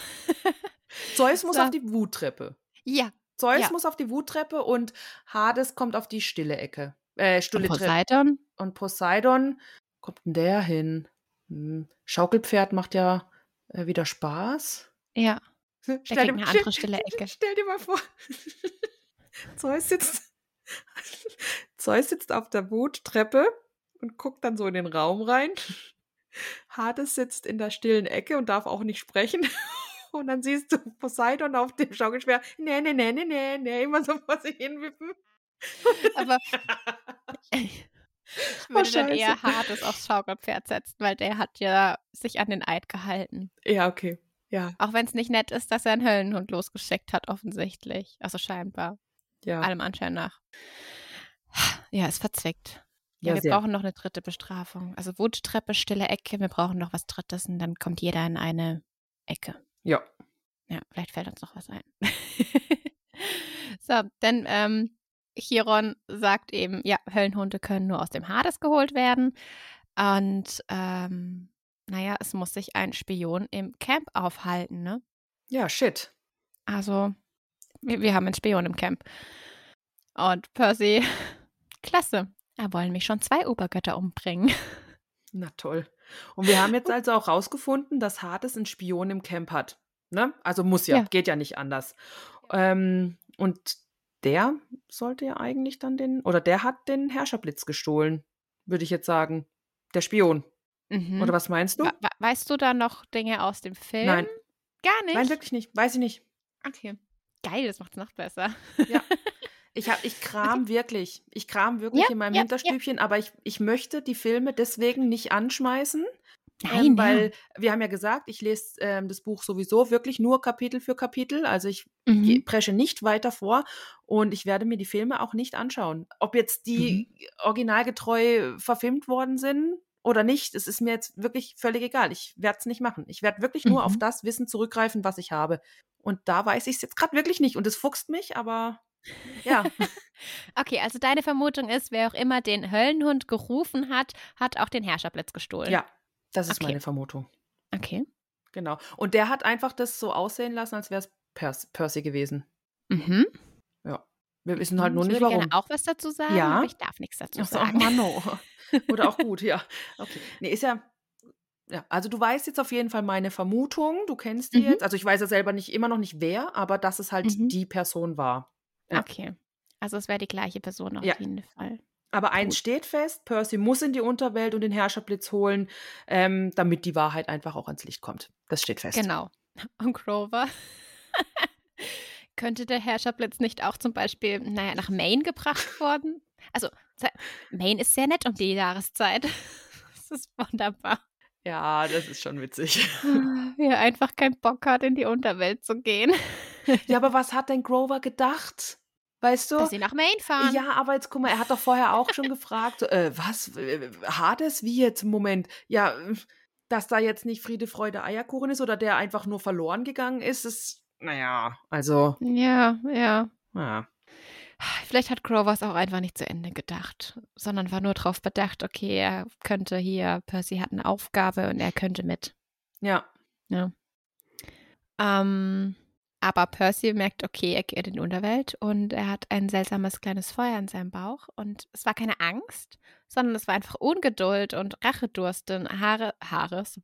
Zeus muss So. auf die Wuttreppe. Ja. Zeus Ja. muss auf die Wuttreppe und Hades kommt auf die stille Ecke. Äh, stille Und Treppe. Poseidon? Und Poseidon, kommt denn der hin? Hm, Schaukelpferd macht ja äh, wieder Spaß. Ja. Stell kriegt eine andere stille Ecke. Stell dir mal vor, Zeus sitzt, Zeus sitzt auf der Wuttreppe und guckt dann so in den Raum rein. Hades sitzt in der stillen Ecke und darf auch nicht sprechen. Und dann siehst du Poseidon auf dem Schaukelschwert. Nee, nee, nee, nee, nee, nee, immer so vor sich hinwippen. Aber ich würde dann Scheiße. eher Hades aufs Schaukelpferd setzen, weil der hat ja sich an den Eid gehalten. Ja, okay. Ja, Auch wenn es nicht nett ist, dass er einen Höllenhund losgeschickt hat, offensichtlich. Also scheinbar. ja. Allem Anschein nach. Ja, es verzwickt. Ja, Ja, wir sehr. brauchen noch eine dritte Bestrafung. Also Wuttreppe, stille Ecke, wir brauchen noch was Drittes und dann kommt jeder in eine Ecke. Ja. Ja, vielleicht fällt uns noch was ein. so, denn ähm, Chiron sagt eben, ja, Höllenhunde können nur aus dem Hades geholt werden. Und ähm, naja, es muss sich ein Spion im Camp aufhalten, ne? Ja, shit. Also, wir, wir haben einen Spion im Camp. Und Percy, klasse. Da wollen mich schon zwei Obergötter umbringen. Na toll. Und wir haben jetzt also auch rausgefunden, dass Hades einen Spion im Camp hat. Ne? Also muss ja, Ja. geht ja nicht anders. Ähm, und der sollte ja eigentlich dann den, oder der hat den Herrscherblitz gestohlen, würde ich jetzt sagen. Der Spion. Mhm. Oder was meinst du? We- we- weißt du da noch Dinge aus dem Film? Nein. Gar nicht? Nein, wirklich nicht. Weiß ich nicht. Okay. Geil, das macht es noch besser. Ich, hab, ich kram wirklich. Ich kram wirklich Ja, in meinem ja, ja. Hinterstübchen, aber ich, ich möchte die Filme deswegen nicht anschmeißen. Nein, ähm, weil wir haben ja gesagt, ich lese ähm, das Buch sowieso wirklich nur Kapitel für Kapitel. Also ich ja. Mhm. presche nicht weiter vor und ich werde mir die Filme auch nicht anschauen. Ob jetzt die Mhm. originalgetreu verfilmt worden sind oder nicht, es ist mir jetzt wirklich völlig egal. Ich werde es nicht machen. Ich werde wirklich nur auf Mhm. das Wissen zurückgreifen, was ich habe. Und da weiß ich es jetzt gerade wirklich nicht. Und es fuchst mich, aber ja. Okay, also deine Vermutung ist, wer auch immer den Höllenhund gerufen hat, hat auch den Herrscherblitz gestohlen. ja, das ist Okay. meine Vermutung. Okay. Genau. Und der hat einfach das so aussehen lassen, als wäre es Pers Percy gewesen. Mhm. Wir wissen halt Hm, nur ich nicht, würde warum. gerne auch was dazu sagen, Ja? aber ich darf nichts dazu Ach ach sagen. Mann, oh. Oder auch gut, ja. Okay. Nee, ist ja. Ja, also du weißt jetzt auf jeden Fall meine Vermutung, du kennst die Mhm. jetzt. Also ich weiß ja selber nicht, immer noch nicht wer, aber dass es halt Mhm. die Person war. Ja. Okay. Also es wäre die gleiche Person auf Ja. jeden Fall. Aber eins Gut. steht fest, Percy muss in die Unterwelt und den Herrscherblitz holen, ähm, damit die Wahrheit einfach auch ans Licht kommt. Das steht fest. Genau. Und Grover. Könnte der Herrscherblitz nicht auch zum Beispiel, naja, nach Maine gebracht worden? Also, Maine ist sehr nett um die Jahreszeit. Das ist wunderbar. Ja, das ist schon witzig. Wie er einfach keinen Bock hat, in die Unterwelt zu gehen. ja, aber was hat denn Grover gedacht? Weißt du? Dass sie nach Maine fahren. Ja, aber jetzt guck mal, er hat doch vorher auch schon gefragt, so, äh, was, Hades, wie jetzt im Moment? Ja, dass da jetzt nicht Friede, Freude, Eierkuchen ist oder der einfach nur verloren gegangen ist, ist, naja, also, Ja, ja. ja. Vielleicht hat Grover es auch einfach nicht zu Ende gedacht, sondern war nur darauf bedacht, okay, er könnte hier, Percy hat eine Aufgabe und er könnte mit. Ja, Ähm, aber Percy merkt, okay, er geht in die Unterwelt und er hat ein seltsames kleines Feuer in seinem Bauch. Und es war keine Angst, sondern es war einfach Ungeduld und Rachedurst. Denn Haare, Haares.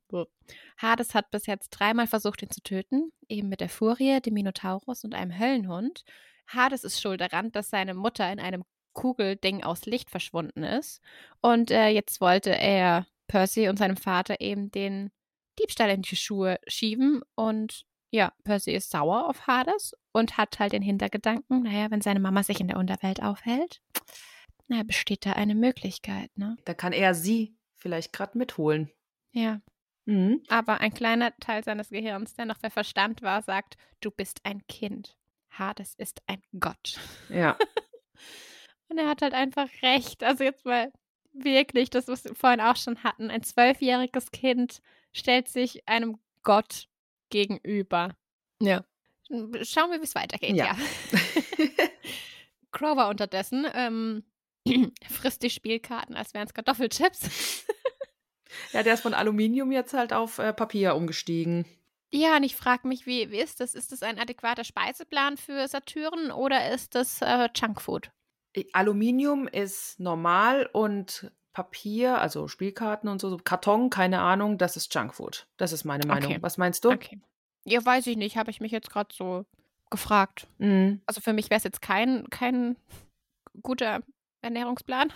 Hades hat bis jetzt dreimal versucht, ihn zu töten, eben mit der Furie, dem Minotaurus und einem Höllenhund. Hades ist schuld daran, dass seine Mutter in einem Kugelding aus Licht verschwunden ist. Und äh, jetzt wollte er Percy und seinem Vater eben den Diebstahl in die Schuhe schieben und ja, Percy ist sauer auf Hades und hat halt den Hintergedanken, naja, wenn seine Mama sich in der Unterwelt aufhält, naja, besteht da eine Möglichkeit, ne? da kann er sie vielleicht gerade mitholen. Ja. Mhm. Aber ein kleiner Teil seines Gehirns, der noch bei Verstand war, sagt, du bist ein Kind. Hades ist ein Gott. Ja, Und er hat halt einfach recht. Also jetzt mal wirklich, das, was wir vorhin auch schon hatten, ein zwölfjähriges Kind stellt sich einem Gott gegenüber. Ja. Schauen wir, wie es weitergeht, ja. Ja. Grover unterdessen ähm, frisst die Spielkarten, als wären es Kartoffelchips. ja, der ist von Aluminium jetzt halt auf äh, Papier umgestiegen. ja, und ich frage mich, wie, wie ist das? Ist das ein adäquater Speiseplan für Saturn oder ist das äh, Junkfood? Aluminium ist normal und Papier, also Spielkarten und so, so Karton, keine Ahnung, das ist Junkfood. Das ist meine Meinung. Okay. Was meinst du? Okay. Ja, weiß ich nicht, habe ich mich jetzt gerade so gefragt. Mhm. Also für mich wäre es jetzt kein, kein guter Ernährungsplan.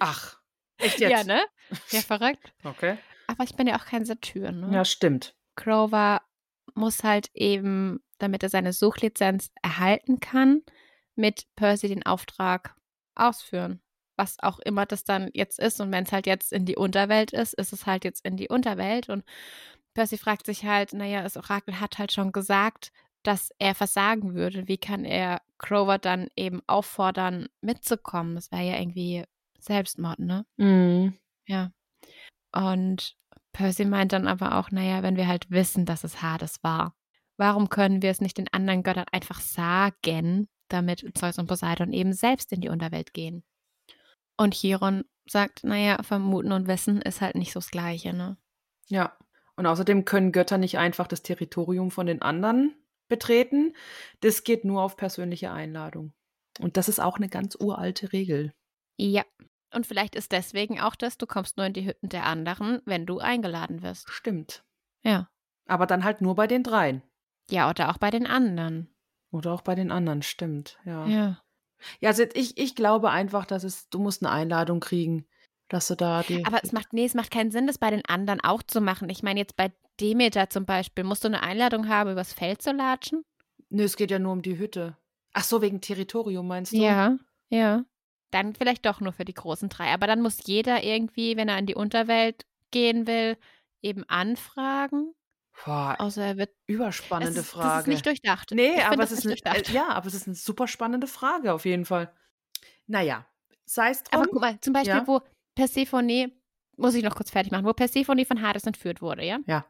Ach, echt jetzt? Ja, ne? Ja, verrückt. Okay. Aber ich bin ja auch kein Saturn. Ne? Ja, stimmt. Grover muss halt eben, damit er seine Suchlizenz erhalten kann, mit Percy den Auftrag ausführen. Was auch immer das dann jetzt ist. Und wenn es halt jetzt in die Unterwelt ist, ist es halt jetzt in die Unterwelt. Und Percy fragt sich halt, naja, das Orakel hat halt schon gesagt, dass er versagen würde. Wie kann er Grover dann eben auffordern, mitzukommen? Das wäre ja irgendwie Selbstmord, ne? Mhm. Ja. Und Percy meint dann aber auch, naja, wenn wir halt wissen, dass es Hades war, warum können wir es nicht den anderen Göttern einfach sagen, damit Zeus und Poseidon eben selbst in die Unterwelt gehen? Und Chiron sagt, naja, vermuten und wissen ist halt nicht so das Gleiche, ne? Ja. Und außerdem können Götter nicht einfach das Territorium von den anderen betreten. Das geht nur auf persönliche Einladung. Und das ist auch eine ganz uralte Regel. Ja. Und vielleicht ist deswegen auch das, du kommst nur in die Hütten der anderen, wenn du eingeladen wirst. Stimmt. Ja. Aber dann halt nur bei den dreien. Ja, oder auch bei den anderen. Oder auch bei den anderen, stimmt. Ja. Ja. Ja, also ich, ich glaube einfach, dass es, du musst eine Einladung kriegen, dass du da die. Aber es macht, nee, es macht keinen Sinn, das bei den anderen auch zu machen. Ich meine, jetzt bei Demeter zum Beispiel, musst du eine Einladung haben, übers Feld zu latschen? Nö, es geht ja nur um die Hütte. Ach so, wegen Territorium meinst du? Ja, ja. Dann vielleicht doch nur für die großen drei. Aber dann muss jeder irgendwie, wenn er in die Unterwelt gehen will, eben anfragen. Boah, Außer er wird. überspannende ist, Frage. Das ist nicht durchdacht. Nee, ich aber es ist nicht äh, durchdacht. ja, aber es ist eine super spannende Frage auf jeden Fall. Naja, sei es drum. Aber guck mal, zum Beispiel, Ja. wo Persephone, muss ich noch kurz fertig machen, wo Persephone von Hades entführt wurde, ja? Ja.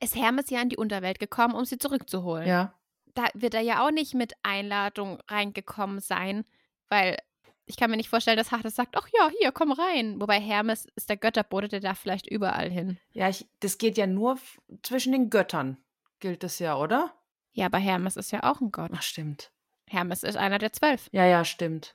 Ist Hermes ja in die Unterwelt gekommen, um sie zurückzuholen. ja, da wird er ja auch nicht mit Einladung reingekommen sein, weil ich kann mir nicht vorstellen, dass Hades sagt, ach ja, hier, komm rein. Wobei Hermes ist der Götterbote, der darf vielleicht überall hin. ja, ich, das geht ja nur zwischen den Göttern, gilt das ja, oder? Ja, aber Hermes ist ja auch ein Gott. Ach, stimmt. Hermes ist einer der zwölf. Ja, ja, stimmt.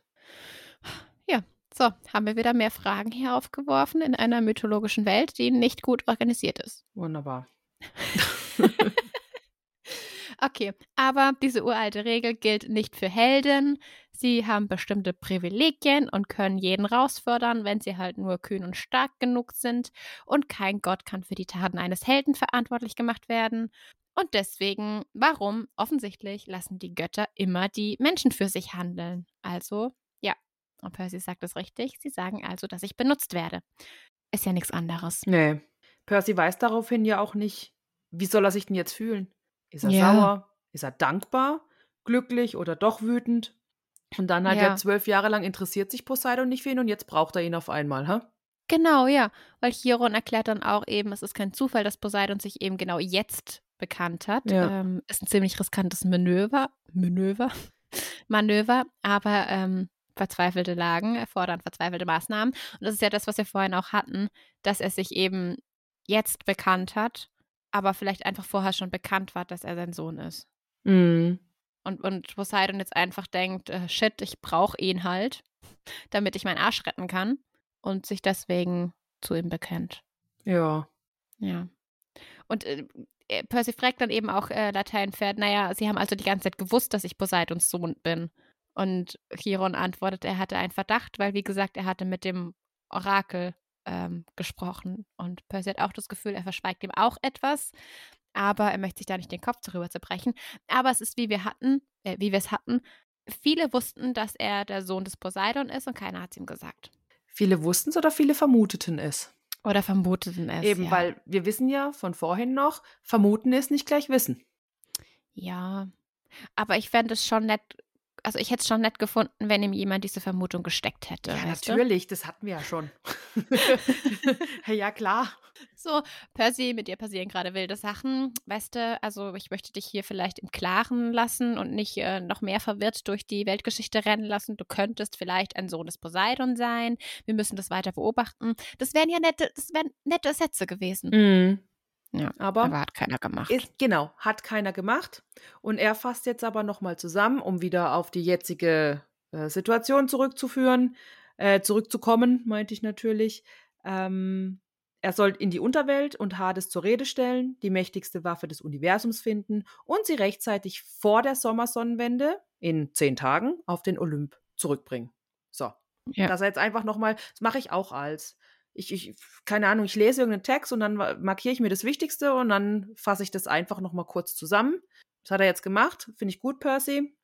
Ja, so, haben wir wieder mehr Fragen hier aufgeworfen in einer mythologischen Welt, die nicht gut organisiert ist. Wunderbar. Okay, aber diese uralte Regel gilt nicht für Helden. Sie haben bestimmte Privilegien und können jeden rausfördern, wenn sie halt nur kühn und stark genug sind. Und kein Gott kann für die Taten eines Helden verantwortlich gemacht werden. Und deswegen, warum? Offensichtlich lassen die Götter immer die Menschen für sich handeln. Also, ja. Und Percy sagt es richtig. Sie sagen also, dass ich benutzt werde. Ist ja nichts anderes. Nee. Percy weiß daraufhin ja auch nicht, wie soll er sich denn jetzt fühlen? Ist er Ja. sauer? Ist er dankbar? Glücklich oder doch wütend? Und dann hat Ja. er zwölf Jahre lang interessiert sich Poseidon nicht für ihn und jetzt braucht er ihn auf einmal, hä? Genau, ja. Weil Chiron erklärt dann auch eben, es ist kein Zufall, dass Poseidon sich eben genau jetzt bekannt hat. Ja. Ähm, ist ein ziemlich riskantes Manöver. Manöver? Manöver, aber ähm, verzweifelte Lagen erfordern verzweifelte Maßnahmen. Und das ist ja das, was wir vorhin auch hatten, dass er sich eben jetzt bekannt hat, aber vielleicht einfach vorher schon bekannt war, dass er sein Sohn ist. Mhm. Und, und Poseidon jetzt einfach denkt, äh, shit, ich brauche ihn halt, damit ich meinen Arsch retten kann und sich deswegen zu ihm bekennt. Ja. Ja. Und äh, äh, Percy fragt dann eben auch äh, Lateinpferd, naja, sie haben also die ganze Zeit gewusst, dass ich Poseidons Sohn bin. Und Chiron antwortet, er hatte einen Verdacht, weil, wie gesagt, er hatte mit dem Orakel ähm, gesprochen. Und Percy hat auch das Gefühl, er verschweigt ihm auch etwas, aber er möchte sich da nicht den Kopf darüber zerbrechen. Aber es ist, wie wir hatten, äh, wie wir es hatten, viele wussten, dass er der Sohn des Poseidon ist und keiner hat es ihm gesagt. Viele wussten es oder viele vermuteten es. Oder vermuteten es. Eben, ja. weil wir wissen ja von vorhin noch, vermuten ist nicht gleich wissen. Ja, aber ich fände es schon nett, also ich hätte es schon nett gefunden, wenn ihm jemand diese Vermutung gesteckt hätte. Ja, natürlich, das hatten wir ja schon. ja, klar. Du? So, Percy, mit dir passieren gerade wilde Sachen. Weißt du, also ich möchte dich hier vielleicht im Klaren lassen und nicht äh, noch mehr verwirrt durch die Weltgeschichte rennen lassen. Du könntest vielleicht ein Sohn des Poseidon sein. Wir müssen das weiter beobachten. Das wären ja nette, das wären nette Sätze gewesen. Mhm. Ja, Aber aber hat keiner gemacht. Ist, genau, hat keiner gemacht. Und er fasst jetzt aber nochmal zusammen, um wieder auf die jetzige äh, Situation zurückzuführen, äh, zurückzukommen, meinte ich natürlich. Ähm, er soll in die Unterwelt und Hades zur Rede stellen, die mächtigste Waffe des Universums finden und sie rechtzeitig vor der Sommersonnenwende in zehn Tagen auf den Olymp zurückbringen. So. Ja. Dass er jetzt einfach nochmal, das mache ich auch als. Ich, ich, keine Ahnung, ich lese irgendeinen Text und dann markiere ich mir das Wichtigste und dann fasse ich das einfach nochmal kurz zusammen. Das hat er jetzt gemacht. Finde ich gut, Percy.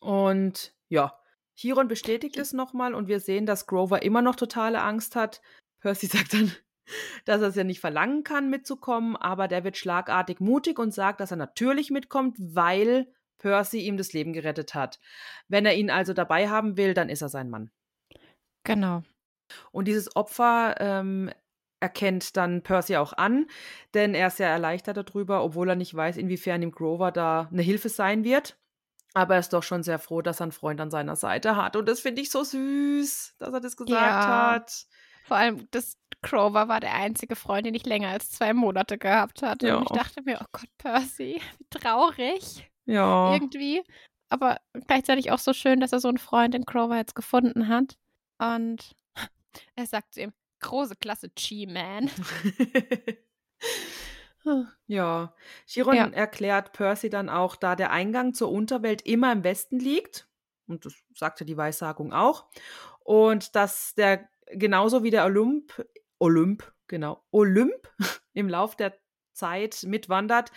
Und ja, Chiron bestätigt es nochmal und wir sehen, dass Grover immer noch totale Angst hat. Percy sagt dann, dass er es ja nicht verlangen kann, mitzukommen, aber der wird schlagartig mutig und sagt, dass er natürlich mitkommt, weil Percy ihm das Leben gerettet hat. Wenn er ihn also dabei haben will, dann ist er sein Mann. genau. Und dieses Opfer ähm, erkennt dann Percy auch an, denn er ist sehr erleichtert darüber, obwohl er nicht weiß, inwiefern ihm Grover da eine Hilfe sein wird. Aber er ist doch schon sehr froh, dass er einen Freund an seiner Seite hat. Und das finde ich so süß, dass er das gesagt Ja. hat. Vor allem, das Crover war der einzige Freund, den ich länger als zwei Monate gehabt hatte. Ja. Und ich dachte mir, oh Gott, Percy, wie traurig Ja. irgendwie. Aber gleichzeitig auch so schön, dass er so einen Freund in Crover jetzt gefunden hat. Und er sagt zu ihm, große Klasse G-Man. ja. Chiron Ja. erklärt Percy dann auch, da der Eingang zur Unterwelt immer im Westen liegt, und das sagte die Weissagung auch, und dass der genauso wie der Olymp, Olymp, genau, Olymp im Lauf der Zeit mitwandert,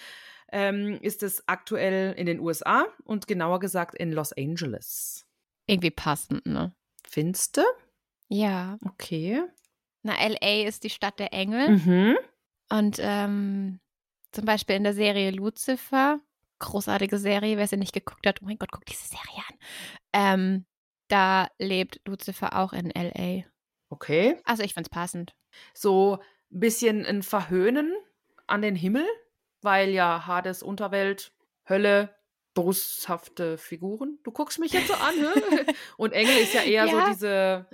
ähm, ist es aktuell in den USA und genauer gesagt in Los Angeles. Irgendwie passend, ne? Finste? Ja. Okay. Na, L.A. ist die Stadt der Engel. Mhm. Und ähm, zum Beispiel in der Serie Lucifer, großartige Serie, wer sie nicht geguckt hat, oh mein Gott, guck diese Serie an. Ähm, da lebt Lucifer auch in L.A. Okay. Also ich find's passend. so ein bisschen ein Verhöhnen an den Himmel, weil ja Hades Unterwelt, Hölle, boshafte Figuren. Du guckst mich jetzt so an? Und Engel ist ja eher Ja. so diese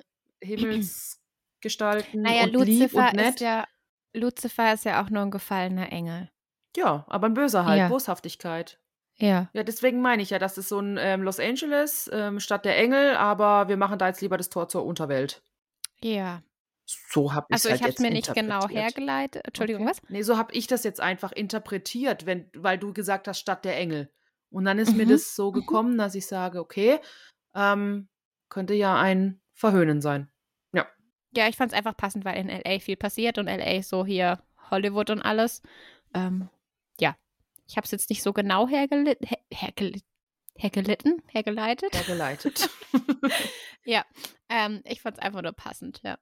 Himmelsgestalten Naja, und Lucifer und nett. ist ja Lucifer ist ja auch nur ein gefallener Engel. ja, aber ein böser halt, Ja. Boshaftigkeit. Ja. Ja, deswegen meine ich ja, das ist so ein ähm, Los Angeles, ähm, Stadt der Engel, aber wir machen da jetzt lieber das Tor zur Unterwelt. Ja. So habe ich Also halt ich habe es mir nicht genau hergeleitet. Entschuldigung, Okay. was? Nee, so habe ich das jetzt einfach interpretiert, wenn, weil du gesagt hast, Stadt der Engel. Und dann ist mir Mhm. das so gekommen, dass ich sage, okay, ähm, könnte ja ein Verhöhnen sein. Ja. Ja, ich fand es einfach passend, weil in LA viel passiert und LA so hier Hollywood und alles. Ähm, ja. Ich habe es jetzt nicht so genau hergelit her hergelit hergelitten, hergeleitet. Hergeleitet. Ja. Ähm, ich fand es einfach nur passend, ja.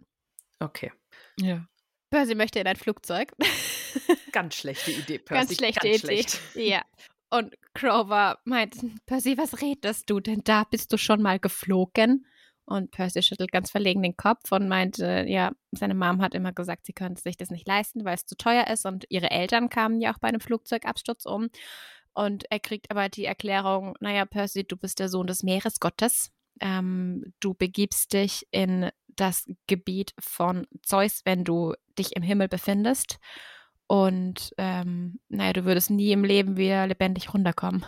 okay. Ja. Percy möchte in ein Flugzeug. Ganz schlechte Idee, Percy. Ganz schlechte ganz Idee. schlecht. Ja. Und Grover meint, Percy, was redest du denn da? Bist du schon mal geflogen? Und Percy schüttelt ganz verlegen den Kopf und meint, äh, ja, seine Mom hat immer gesagt, sie könnte sich das nicht leisten, weil es zu teuer ist. Und ihre Eltern kamen ja auch bei einem Flugzeugabsturz um. Und er kriegt aber die Erklärung, naja, Percy, du bist der Sohn des Meeresgottes. Ähm, du begibst dich in das Gebiet von Zeus, wenn du dich im Himmel befindest. Und ähm, naja, du würdest nie im Leben wieder lebendig runterkommen.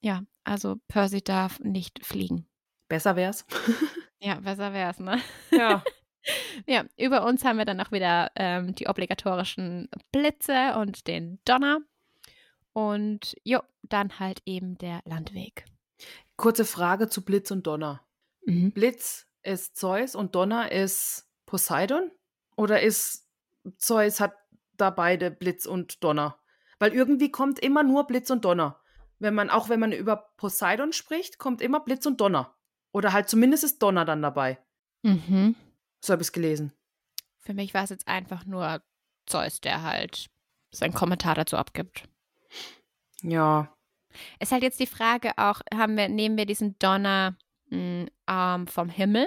Ja, also Percy darf nicht fliegen. Besser wär's. Ja, besser wär's, ne? ja. Ja, über uns haben wir dann auch wieder ähm, die obligatorischen Blitze und den Donner. Und jo, dann halt eben der Landweg. Kurze Frage zu Blitz und Donner. Mhm. Blitz ist Zeus und Donner ist Poseidon? Oder ist Zeus hat da beide Blitz und Donner? Weil irgendwie kommt immer nur Blitz und Donner. Wenn man, auch wenn man über Poseidon spricht, kommt immer Blitz und Donner. Oder halt zumindest ist Donner dann dabei. Mhm. So habe ich es gelesen. Für mich war es jetzt einfach nur Zeus, der halt seinen Kommentar dazu abgibt. Ja. Ist halt jetzt die Frage auch, haben wir, nehmen wir diesen Donner mh, ähm, vom Himmel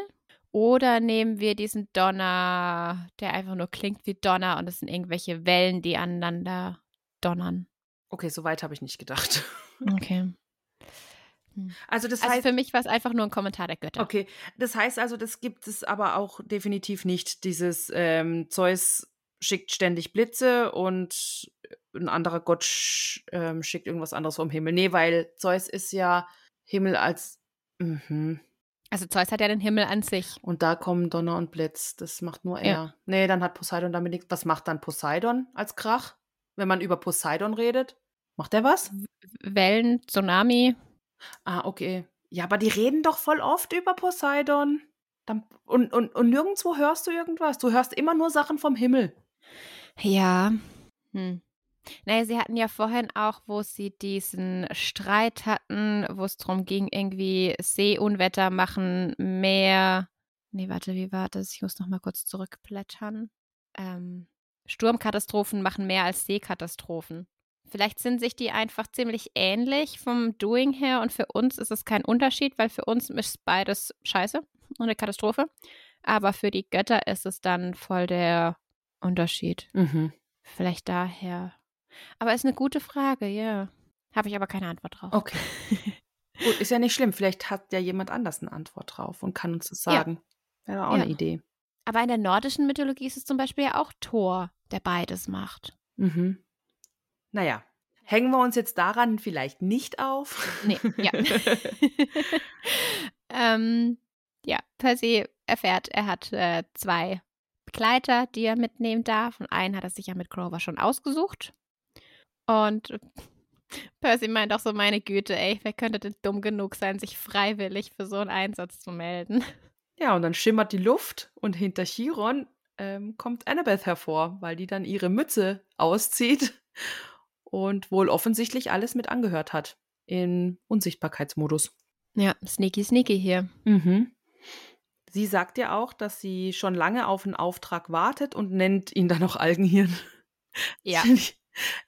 oder nehmen wir diesen Donner, der einfach nur klingt wie Donner und es sind irgendwelche Wellen, die aneinander donnern? Okay, so weit habe ich nicht gedacht. Okay. Also das Also heißt, für mich war es einfach nur ein Kommentar der Götter. okay, das heißt also, das gibt es aber auch definitiv nicht. Dieses ähm, Zeus schickt ständig Blitze und ein anderer Gott sch ähm, schickt irgendwas anderes vom Himmel. Nee, weil Zeus ist ja Himmel als mhm. Also Zeus hat ja den Himmel an sich. und da kommen Donner und Blitz. Das macht nur er. Ja. Nee, dann hat Poseidon damit nichts. Was macht dann Poseidon als Krach? Wenn man über Poseidon redet? Macht er was? Wellen, Tsunami. Ah, okay. Ja, aber die reden doch voll oft über Poseidon. Dann, und, und, und nirgendwo hörst du irgendwas. Du hörst immer nur Sachen vom Himmel. Ja. Hm. Naja, sie hatten ja vorhin auch, wo sie diesen Streit hatten, wo es darum ging, irgendwie Seeunwetter machen, Meer. Nee, warte, wie war das? Ich muss noch mal kurz zurückblättern. Ähm, Sturmkatastrophen machen mehr als Seekatastrophen. Vielleicht sind sich die einfach ziemlich ähnlich vom Doing her und für uns ist es kein Unterschied, weil für uns ist beides scheiße und eine Katastrophe. Aber für die Götter ist es dann voll der Unterschied. Mhm. Vielleicht daher. Aber ist eine gute Frage, ja. Habe ich aber keine Antwort drauf. Okay. Gut, ist ja nicht schlimm. Vielleicht hat ja jemand anders eine Antwort drauf und kann uns das Ja. sagen. Wäre auch Ja. eine Idee. Aber in der nordischen Mythologie ist es zum Beispiel ja auch Thor, der beides macht. Mhm. Naja, hängen wir uns jetzt daran vielleicht nicht auf? Nee, ja. ähm, ja, Percy erfährt, er hat äh, zwei Begleiter, die er mitnehmen darf. Und einen hat er sich ja mit Grover schon ausgesucht. Und Percy meint auch so, meine Güte, ey, wer könnte denn dumm genug sein, sich freiwillig für so einen Einsatz zu melden? Ja, und dann schimmert die Luft und hinter Chiron ähm, kommt Annabeth hervor, weil die dann ihre Mütze auszieht und wohl offensichtlich alles mit angehört hat in Unsichtbarkeitsmodus. Ja, sneaky, sneaky hier. Mhm. Sie sagt ja auch, dass sie schon lange auf einen Auftrag wartet und nennt ihn dann auch Algenhirn. Ja.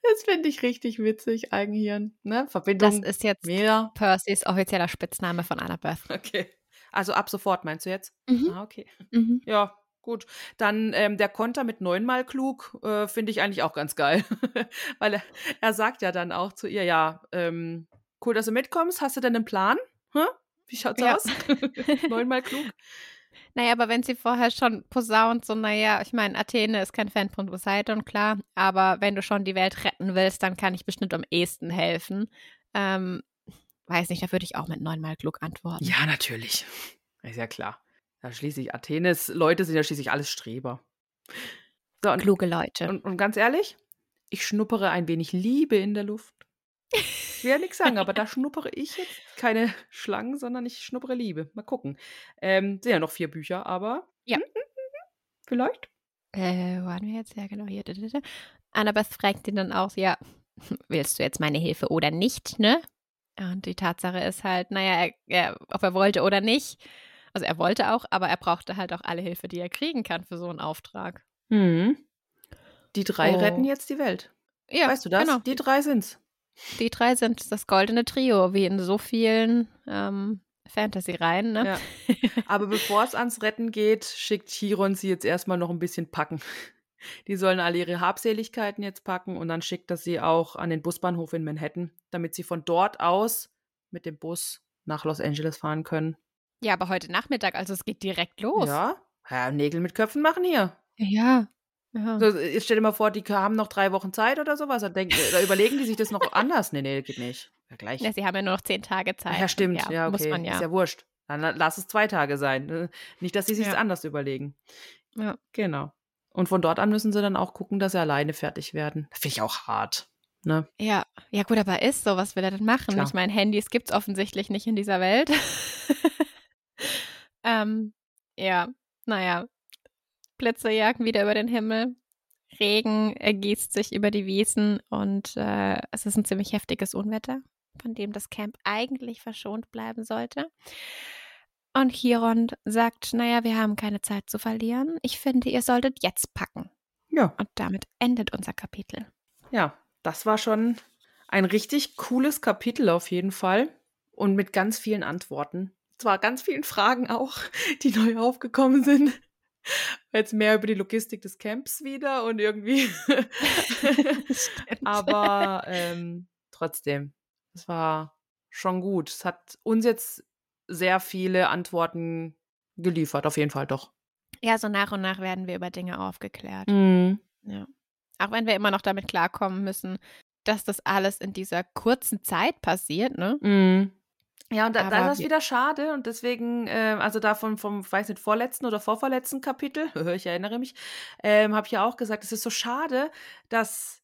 Das finde ich, das richtig witzig, Algenhirn. Ne? Das Verbindung ist jetzt mehr. Percys offizieller Spitzname von Annabeth. Okay. Also ab sofort meinst du jetzt? Mhm. Ah, okay. Mhm. Ja, gut. Dann ähm, der Konter mit neunmal klug äh, finde ich eigentlich auch ganz geil. Weil er, er sagt ja dann auch zu ihr, ja, ähm, cool, dass du mitkommst. Hast du denn einen Plan? Hä? Wie schaut's Ja. aus? neunmal klug? Naja, aber wenn sie vorher schon posaunt, so, naja, ich meine, Athene ist kein Fan von Poseidon, klar, aber wenn du schon die Welt retten willst, dann kann ich bestimmt am ehesten helfen. Ähm, weiß nicht, da würde ich auch mit neunmal Glück antworten. Ja, natürlich. Ist ja klar. Da schließlich Athenes Leute sind ja schließlich alles Streber. So, und, Kluge Leute. und, und ganz ehrlich, ich schnuppere ein wenig Liebe in der Luft. Ich will ja nichts sagen, aber da schnuppere ich jetzt keine Schlangen, sondern ich schnuppere Liebe. Mal gucken. Ähm, sind ja noch vier Bücher, aber Ja. hm, hm, hm, vielleicht. Äh, wo waren wir jetzt? Ja, genau hier. Annabeth fragt ihn dann auch, ja, willst du jetzt meine Hilfe oder nicht, ne? Und die Tatsache ist halt, naja, er, er, ob er wollte oder nicht. Also er wollte auch, aber er brauchte halt auch alle Hilfe, die er kriegen kann für so einen Auftrag. Hm. Die drei Oh. retten jetzt die Welt. Ja, weißt du das? Genau. Die drei sind's. Die drei sind das goldene Trio, wie in so vielen ähm, Fantasy-Reihen, ne? Ja. Aber bevor es ans Retten geht, schickt Chiron sie jetzt erstmal noch ein bisschen packen. Die sollen alle ihre Habseligkeiten jetzt packen und dann schickt er sie auch an den Busbahnhof in Manhattan, damit sie von dort aus mit dem Bus nach Los Angeles fahren können. Ja, aber heute Nachmittag, also es geht direkt los. Ja, ja, Nägel mit Köpfen machen hier. Ja. ja. So, jetzt stell dir mal vor, die haben noch drei Wochen Zeit oder sowas. Da, denken, da überlegen die sich das noch anders. Nee, nee, geht nicht. Ja, gleich. Ja, sie haben ja nur noch zehn Tage Zeit. Ja, stimmt. Ja, okay. Muss man ja. Ist ja wurscht. Dann la- lass es zwei Tage sein. ne? Nicht, dass sie sich Ja. anders überlegen. Ja. Genau. Und von dort an müssen sie dann auch gucken, dass sie alleine fertig werden. Finde ich auch hart. Ne? Ja, ja gut, aber ist so, was will er denn machen? Klar. Ich meine, Handys gibt es offensichtlich nicht in dieser Welt. ähm, ja, naja. Blitze jagen wieder über den Himmel. Regen ergießt sich über die Wiesen und äh, es ist ein ziemlich heftiges Unwetter, von dem das Camp eigentlich verschont bleiben sollte. Und Chiron sagt, naja, wir haben keine Zeit zu verlieren. Ich finde, ihr solltet jetzt packen. Ja. Und damit endet unser Kapitel. Ja, das war schon ein richtig cooles Kapitel auf jeden Fall. Und mit ganz vielen Antworten. Zwar ganz vielen Fragen auch, die neu aufgekommen sind. Jetzt mehr über die Logistik des Camps wieder und irgendwie. Aber ähm, trotzdem, es war schon gut. Es hat uns jetzt sehr viele Antworten geliefert, auf jeden Fall doch. Ja, so nach und nach werden wir über Dinge aufgeklärt. Mhm. Ja. Auch wenn wir immer noch damit klarkommen müssen, dass das alles in dieser kurzen Zeit passiert, ne? Mhm. Ja, und da, da ist das wieder schade und deswegen, äh, also davon vom, weiß nicht, vorletzten oder vorvorletzten Kapitel, ich erinnere mich, ähm, habe ich ja auch gesagt, es ist so schade, dass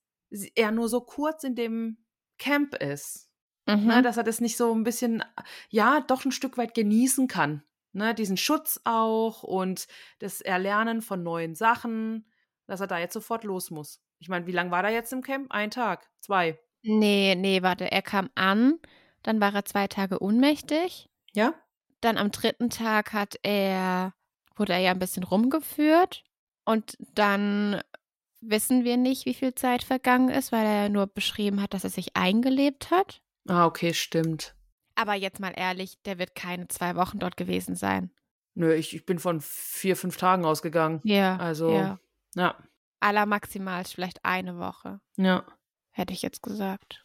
er nur so kurz in dem Camp ist. Mhm. Ne, dass er das nicht so ein bisschen, ja, doch ein Stück weit genießen kann. Ne, diesen Schutz auch und das Erlernen von neuen Sachen, dass er da jetzt sofort los muss. Ich meine, wie lange war er jetzt im Camp? Ein Tag, zwei. Nee, nee, warte, er kam an, dann war er zwei Tage ohnmächtig. Ja? Dann am dritten Tag hat er, wurde er ja ein bisschen rumgeführt. Und dann wissen wir nicht, wie viel Zeit vergangen ist, weil er nur beschrieben hat, dass er sich eingelebt hat. Ah, okay, stimmt. Aber jetzt mal ehrlich, der wird keine zwei Wochen dort gewesen sein. Nö, ich, ich bin von vier, fünf Tagen ausgegangen. Ja. Also, Ja. ja, Allermaximal vielleicht eine Woche, ja. hätte ich jetzt gesagt.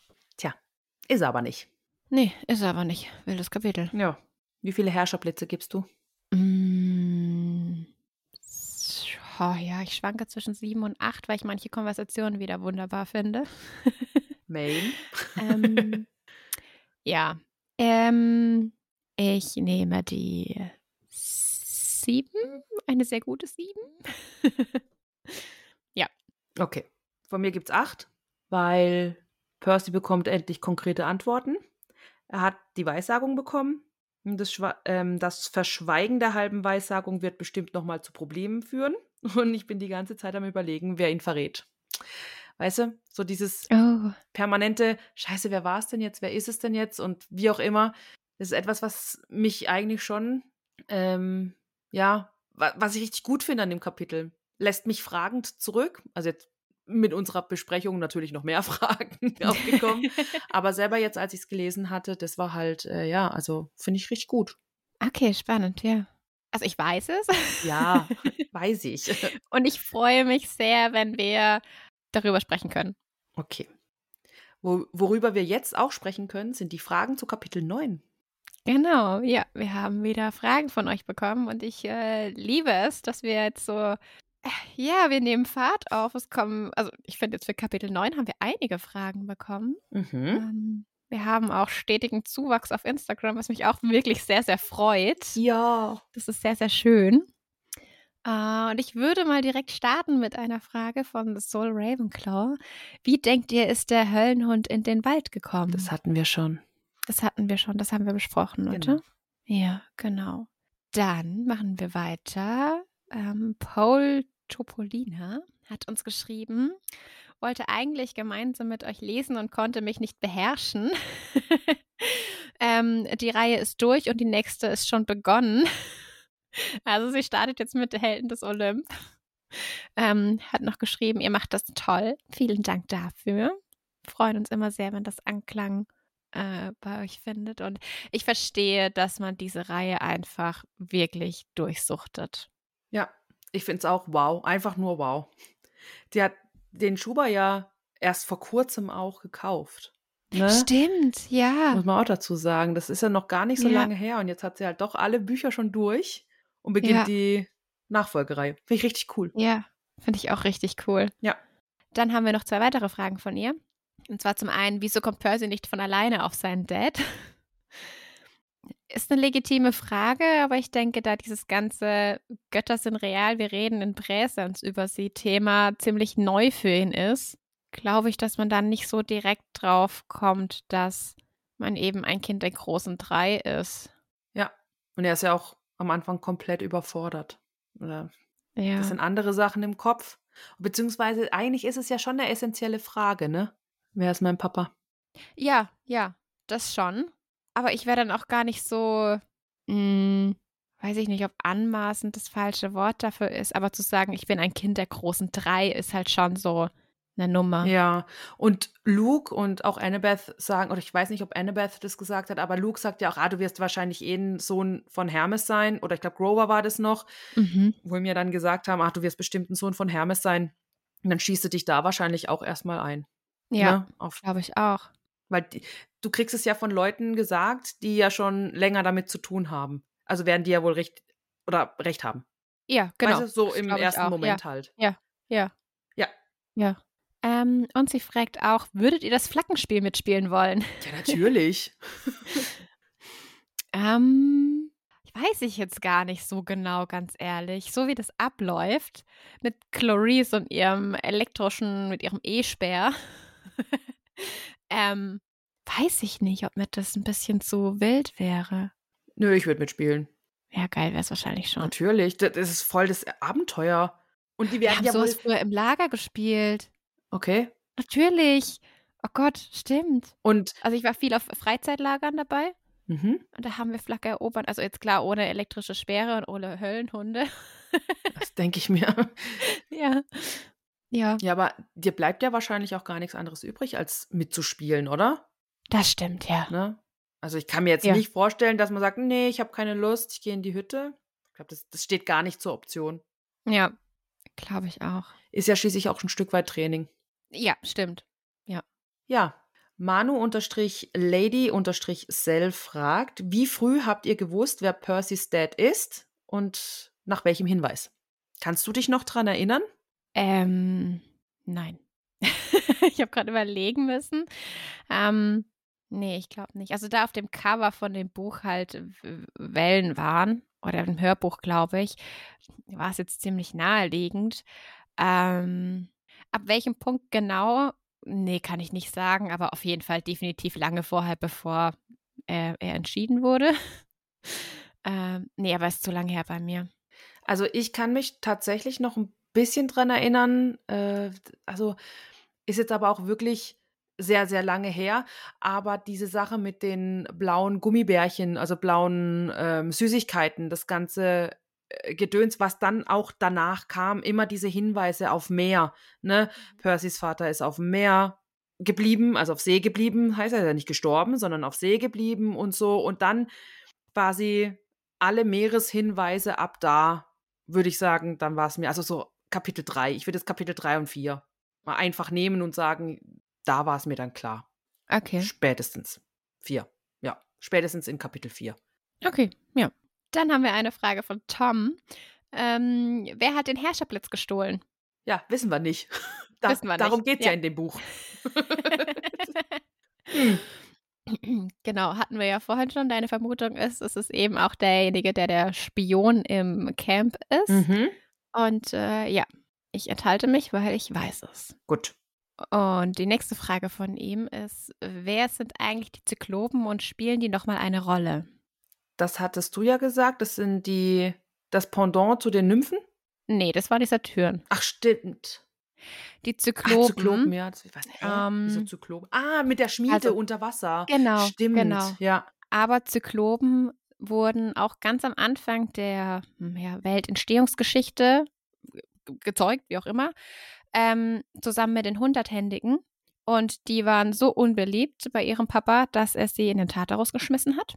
Ist er aber nicht. Nee, ist aber nicht. Wildes Kapitel. Ja. Wie viele Herrscherblitze gibst du? Mm, oh, ja, ich schwanke zwischen sieben und acht, weil ich manche Konversationen wieder wunderbar finde. Main. ähm, ja. Ähm, ich nehme die sieben. Eine sehr gute sieben. Okay. Von mir gibt's acht, weil Percy bekommt endlich konkrete Antworten. Er hat die Weissagung bekommen. Das, ähm, das Verschweigen der halben Weissagung wird bestimmt nochmal zu Problemen führen. Und ich bin die ganze Zeit am Überlegen, wer ihn verrät. Weißt du, so dieses Oh. permanente, scheiße, wer war es denn jetzt, wer ist es denn jetzt und wie auch immer, das ist etwas, was mich eigentlich schon, ähm, ja, wa was ich richtig gut finde an dem Kapitel. Lässt mich fragend zurück, also jetzt mit unserer Besprechung natürlich noch mehr Fragen aufgekommen, aber selber jetzt, als ich es gelesen hatte, das war halt, äh, ja, also finde ich richtig gut. Okay, spannend, ja. Also ich weiß es. Ja, weiß ich. Und ich freue mich sehr, wenn wir darüber sprechen können. Okay. Wo, worüber wir jetzt auch sprechen können, sind die Fragen zu Kapitel 9. Genau, ja, wir haben wieder Fragen von euch bekommen und ich äh, liebe es, dass wir jetzt so, ja, wir nehmen Fahrt auf. Es kommen, also ich finde jetzt für Kapitel 9 haben wir einige Fragen bekommen. Mhm. Ähm, Wir haben auch stetigen Zuwachs auf Instagram, was mich auch wirklich sehr, sehr freut. Ja. Das ist sehr, sehr schön. Uh, und ich würde mal direkt starten mit einer Frage von The Soul Ravenclaw. Wie denkt ihr, ist der Höllenhund in den Wald gekommen? Das hatten wir schon. Das hatten wir schon, das haben wir besprochen, oder? Genau. Ja, genau. Dann machen wir weiter. Ähm, Paul Topolina hat uns geschrieben, wollte eigentlich gemeinsam mit euch lesen und konnte mich nicht beherrschen. ähm, die Reihe ist durch und die nächste ist schon begonnen. Also sie startet jetzt mit Helden des Olymp. Ähm, hat noch geschrieben, ihr macht das toll. Vielen Dank dafür. Freuen uns immer sehr, wenn das Anklang äh, bei euch findet. Und ich verstehe, dass man diese Reihe einfach wirklich durchsuchtet. Ich finde es auch wow. Einfach nur wow. Die hat den Schuber ja erst vor kurzem auch gekauft. Ne? Stimmt, ja. Muss man auch dazu sagen. Das ist ja noch gar nicht so Ja. lange her. Und jetzt hat sie halt doch alle Bücher schon durch und beginnt Ja. die Nachfolgerei. Finde ich richtig cool. Ja, finde ich auch richtig cool. Ja. Dann haben wir noch zwei weitere Fragen von ihr. Und zwar zum einen, wieso kommt Percy nicht von alleine auf seinen Dad? Ist eine legitime Frage, aber ich denke, da dieses ganze Götter sind real, wir reden in Präsens über sie Thema ziemlich neu für ihn ist, glaube ich, dass man dann nicht so direkt drauf kommt, dass man eben ein Kind der großen drei ist. Ja. Und er ist ja auch am Anfang komplett überfordert. Oder Ja. das sind andere Sachen im Kopf. Beziehungsweise eigentlich ist es ja schon eine essentielle Frage, ne? Wer ist mein Papa? Ja, ja, das schon. Aber ich wäre dann auch gar nicht so, mh, weiß ich nicht, ob anmaßend das falsche Wort dafür ist, aber zu sagen, ich bin ein Kind der großen drei, ist halt schon so eine Nummer. Ja, und Luke und auch Annabeth sagen, oder ich weiß nicht, ob Annabeth das gesagt hat, aber Luke sagt ja auch, ah, du wirst wahrscheinlich eh ein Sohn von Hermes sein, oder ich glaube, Grover war das noch, Mhm. wo mir dann gesagt haben, ach, du wirst bestimmt ein Sohn von Hermes sein. Und dann schießt du dich da wahrscheinlich auch erstmal ein. Ja, Ne? Glaube ich auch. Weil die, du kriegst es ja von Leuten gesagt, die ja schon länger damit zu tun haben. Also werden die ja wohl recht oder recht haben. Ja, genau. Weißt du, so im ersten Moment halt. Ja. Ja. Ja. Ja. Ähm, und sie fragt auch, würdet ihr das Flaggenspiel mitspielen wollen? Ja, natürlich. Ähm, ich weiß ich jetzt gar nicht so genau, ganz ehrlich. So wie das abläuft mit Clarice und ihrem elektrischen, mit ihrem E-Speer, ähm, weiß ich nicht, ob mir das ein bisschen zu wild wäre. Nö, ich würde mitspielen. Ja, geil wäre es wahrscheinlich schon. Natürlich. Das ist voll das Abenteuer. Und die Wir werden haben ja sowas früher im Lager gespielt. Okay. Natürlich. Oh Gott, stimmt. Und Also ich war viel auf Freizeitlagern dabei mhm, und da haben wir Flagge erobert. Also jetzt klar ohne elektrische Speere und ohne Höllenhunde. das denke ich mir. ja. Ja, Ja, aber dir bleibt ja wahrscheinlich auch gar nichts anderes übrig, als mitzuspielen, oder? das stimmt, ja. Ne? Also ich kann mir jetzt Ja. nicht vorstellen, dass man sagt, nee, ich habe keine Lust, ich gehe in die Hütte. Ich glaube, das, das steht gar nicht zur Option. Ja, glaube ich auch. Ist ja schließlich auch ein Stück weit Training. Ja, stimmt. Ja. Manu-Lady-Cell fragt, wie früh habt ihr gewusst, wer Percy's Dad ist und nach welchem Hinweis? Kannst du dich noch dran erinnern? Ähm, nein. ich habe gerade überlegen müssen. Ähm, nee, ich glaube nicht. Also da auf dem Cover von dem Buch halt Wellen waren, oder im Hörbuch, glaube ich, war es jetzt ziemlich naheliegend. Ähm, ab welchem Punkt genau? Nee, kann ich nicht sagen, aber auf jeden Fall definitiv lange vorher, bevor äh, er entschieden wurde. ähm, nee, aber es ist zu lange her bei mir. Also ich kann mich tatsächlich noch ein bisschen dran erinnern. Äh, also ist jetzt aber auch wirklich sehr, sehr lange her. Aber diese Sache mit den blauen Gummibärchen, also blauen ähm, Süßigkeiten, das ganze äh, Gedöns, was dann auch danach kam, immer diese Hinweise auf Meer. Ne? Percys Vater ist auf dem Meer geblieben, also auf See geblieben, heißt er ist ja nicht gestorben, sondern auf See geblieben und so. Und dann quasi alle Meereshinweise ab da, würde ich sagen, dann war es mir, also so Kapitel 3. Ich würde jetzt Kapitel 3 und 4 mal einfach nehmen und sagen, da war es mir dann klar. Okay. Spätestens. 4. Ja, spätestens in Kapitel 4. Okay, ja. Dann haben wir eine Frage von Tom. Ähm, wer hat den Herrscherblitz gestohlen? Ja, wissen wir nicht. Da, Wissen wir darum geht es ja. ja. in dem Buch. Genau, hatten wir ja vorhin schon. Deine Vermutung ist, es ist eben auch derjenige, der der Spion im Camp ist. Mhm. Und äh, ja, ich enthalte mich, weil ich weiß es. Gut. Und die nächste Frage von ihm ist, wer sind eigentlich die Zyklopen und spielen die nochmal eine Rolle? Das hattest du ja gesagt. Das sind die, das Pendant zu den Nymphen? Nee, das war die Saturn. Ach, stimmt. Die Ach, Zyklopen. Zyklopen, ja. Ich weiß? Wieso Ähm, Zyklopen? Ah, mit der Schmiede also- unter Wasser. Genau, Stimmt, genau. ja. Aber Zyklopen wurden auch ganz am Anfang der hm, ja, Weltentstehungsgeschichte ge- gezeugt, wie auch immer, ähm, zusammen mit den Hunderthändigen. Und die waren so unbeliebt bei ihrem Papa, dass er sie in den Tartarus geschmissen hat.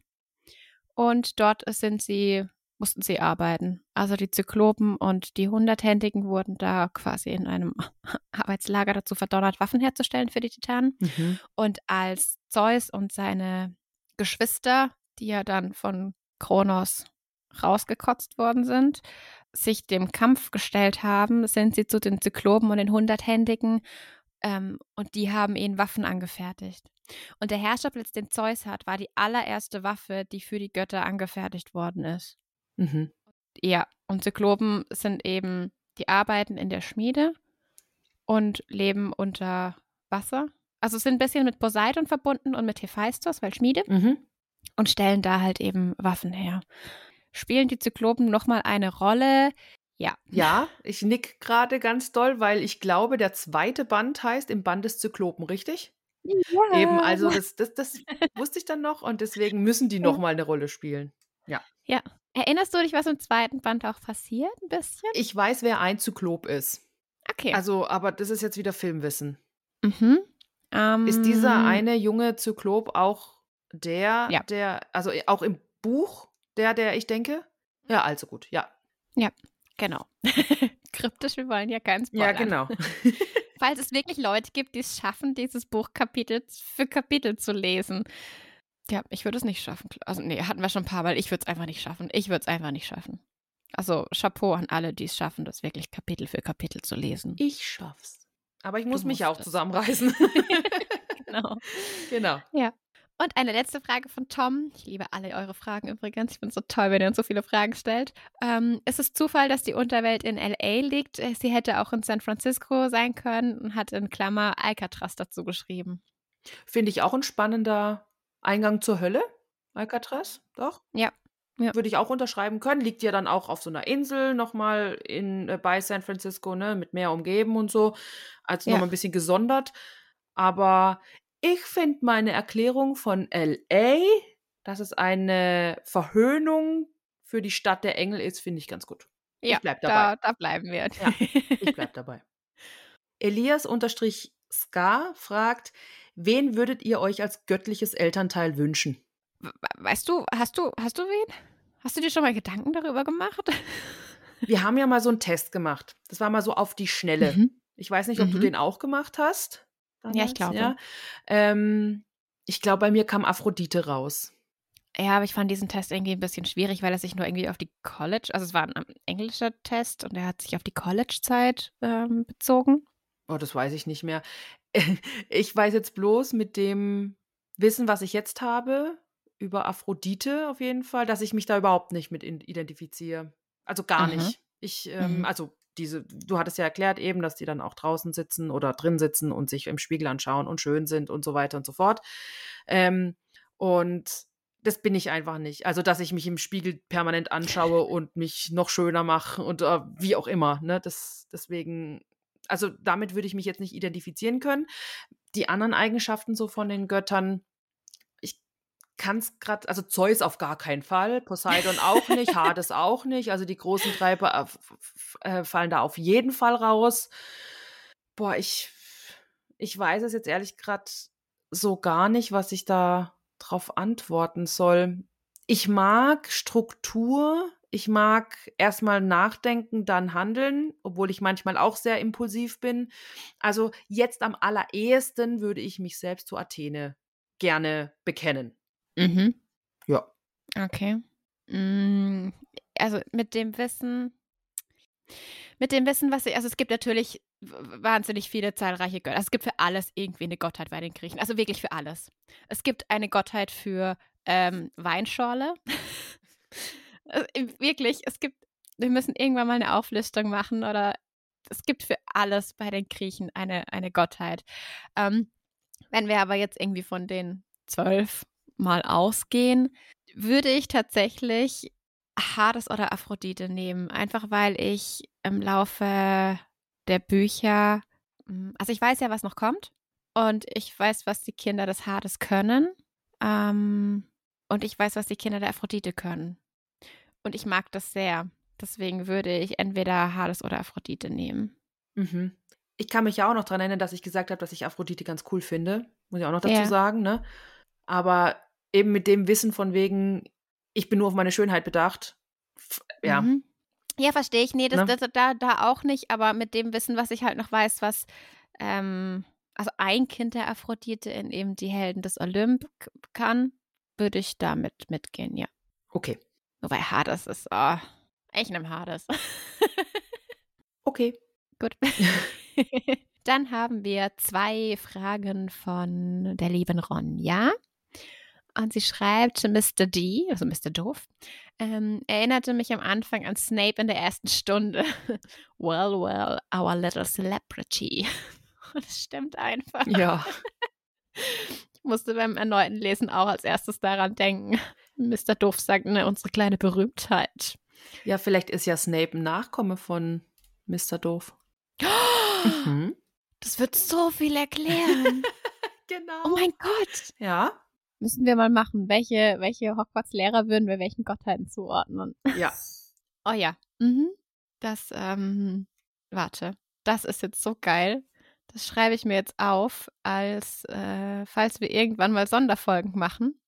Und dort sind sie, mussten sie arbeiten. Also die Zyklopen und die Hunderthändigen wurden da quasi in einem Arbeitslager dazu verdonnert, Waffen herzustellen für die Titanen. Mhm. Und als Zeus und seine Geschwister, die ja dann von Kronos rausgekotzt worden sind, sich dem Kampf gestellt haben, sind sie zu den Zyklopen und den Hunderthändigen ähm, und die haben ihnen Waffen angefertigt. Und der Herrscherblitz, den Zeus hat, war die allererste Waffe, die für die Götter angefertigt worden ist. Mhm. Ja, und Zyklopen sind eben, die arbeiten in der Schmiede und leben unter Wasser. Also sind ein bisschen mit Poseidon verbunden und mit Hephaistos, weil Schmiede, Mhm. Und stellen da halt eben Waffen her. Spielen die Zyklopen nochmal eine Rolle? Ja. Ja, ich nick gerade ganz doll, weil ich glaube, der zweite Band heißt im Band des Zyklopen, richtig? ja. Eben, also das, das, das wusste ich dann noch und deswegen müssen die Ja. nochmal eine Rolle spielen. Ja. Erinnerst du dich, was im zweiten Band auch passiert? Ein bisschen? Ich weiß, wer ein Zyklop ist. Okay. Also, aber das ist jetzt wieder Filmwissen. mhm. ähm, Ist dieser eine junge Zyklop auch der, Ja. der, also auch im Buch, der, der ich denke? Ja, also gut, ja. Genau. Kryptisch, wir wollen ja keinen Ja, Spoilern. genau. Falls es wirklich Leute gibt, die es schaffen, dieses Buch Kapitel für Kapitel zu lesen. Ja, ich würde es nicht schaffen. Also, nee, hatten wir schon ein paar Mal. Ich würde es einfach nicht schaffen. Ich würde es einfach nicht schaffen. Also, Chapeau an alle, die es schaffen, das wirklich Kapitel für Kapitel zu lesen. Ich schaff's. Aber ich muss mich auch es. zusammenreißen. Genau. genau. Und eine letzte Frage von Tom. Ich liebe alle eure Fragen übrigens. Ich finde es so toll, wenn ihr uns so viele Fragen stellt. Ähm, ist es Zufall, dass die Unterwelt in L.A. liegt? Äh, Sie hätte auch in San Francisco sein können und hat in Klammer Alcatraz dazu geschrieben. Finde ich auch ein spannender Eingang zur Hölle, Alcatraz, doch? Ja, ja. Würde ich auch unterschreiben können. Liegt ja dann auch auf so einer Insel nochmal in, äh, bei San Francisco, ne, mit Meer umgeben und so. Also Ja. nochmal ein bisschen gesondert. Aber ich finde meine Erklärung von LA, dass es eine Verhöhnung für die Stadt der Engel ist, finde ich ganz gut. Ja, ich bleib dabei. Da, da bleiben wir. Ja, Ich bleib dabei. Elias unterstrich Ska fragt, wen würdet ihr euch als göttliches Elternteil wünschen? We- Weißt du, hast du, hast du wen? Hast du dir schon mal Gedanken darüber gemacht? Wir haben ja mal so einen Test gemacht. Das war mal so auf die Schnelle. Mhm. Ich weiß nicht, ob du Mhm. den auch gemacht hast. Ja, ich glaube. Ja. Ähm, ich glaube, bei mir kam Aphrodite raus. Ja, aber ich fand diesen Test irgendwie ein bisschen schwierig, weil er sich nur irgendwie auf die College, also es war ein ähm, englischer Test und er hat sich auf die College-Zeit ähm, bezogen. Oh, das weiß ich nicht mehr. Ich weiß jetzt bloß mit dem Wissen, was ich jetzt habe, über Aphrodite auf jeden Fall, dass ich mich da überhaupt nicht mit identifiziere. Also gar Aha. nicht. Ich, ähm, Mhm. also diese, du hattest ja erklärt eben, dass die dann auch draußen sitzen oder drin sitzen und sich im Spiegel anschauen und schön sind und so weiter und so fort. Ähm, und das bin ich einfach nicht. Also, dass ich mich im Spiegel permanent anschaue und mich noch schöner mache und äh, wie auch immer. Ne? Das, deswegen, also damit würde ich mich jetzt nicht identifizieren können. Die anderen Eigenschaften so von den Göttern, kann es gerade, also Zeus auf gar keinen Fall, Poseidon auch nicht, Hades auch nicht. Also die großen Treiber äh, äh, fallen da auf jeden Fall raus. Boah, ich, ich weiß es jetzt ehrlich gerade so gar nicht, was ich da drauf antworten soll. Ich mag Struktur. Ich mag erstmal nachdenken, dann handeln, obwohl ich manchmal auch sehr impulsiv bin. Also jetzt am allerersten würde ich mich selbst zu Athene gerne bekennen. Mhm. Ja. Okay. Mm, Also mit dem Wissen, mit dem Wissen, was ich, also es gibt natürlich wahnsinnig viele zahlreiche Götter. Also es gibt für alles irgendwie eine Gottheit bei den Griechen. Also wirklich für alles. Es gibt eine Gottheit für ähm, Weinschorle. also, wirklich, es gibt, wir müssen irgendwann mal eine Auflistung machen oder es gibt für alles bei den Griechen eine, eine Gottheit. Ähm, wenn wir aber jetzt irgendwie von den zwölf mal ausgehen, würde ich tatsächlich Hades oder Aphrodite nehmen. Einfach weil ich im Laufe der Bücher, hm, also ich weiß ja, was noch kommt. Und ich weiß, was die Kinder des Hades können. Ähm, und ich weiß, was die Kinder der Aphrodite können. Und ich mag das sehr. Deswegen würde ich entweder Hades oder Aphrodite nehmen. Mhm. Ich kann mich ja auch noch daran erinnern, dass ich gesagt habe, dass ich Aphrodite ganz cool finde. Muss ich auch noch dazu ja. sagen, ne? Aber eben mit dem Wissen von wegen, ich bin nur auf meine Schönheit bedacht. Ja. Mhm. Ja, verstehe ich. Nee, das, ne? das, da, da auch nicht, aber mit dem Wissen, was ich halt noch weiß, was, ähm, also ein Kind der Aphrodite in eben die Helden des Olymp kann, würde ich damit mitgehen, ja. Okay. Wobei Hades ist, oh, ich nehme Hades. okay. Gut. Dann haben wir zwei Fragen von der lieben Ronja. Und sie schreibt, Mr. D, also Mr. Doof, ähm, erinnerte mich am Anfang an Snape in der ersten Stunde. well, well, our little celebrity. Und es stimmt einfach. Ja. Ich musste beim erneuten Lesen auch als erstes daran denken. Mr. Doof sagt, ne, unsere kleine Berühmtheit. Ja, vielleicht ist ja Snape ein Nachkomme von Mr. Doof. mhm. Das wird so viel erklären. genau. Oh mein Gott. Ja. Müssen wir mal machen. Welche, welche Hogwarts-Lehrer würden wir welchen Gottheiten zuordnen? Ja. oh ja. Mhm. Das, ähm, warte. Das ist jetzt so geil. Das schreibe ich mir jetzt auf, als äh, falls wir irgendwann mal Sonderfolgen machen.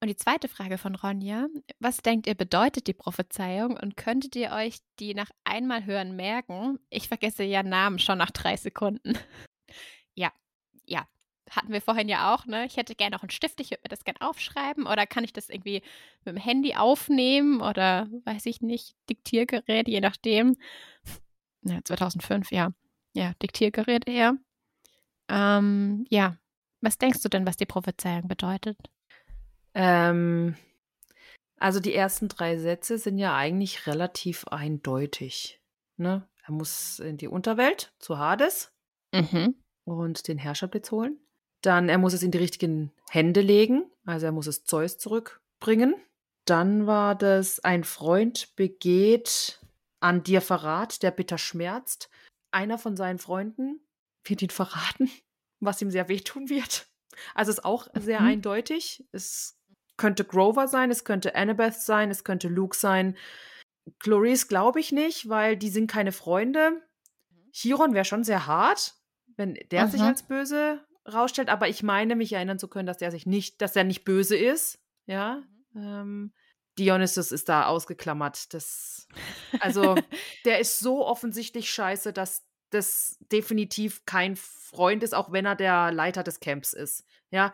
Und die zweite Frage von Ronja: Was denkt ihr, bedeutet die Prophezeiung und könntet ihr euch die nach einmal hören merken? Ich vergesse ja Namen schon nach drei Sekunden. ja, ja, hatten wir vorhin ja auch, ne? Ich hätte gerne noch einen Stift, ich würde mir das gerne aufschreiben oder kann ich das irgendwie mit dem Handy aufnehmen oder weiß ich nicht, Diktiergerät, je nachdem. Ja, 2005, ja. Ja, Diktiergerät eher. Ähm, ja. Was denkst du denn, was die Prophezeiung bedeutet? Ähm, also die ersten drei Sätze sind ja eigentlich relativ eindeutig. Ne? Er muss in die Unterwelt zu Hades mhm. und den Herrscherblitz holen. Dann er muss es in die richtigen Hände legen, also er muss es Zeus zurückbringen. Dann war das, ein Freund begeht an dir Verrat, der bitter schmerzt. Einer von seinen Freunden wird ihn verraten, was ihm sehr wehtun wird. Also ist auch sehr mhm. eindeutig. Es könnte Grover sein, es könnte Annabeth sein, es könnte Luke sein. Clarice glaube ich nicht, weil die sind keine Freunde. Chiron wäre schon sehr hart, wenn der mhm. sich als böse rausstellt, aber ich meine, mich erinnern zu können, dass der sich nicht, dass er nicht böse ist. Ja. Mhm. Ähm, Dionysus ist da ausgeklammert. Das, also, der ist so offensichtlich scheiße, dass das definitiv kein Freund ist, auch wenn er der Leiter des Camps ist. Ja.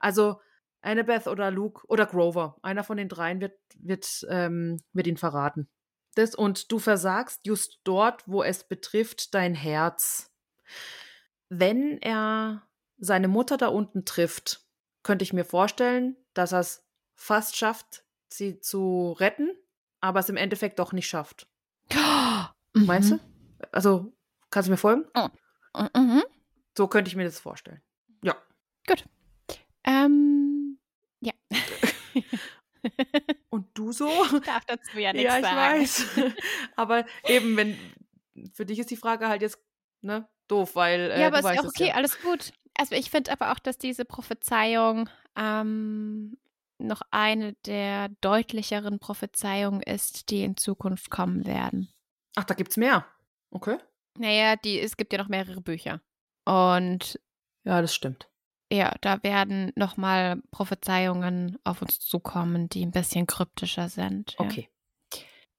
Also, Annabeth oder Luke oder Grover, einer von den dreien wird, wird, ähm, wird ihn verraten. Das, und du versagst just dort, wo es betrifft, dein Herz. Wenn er seine Mutter da unten trifft, könnte ich mir vorstellen, dass er es fast schafft, sie zu retten, aber es im Endeffekt doch nicht schafft. Mhm. Meinst du? Also, kannst du mir folgen? Oh. Mhm. So könnte ich mir das vorstellen. Ja. Gut. Ähm, ja. Und du so? Ich darf dazu ja nichts ja, ich sagen. weiß. Aber eben, wenn für dich ist die Frage halt jetzt ne, doof, weil äh, ja, aber ist auch okay, ja. alles gut. Also ich finde aber auch, dass diese Prophezeiung ähm, noch eine der deutlicheren Prophezeiungen ist, die in Zukunft kommen werden. Ach, da gibt's mehr. Okay. Naja, die, es gibt ja noch mehrere Bücher. Und ja, das stimmt. Ja, da werden nochmal Prophezeiungen auf uns zukommen, die ein bisschen kryptischer sind. Ja. Okay.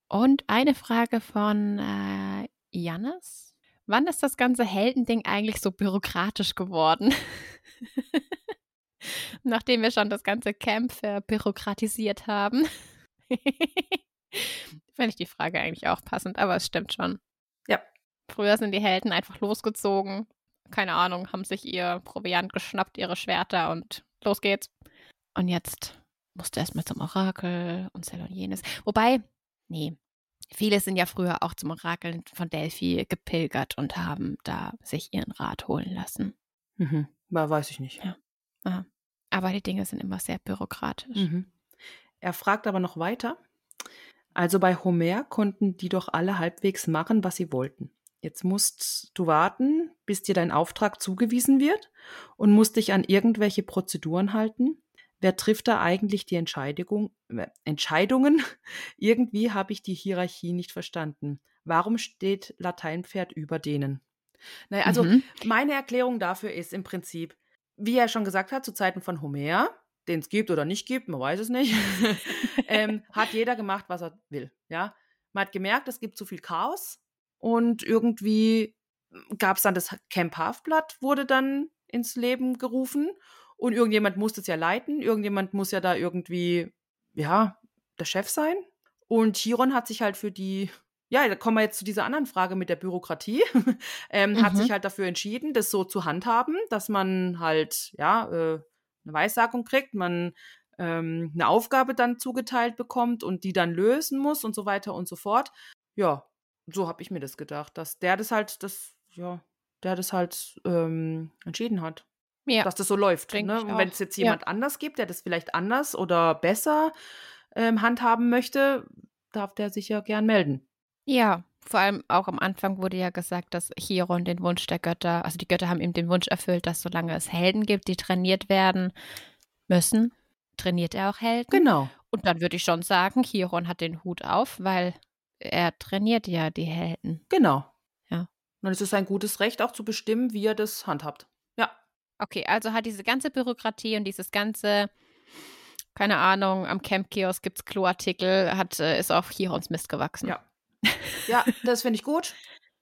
Und eine Frage von äh, Jannis. Wann ist das ganze Heldending eigentlich so bürokratisch geworden? Nachdem wir schon das ganze Camp bürokratisiert haben. Finde ich die Frage eigentlich auch passend, aber es stimmt schon. Ja. Früher sind die Helden einfach losgezogen. Keine Ahnung, haben sich ihr Proviant geschnappt, ihre Schwerter und los geht's. Und jetzt musste erstmal zum Orakel und Cell und jenes. Wobei, nee, viele sind ja früher auch zum Orakel von Delphi gepilgert und haben da sich ihren Rat holen lassen. Mhm. Weiß ich nicht. Ja. Aha. Aber die Dinge sind immer sehr bürokratisch. Mhm. Er fragt aber noch weiter. Also bei Homer konnten die doch alle halbwegs machen, was sie wollten. Jetzt musst du warten, bis dir dein Auftrag zugewiesen wird und musst dich an irgendwelche Prozeduren halten. Wer trifft da eigentlich die Entscheidung, äh, Entscheidungen? Irgendwie habe ich die Hierarchie nicht verstanden. Warum steht Lateinpferd über denen? Naja, also mhm. meine Erklärung dafür ist im Prinzip, wie er schon gesagt hat, zu Zeiten von Homer, den es gibt oder nicht gibt, man weiß es nicht, ähm, hat jeder gemacht, was er will. Ja, man hat gemerkt, es gibt zu viel Chaos und irgendwie gab es dann das Camp Halfblatt, wurde dann ins Leben gerufen und irgendjemand muss das ja leiten, irgendjemand muss ja da irgendwie, ja, der Chef sein. Und Chiron hat sich halt für die ja, da kommen wir jetzt zu dieser anderen Frage mit der Bürokratie. ähm, mhm. Hat sich halt dafür entschieden, das so zu handhaben, dass man halt, ja, äh, eine Weissagung kriegt, man ähm, eine Aufgabe dann zugeteilt bekommt und die dann lösen muss und so weiter und so fort. Ja, so habe ich mir das gedacht, dass der das halt, das, ja, der das halt ähm, entschieden hat. Ja. Dass das so läuft. Ne? Und wenn es jetzt jemand ja. anders gibt, der das vielleicht anders oder besser ähm, handhaben möchte, darf der sich ja gern melden. Ja, vor allem auch am Anfang wurde ja gesagt, dass Chiron den Wunsch der Götter, also die Götter haben ihm den Wunsch erfüllt, dass solange es Helden gibt, die trainiert werden müssen, trainiert er auch Helden. Genau. Und dann würde ich schon sagen, Chiron hat den Hut auf, weil er trainiert ja die Helden. Genau. Ja. Und es ist sein gutes Recht, auch zu bestimmen, wie er das handhabt. Ja. Okay, also hat diese ganze Bürokratie und dieses ganze, keine Ahnung, am Camp-Kiosk gibt es Kloartikel, hat, äh, ist auf Chirons Mist gewachsen. Ja. Ja, das finde ich gut.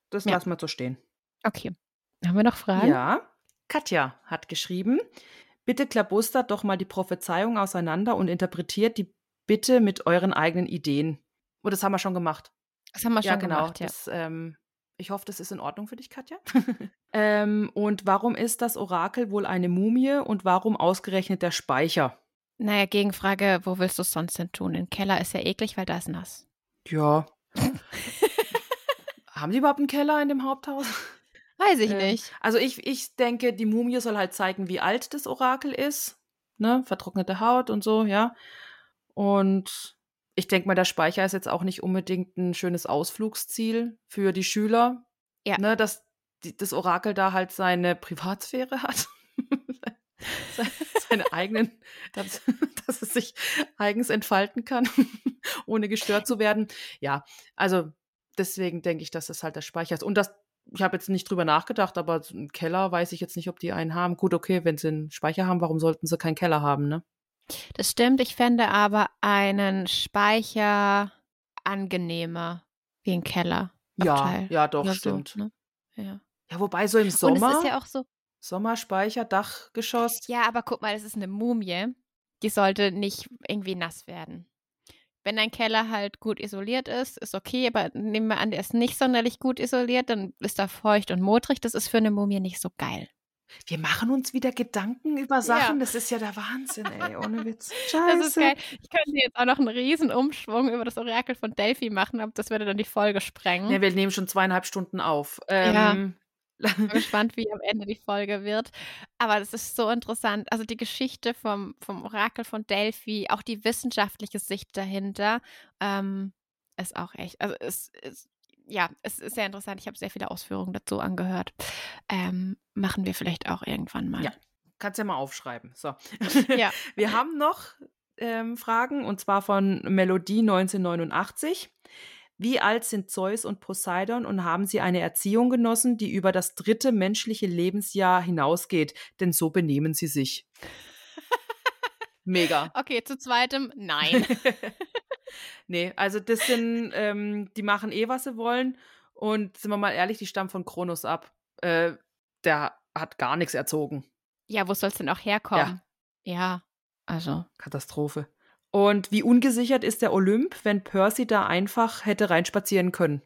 Das ja. lassen wir so stehen. Okay. Haben wir noch Fragen? Ja. Katja hat geschrieben, bitte klabustert doch mal die Prophezeiung auseinander und interpretiert die bitte mit euren eigenen Ideen. Oh, das haben wir schon gemacht. Das haben wir ja, schon genau. gemacht, ja. Das, ähm, ich hoffe, das ist in Ordnung für dich, Katja. ähm, und warum ist das Orakel wohl eine Mumie und warum ausgerechnet der Speicher? Naja, Gegenfrage, wo willst du es sonst denn tun? Im Keller ist ja eklig, weil da ist nass. Ja, Haben die überhaupt einen Keller in dem Haupthaus? Weiß ich ähm, nicht. Also ich, ich denke, die Mumie soll halt zeigen, wie alt das Orakel ist. Ne? Vertrocknete Haut und so, ja. Und ich denke mal, der Speicher ist jetzt auch nicht unbedingt ein schönes Ausflugsziel für die Schüler. Ja. Ne? Dass die, das Orakel da halt seine Privatsphäre hat. seine eigenen, dass, dass es sich eigens entfalten kann, ohne gestört zu werden. Ja, also deswegen denke ich, dass das halt der Speicher ist. Und das, ich habe jetzt nicht drüber nachgedacht, aber ein Keller weiß ich jetzt nicht, ob die einen haben. Gut, okay, wenn sie einen Speicher haben, warum sollten sie keinen Keller haben, ne? Das stimmt. Ich fände aber einen Speicher angenehmer wie ein Keller. Ja, ja, doch, stimmt. So, ne? ja. ja, wobei so im Sommer. Und es ist ja auch so. Sommerspeicher, Dachgeschoss. Ja, aber guck mal, das ist eine Mumie. Die sollte nicht irgendwie nass werden. Wenn dein Keller halt gut isoliert ist, ist okay, aber nehmen wir an, der ist nicht sonderlich gut isoliert, dann ist er feucht und modrig. Das ist für eine Mumie nicht so geil. Wir machen uns wieder Gedanken über Sachen. Ja. Das ist ja der Wahnsinn, ey, ohne Witz. Scheiße. Das ist geil. Ich könnte jetzt auch noch einen riesen Umschwung über das Orakel von Delphi machen, aber das würde dann die Folge sprengen. Ja, wir nehmen schon zweieinhalb Stunden auf. Ähm, ja. Ich bin gespannt, wie am Ende die Folge wird. Aber das ist so interessant. Also die Geschichte vom, vom Orakel von Delphi, auch die wissenschaftliche Sicht dahinter, ähm, ist auch echt. Also es ist, ja, es ist sehr interessant. Ich habe sehr viele Ausführungen dazu angehört. Ähm, machen wir vielleicht auch irgendwann mal. Ja, kannst ja mal aufschreiben. So. Ja. wir haben noch ähm, Fragen und zwar von Melodie 1989. Wie alt sind Zeus und Poseidon und haben sie eine Erziehung genossen, die über das dritte menschliche Lebensjahr hinausgeht? Denn so benehmen sie sich. Mega. Okay, zu zweitem nein. nee, also das sind, ähm, die machen eh, was sie wollen. Und sind wir mal ehrlich, die stammen von Kronos ab. Äh, der hat gar nichts erzogen. Ja, wo soll es denn auch herkommen? Ja. ja, also. Katastrophe. Und wie ungesichert ist der Olymp, wenn Percy da einfach hätte reinspazieren können?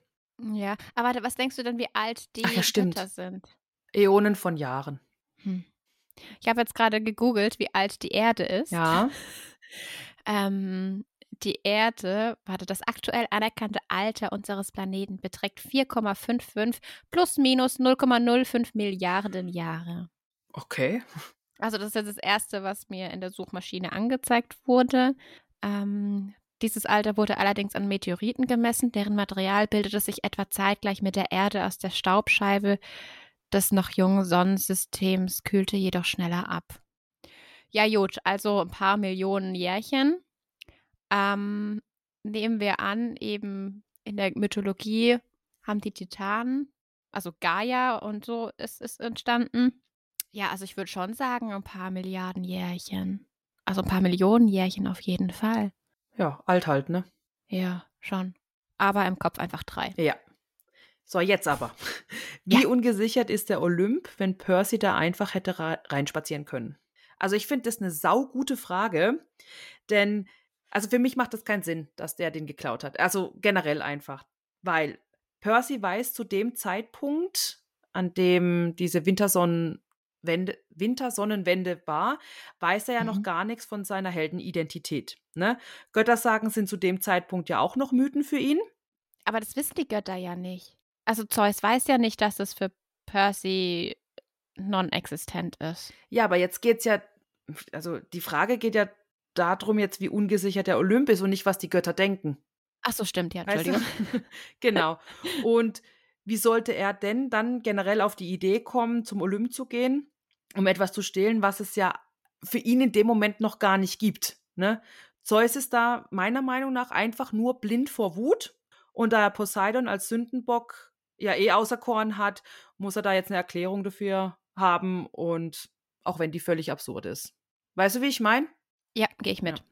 Ja, aber was denkst du denn, wie alt die Ach ja, stimmt. Götter sind? Äonen von Jahren. Hm. Ich habe jetzt gerade gegoogelt, wie alt die Erde ist. Ja. ähm, die Erde, warte, das aktuell anerkannte Alter unseres Planeten beträgt 4,55 plus minus 0,05 Milliarden Jahre. Okay. Also das ist jetzt das Erste, was mir in der Suchmaschine angezeigt wurde. Ähm, dieses Alter wurde allerdings an Meteoriten gemessen, deren Material bildete sich etwa zeitgleich mit der Erde aus der Staubscheibe des noch jungen Sonnensystems, kühlte jedoch schneller ab. Ja, gut, also ein paar Millionen Jährchen. Ähm, nehmen wir an, eben in der Mythologie haben die Titanen, also Gaia und so ist es entstanden. Ja, also ich würde schon sagen, ein paar Milliarden Jährchen. Also ein paar Millionen Jährchen auf jeden Fall. Ja, alt halt, ne? Ja, schon. Aber im Kopf einfach drei. Ja. So, jetzt aber. Wie ja. ungesichert ist der Olymp, wenn Percy da einfach hätte reinspazieren können? Also ich finde das eine saugute Frage, denn also für mich macht das keinen Sinn, dass der den geklaut hat. Also generell einfach, weil Percy weiß zu dem Zeitpunkt, an dem diese Wintersonnenwende, Wintersonnenwende war, weiß er ja mhm. noch gar nichts von seiner Heldenidentität. Ne? Göttersagen sind zu dem Zeitpunkt ja auch noch Mythen für ihn. Aber das wissen die Götter ja nicht. Also Zeus weiß ja nicht, dass es für Percy non-existent ist. Ja, aber jetzt geht's ja, also die Frage geht ja darum jetzt, wie ungesichert der Olymp ist und nicht, was die Götter denken. Ach so, stimmt, ja, Entschuldigung. Weißt du? genau. Und wie sollte er denn dann generell auf die Idee kommen, zum Olymp zu gehen, um etwas zu stehlen, was es ja für ihn in dem Moment noch gar nicht gibt? Ne? Zeus ist da meiner Meinung nach einfach nur blind vor Wut. Und da er Poseidon als Sündenbock ja eh auserkoren hat, muss er da jetzt eine Erklärung dafür haben und auch wenn die völlig absurd ist. Weißt du, wie ich meine? Ja, gehe ich mit. Ja.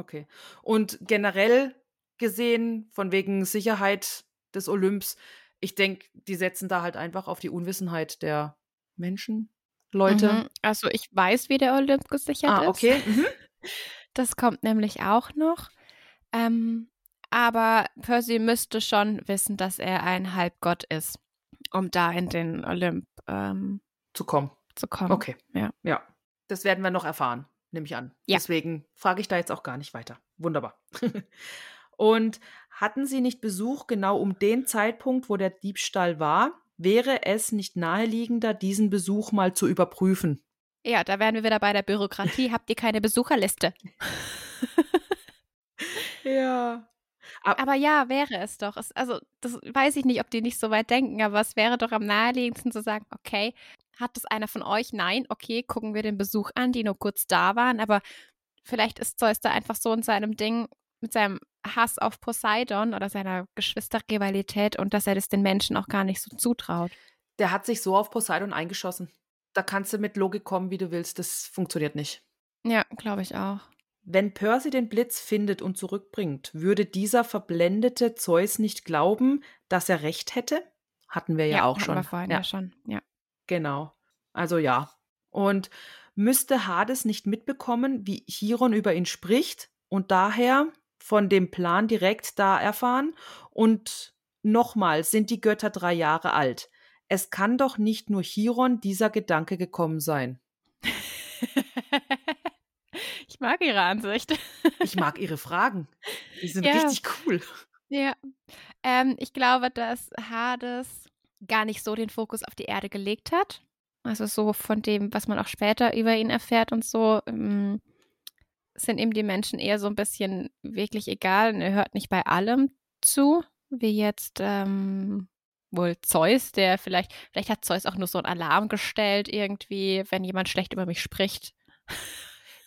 Okay. Und generell gesehen, von wegen Sicherheit des Olymps, ich denke, die setzen da halt einfach auf die Unwissenheit der Menschen, Leute. Mhm. Also ich weiß, wie der Olymp gesichert ah, ist. okay. Mhm. Das kommt nämlich auch noch. Ähm, aber Percy müsste schon wissen, dass er ein Halbgott ist, um da in den Olymp ähm, zu kommen. Zu kommen. Okay. Ja. Ja. Das werden wir noch erfahren nehme ich an. Ja. Deswegen frage ich da jetzt auch gar nicht weiter. Wunderbar. Und hatten Sie nicht Besuch genau um den Zeitpunkt, wo der Diebstahl war? Wäre es nicht naheliegender, diesen Besuch mal zu überprüfen? Ja, da wären wir wieder bei der Bürokratie. Habt ihr keine Besucherliste? ja. Aber ja, wäre es doch. Es, also, das weiß ich nicht, ob die nicht so weit denken, aber es wäre doch am naheliegendsten zu sagen, okay, hat es einer von euch? Nein, okay, gucken wir den Besuch an, die nur kurz da waren, aber vielleicht ist Zeus da einfach so in seinem Ding mit seinem Hass auf Poseidon oder seiner Geschwisterrivalität und dass er das den Menschen auch gar nicht so zutraut. Der hat sich so auf Poseidon eingeschossen. Da kannst du mit Logik kommen, wie du willst. Das funktioniert nicht. Ja, glaube ich auch. Wenn Percy den Blitz findet und zurückbringt, würde dieser verblendete Zeus nicht glauben, dass er recht hätte? Hatten wir ja, ja auch schon. Wir vorhin ja. ja schon, ja. Genau. Also ja. Und müsste Hades nicht mitbekommen, wie Chiron über ihn spricht und daher von dem Plan direkt da erfahren? Und nochmal, sind die Götter drei Jahre alt? Es kann doch nicht nur Chiron dieser Gedanke gekommen sein. ich mag ihre Ansicht. ich mag ihre Fragen. Die sind ja. richtig cool. Ja. Ähm, ich glaube, dass Hades gar nicht so den Fokus auf die Erde gelegt hat. Also so von dem, was man auch später über ihn erfährt und so, ähm, sind ihm die Menschen eher so ein bisschen wirklich egal und er hört nicht bei allem zu, wie jetzt ähm, wohl Zeus, der vielleicht, vielleicht hat Zeus auch nur so einen Alarm gestellt irgendwie, wenn jemand schlecht über mich spricht.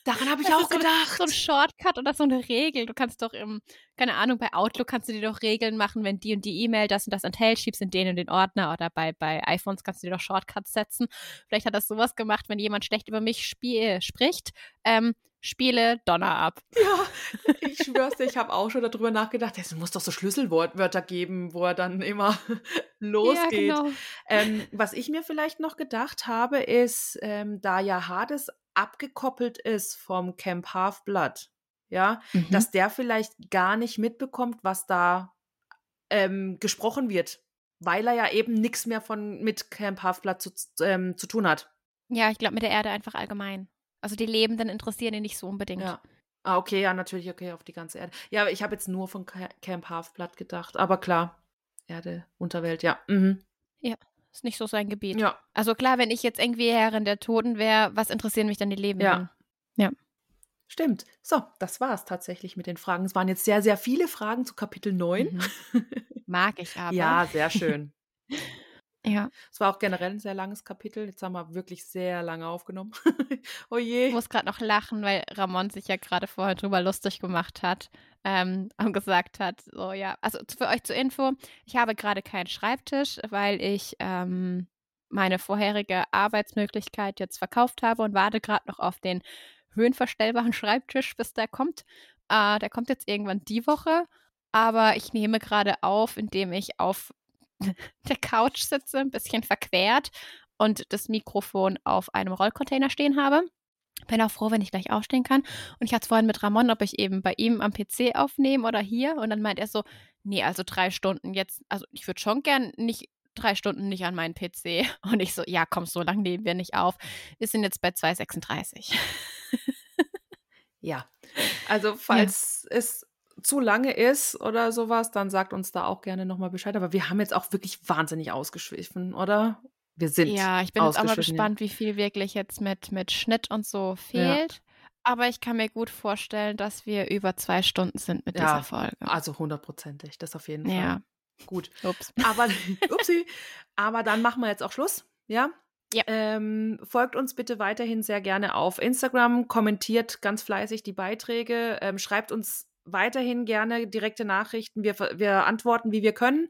Daran habe ich auch so gedacht. so ein Shortcut oder so eine Regel. Du kannst doch im, keine Ahnung, bei Outlook kannst du dir doch Regeln machen, wenn die und die E-Mail das und das enthält, schiebst in den und den Ordner oder bei, bei iPhones kannst du dir doch Shortcuts setzen. Vielleicht hat das sowas gemacht, wenn jemand schlecht über mich spiel, spricht. Ähm, Spiele Donner ab. Ja, ich schwör's dir, ich habe auch schon darüber nachgedacht, es muss doch so Schlüsselwörter geben, wo er dann immer losgeht. Ja, genau. ähm, was ich mir vielleicht noch gedacht habe, ist, ähm, da ja Hades abgekoppelt ist vom Camp Half-Blood, ja, mhm. dass der vielleicht gar nicht mitbekommt, was da ähm, gesprochen wird weil er ja eben nichts mehr von mit Camp Half-Blood zu, ähm, zu tun hat. Ja, ich glaube mit der Erde einfach allgemein. Also die Lebenden interessieren ihn nicht so unbedingt. Ja. Ah, okay, ja, natürlich, okay, auf die ganze Erde. Ja, ich habe jetzt nur von Ca- Camp Half-Blood gedacht, aber klar, Erde, Unterwelt, ja. Mhm. Ist nicht so sein Gebiet. Ja, Also klar, wenn ich jetzt irgendwie Herrin der Toten wäre, was interessieren mich dann die Lebenden? stimmt. So, das war es tatsächlich mit den Fragen. Es waren jetzt sehr, sehr viele Fragen zu Kapitel 9. Mag ich aber. ja, sehr schön. Ja. Es war auch generell ein sehr langes Kapitel. Jetzt haben wir wirklich sehr lange aufgenommen. oh je. Ich muss gerade noch lachen, weil Ramon sich ja gerade vorher drüber lustig gemacht hat ähm, und gesagt hat, so ja, also für euch zur Info, ich habe gerade keinen Schreibtisch, weil ich ähm, meine vorherige Arbeitsmöglichkeit jetzt verkauft habe und warte gerade noch auf den höhenverstellbaren Schreibtisch, bis der kommt. Äh, der kommt jetzt irgendwann die Woche, aber ich nehme gerade auf, indem ich auf der Couch sitze, ein bisschen verquert und das Mikrofon auf einem Rollcontainer stehen habe. Bin auch froh, wenn ich gleich aufstehen kann. Und ich hatte es vorhin mit Ramon, ob ich eben bei ihm am PC aufnehme oder hier. Und dann meint er so, nee, also drei Stunden jetzt, also ich würde schon gern nicht drei Stunden nicht an meinen PC. Und ich so, ja, komm, so lange nehmen wir nicht auf. Wir sind jetzt bei 2,36. Ja. Also, falls es zu lange ist oder sowas, dann sagt uns da auch gerne nochmal Bescheid. Aber wir haben jetzt auch wirklich wahnsinnig ausgeschwiffen, oder? Wir sind. Ja, ich bin jetzt auch mal ja. gespannt, wie viel wirklich jetzt mit, mit Schnitt und so fehlt. Aber ich kann mir gut vorstellen, dass wir über zwei Stunden sind mit Ja, dieser Folge. Also hundertprozentig, das auf jeden Fall. Ja. Gut. Ups. Aber, upsi, aber dann machen wir jetzt auch Schluss, ja? Ja. Ähm, folgt uns bitte weiterhin sehr gerne auf Instagram, kommentiert ganz fleißig die Beiträge, ähm, schreibt uns weiterhin gerne direkte Nachrichten. Wir, wir antworten, wie wir können.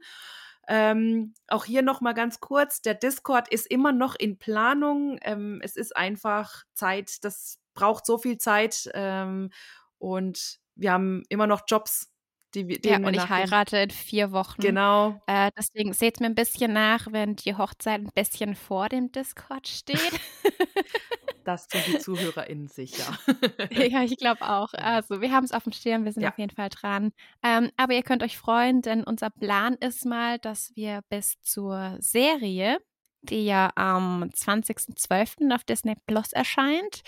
Ähm, auch hier noch mal ganz kurz: Der Discord ist immer noch in Planung. Ähm, es ist einfach Zeit, das braucht so viel Zeit ähm, und wir haben immer noch Jobs, die wir. Ja, und ich heirate in vier Wochen. Genau. Äh, deswegen seht mir ein bisschen nach, wenn die Hochzeit ein bisschen vor dem Discord steht. Das sind die ZuhörerInnen sicher. ja, ich glaube auch. Also, wir haben es auf dem Schirm, wir sind Ja. auf jeden Fall dran. Ähm, aber ihr könnt euch freuen, denn unser Plan ist mal, dass wir bis zur Serie, die ja am 20.12. auf Disney Plus erscheint,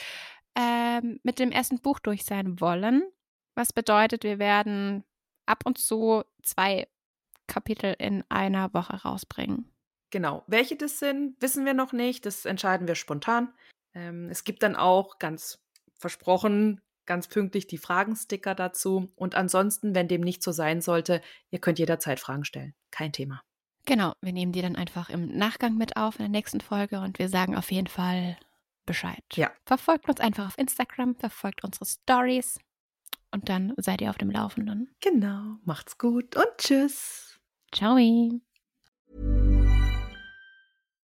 ähm, mit dem ersten Buch durch sein wollen. Was bedeutet, wir werden ab und zu zwei Kapitel in einer Woche rausbringen. Genau. Welche das sind, wissen wir noch nicht. Das entscheiden wir spontan. Ähm, es gibt dann auch ganz versprochen, ganz pünktlich die Fragensticker dazu. Und ansonsten, wenn dem nicht so sein sollte, ihr könnt jederzeit Fragen stellen. Kein Thema. Genau, wir nehmen die dann einfach im Nachgang mit auf in der nächsten Folge und wir sagen auf jeden Fall Bescheid. Ja. Verfolgt uns einfach auf Instagram, verfolgt unsere Stories und dann seid ihr auf dem Laufenden. Genau. Macht's gut und tschüss. Ciao.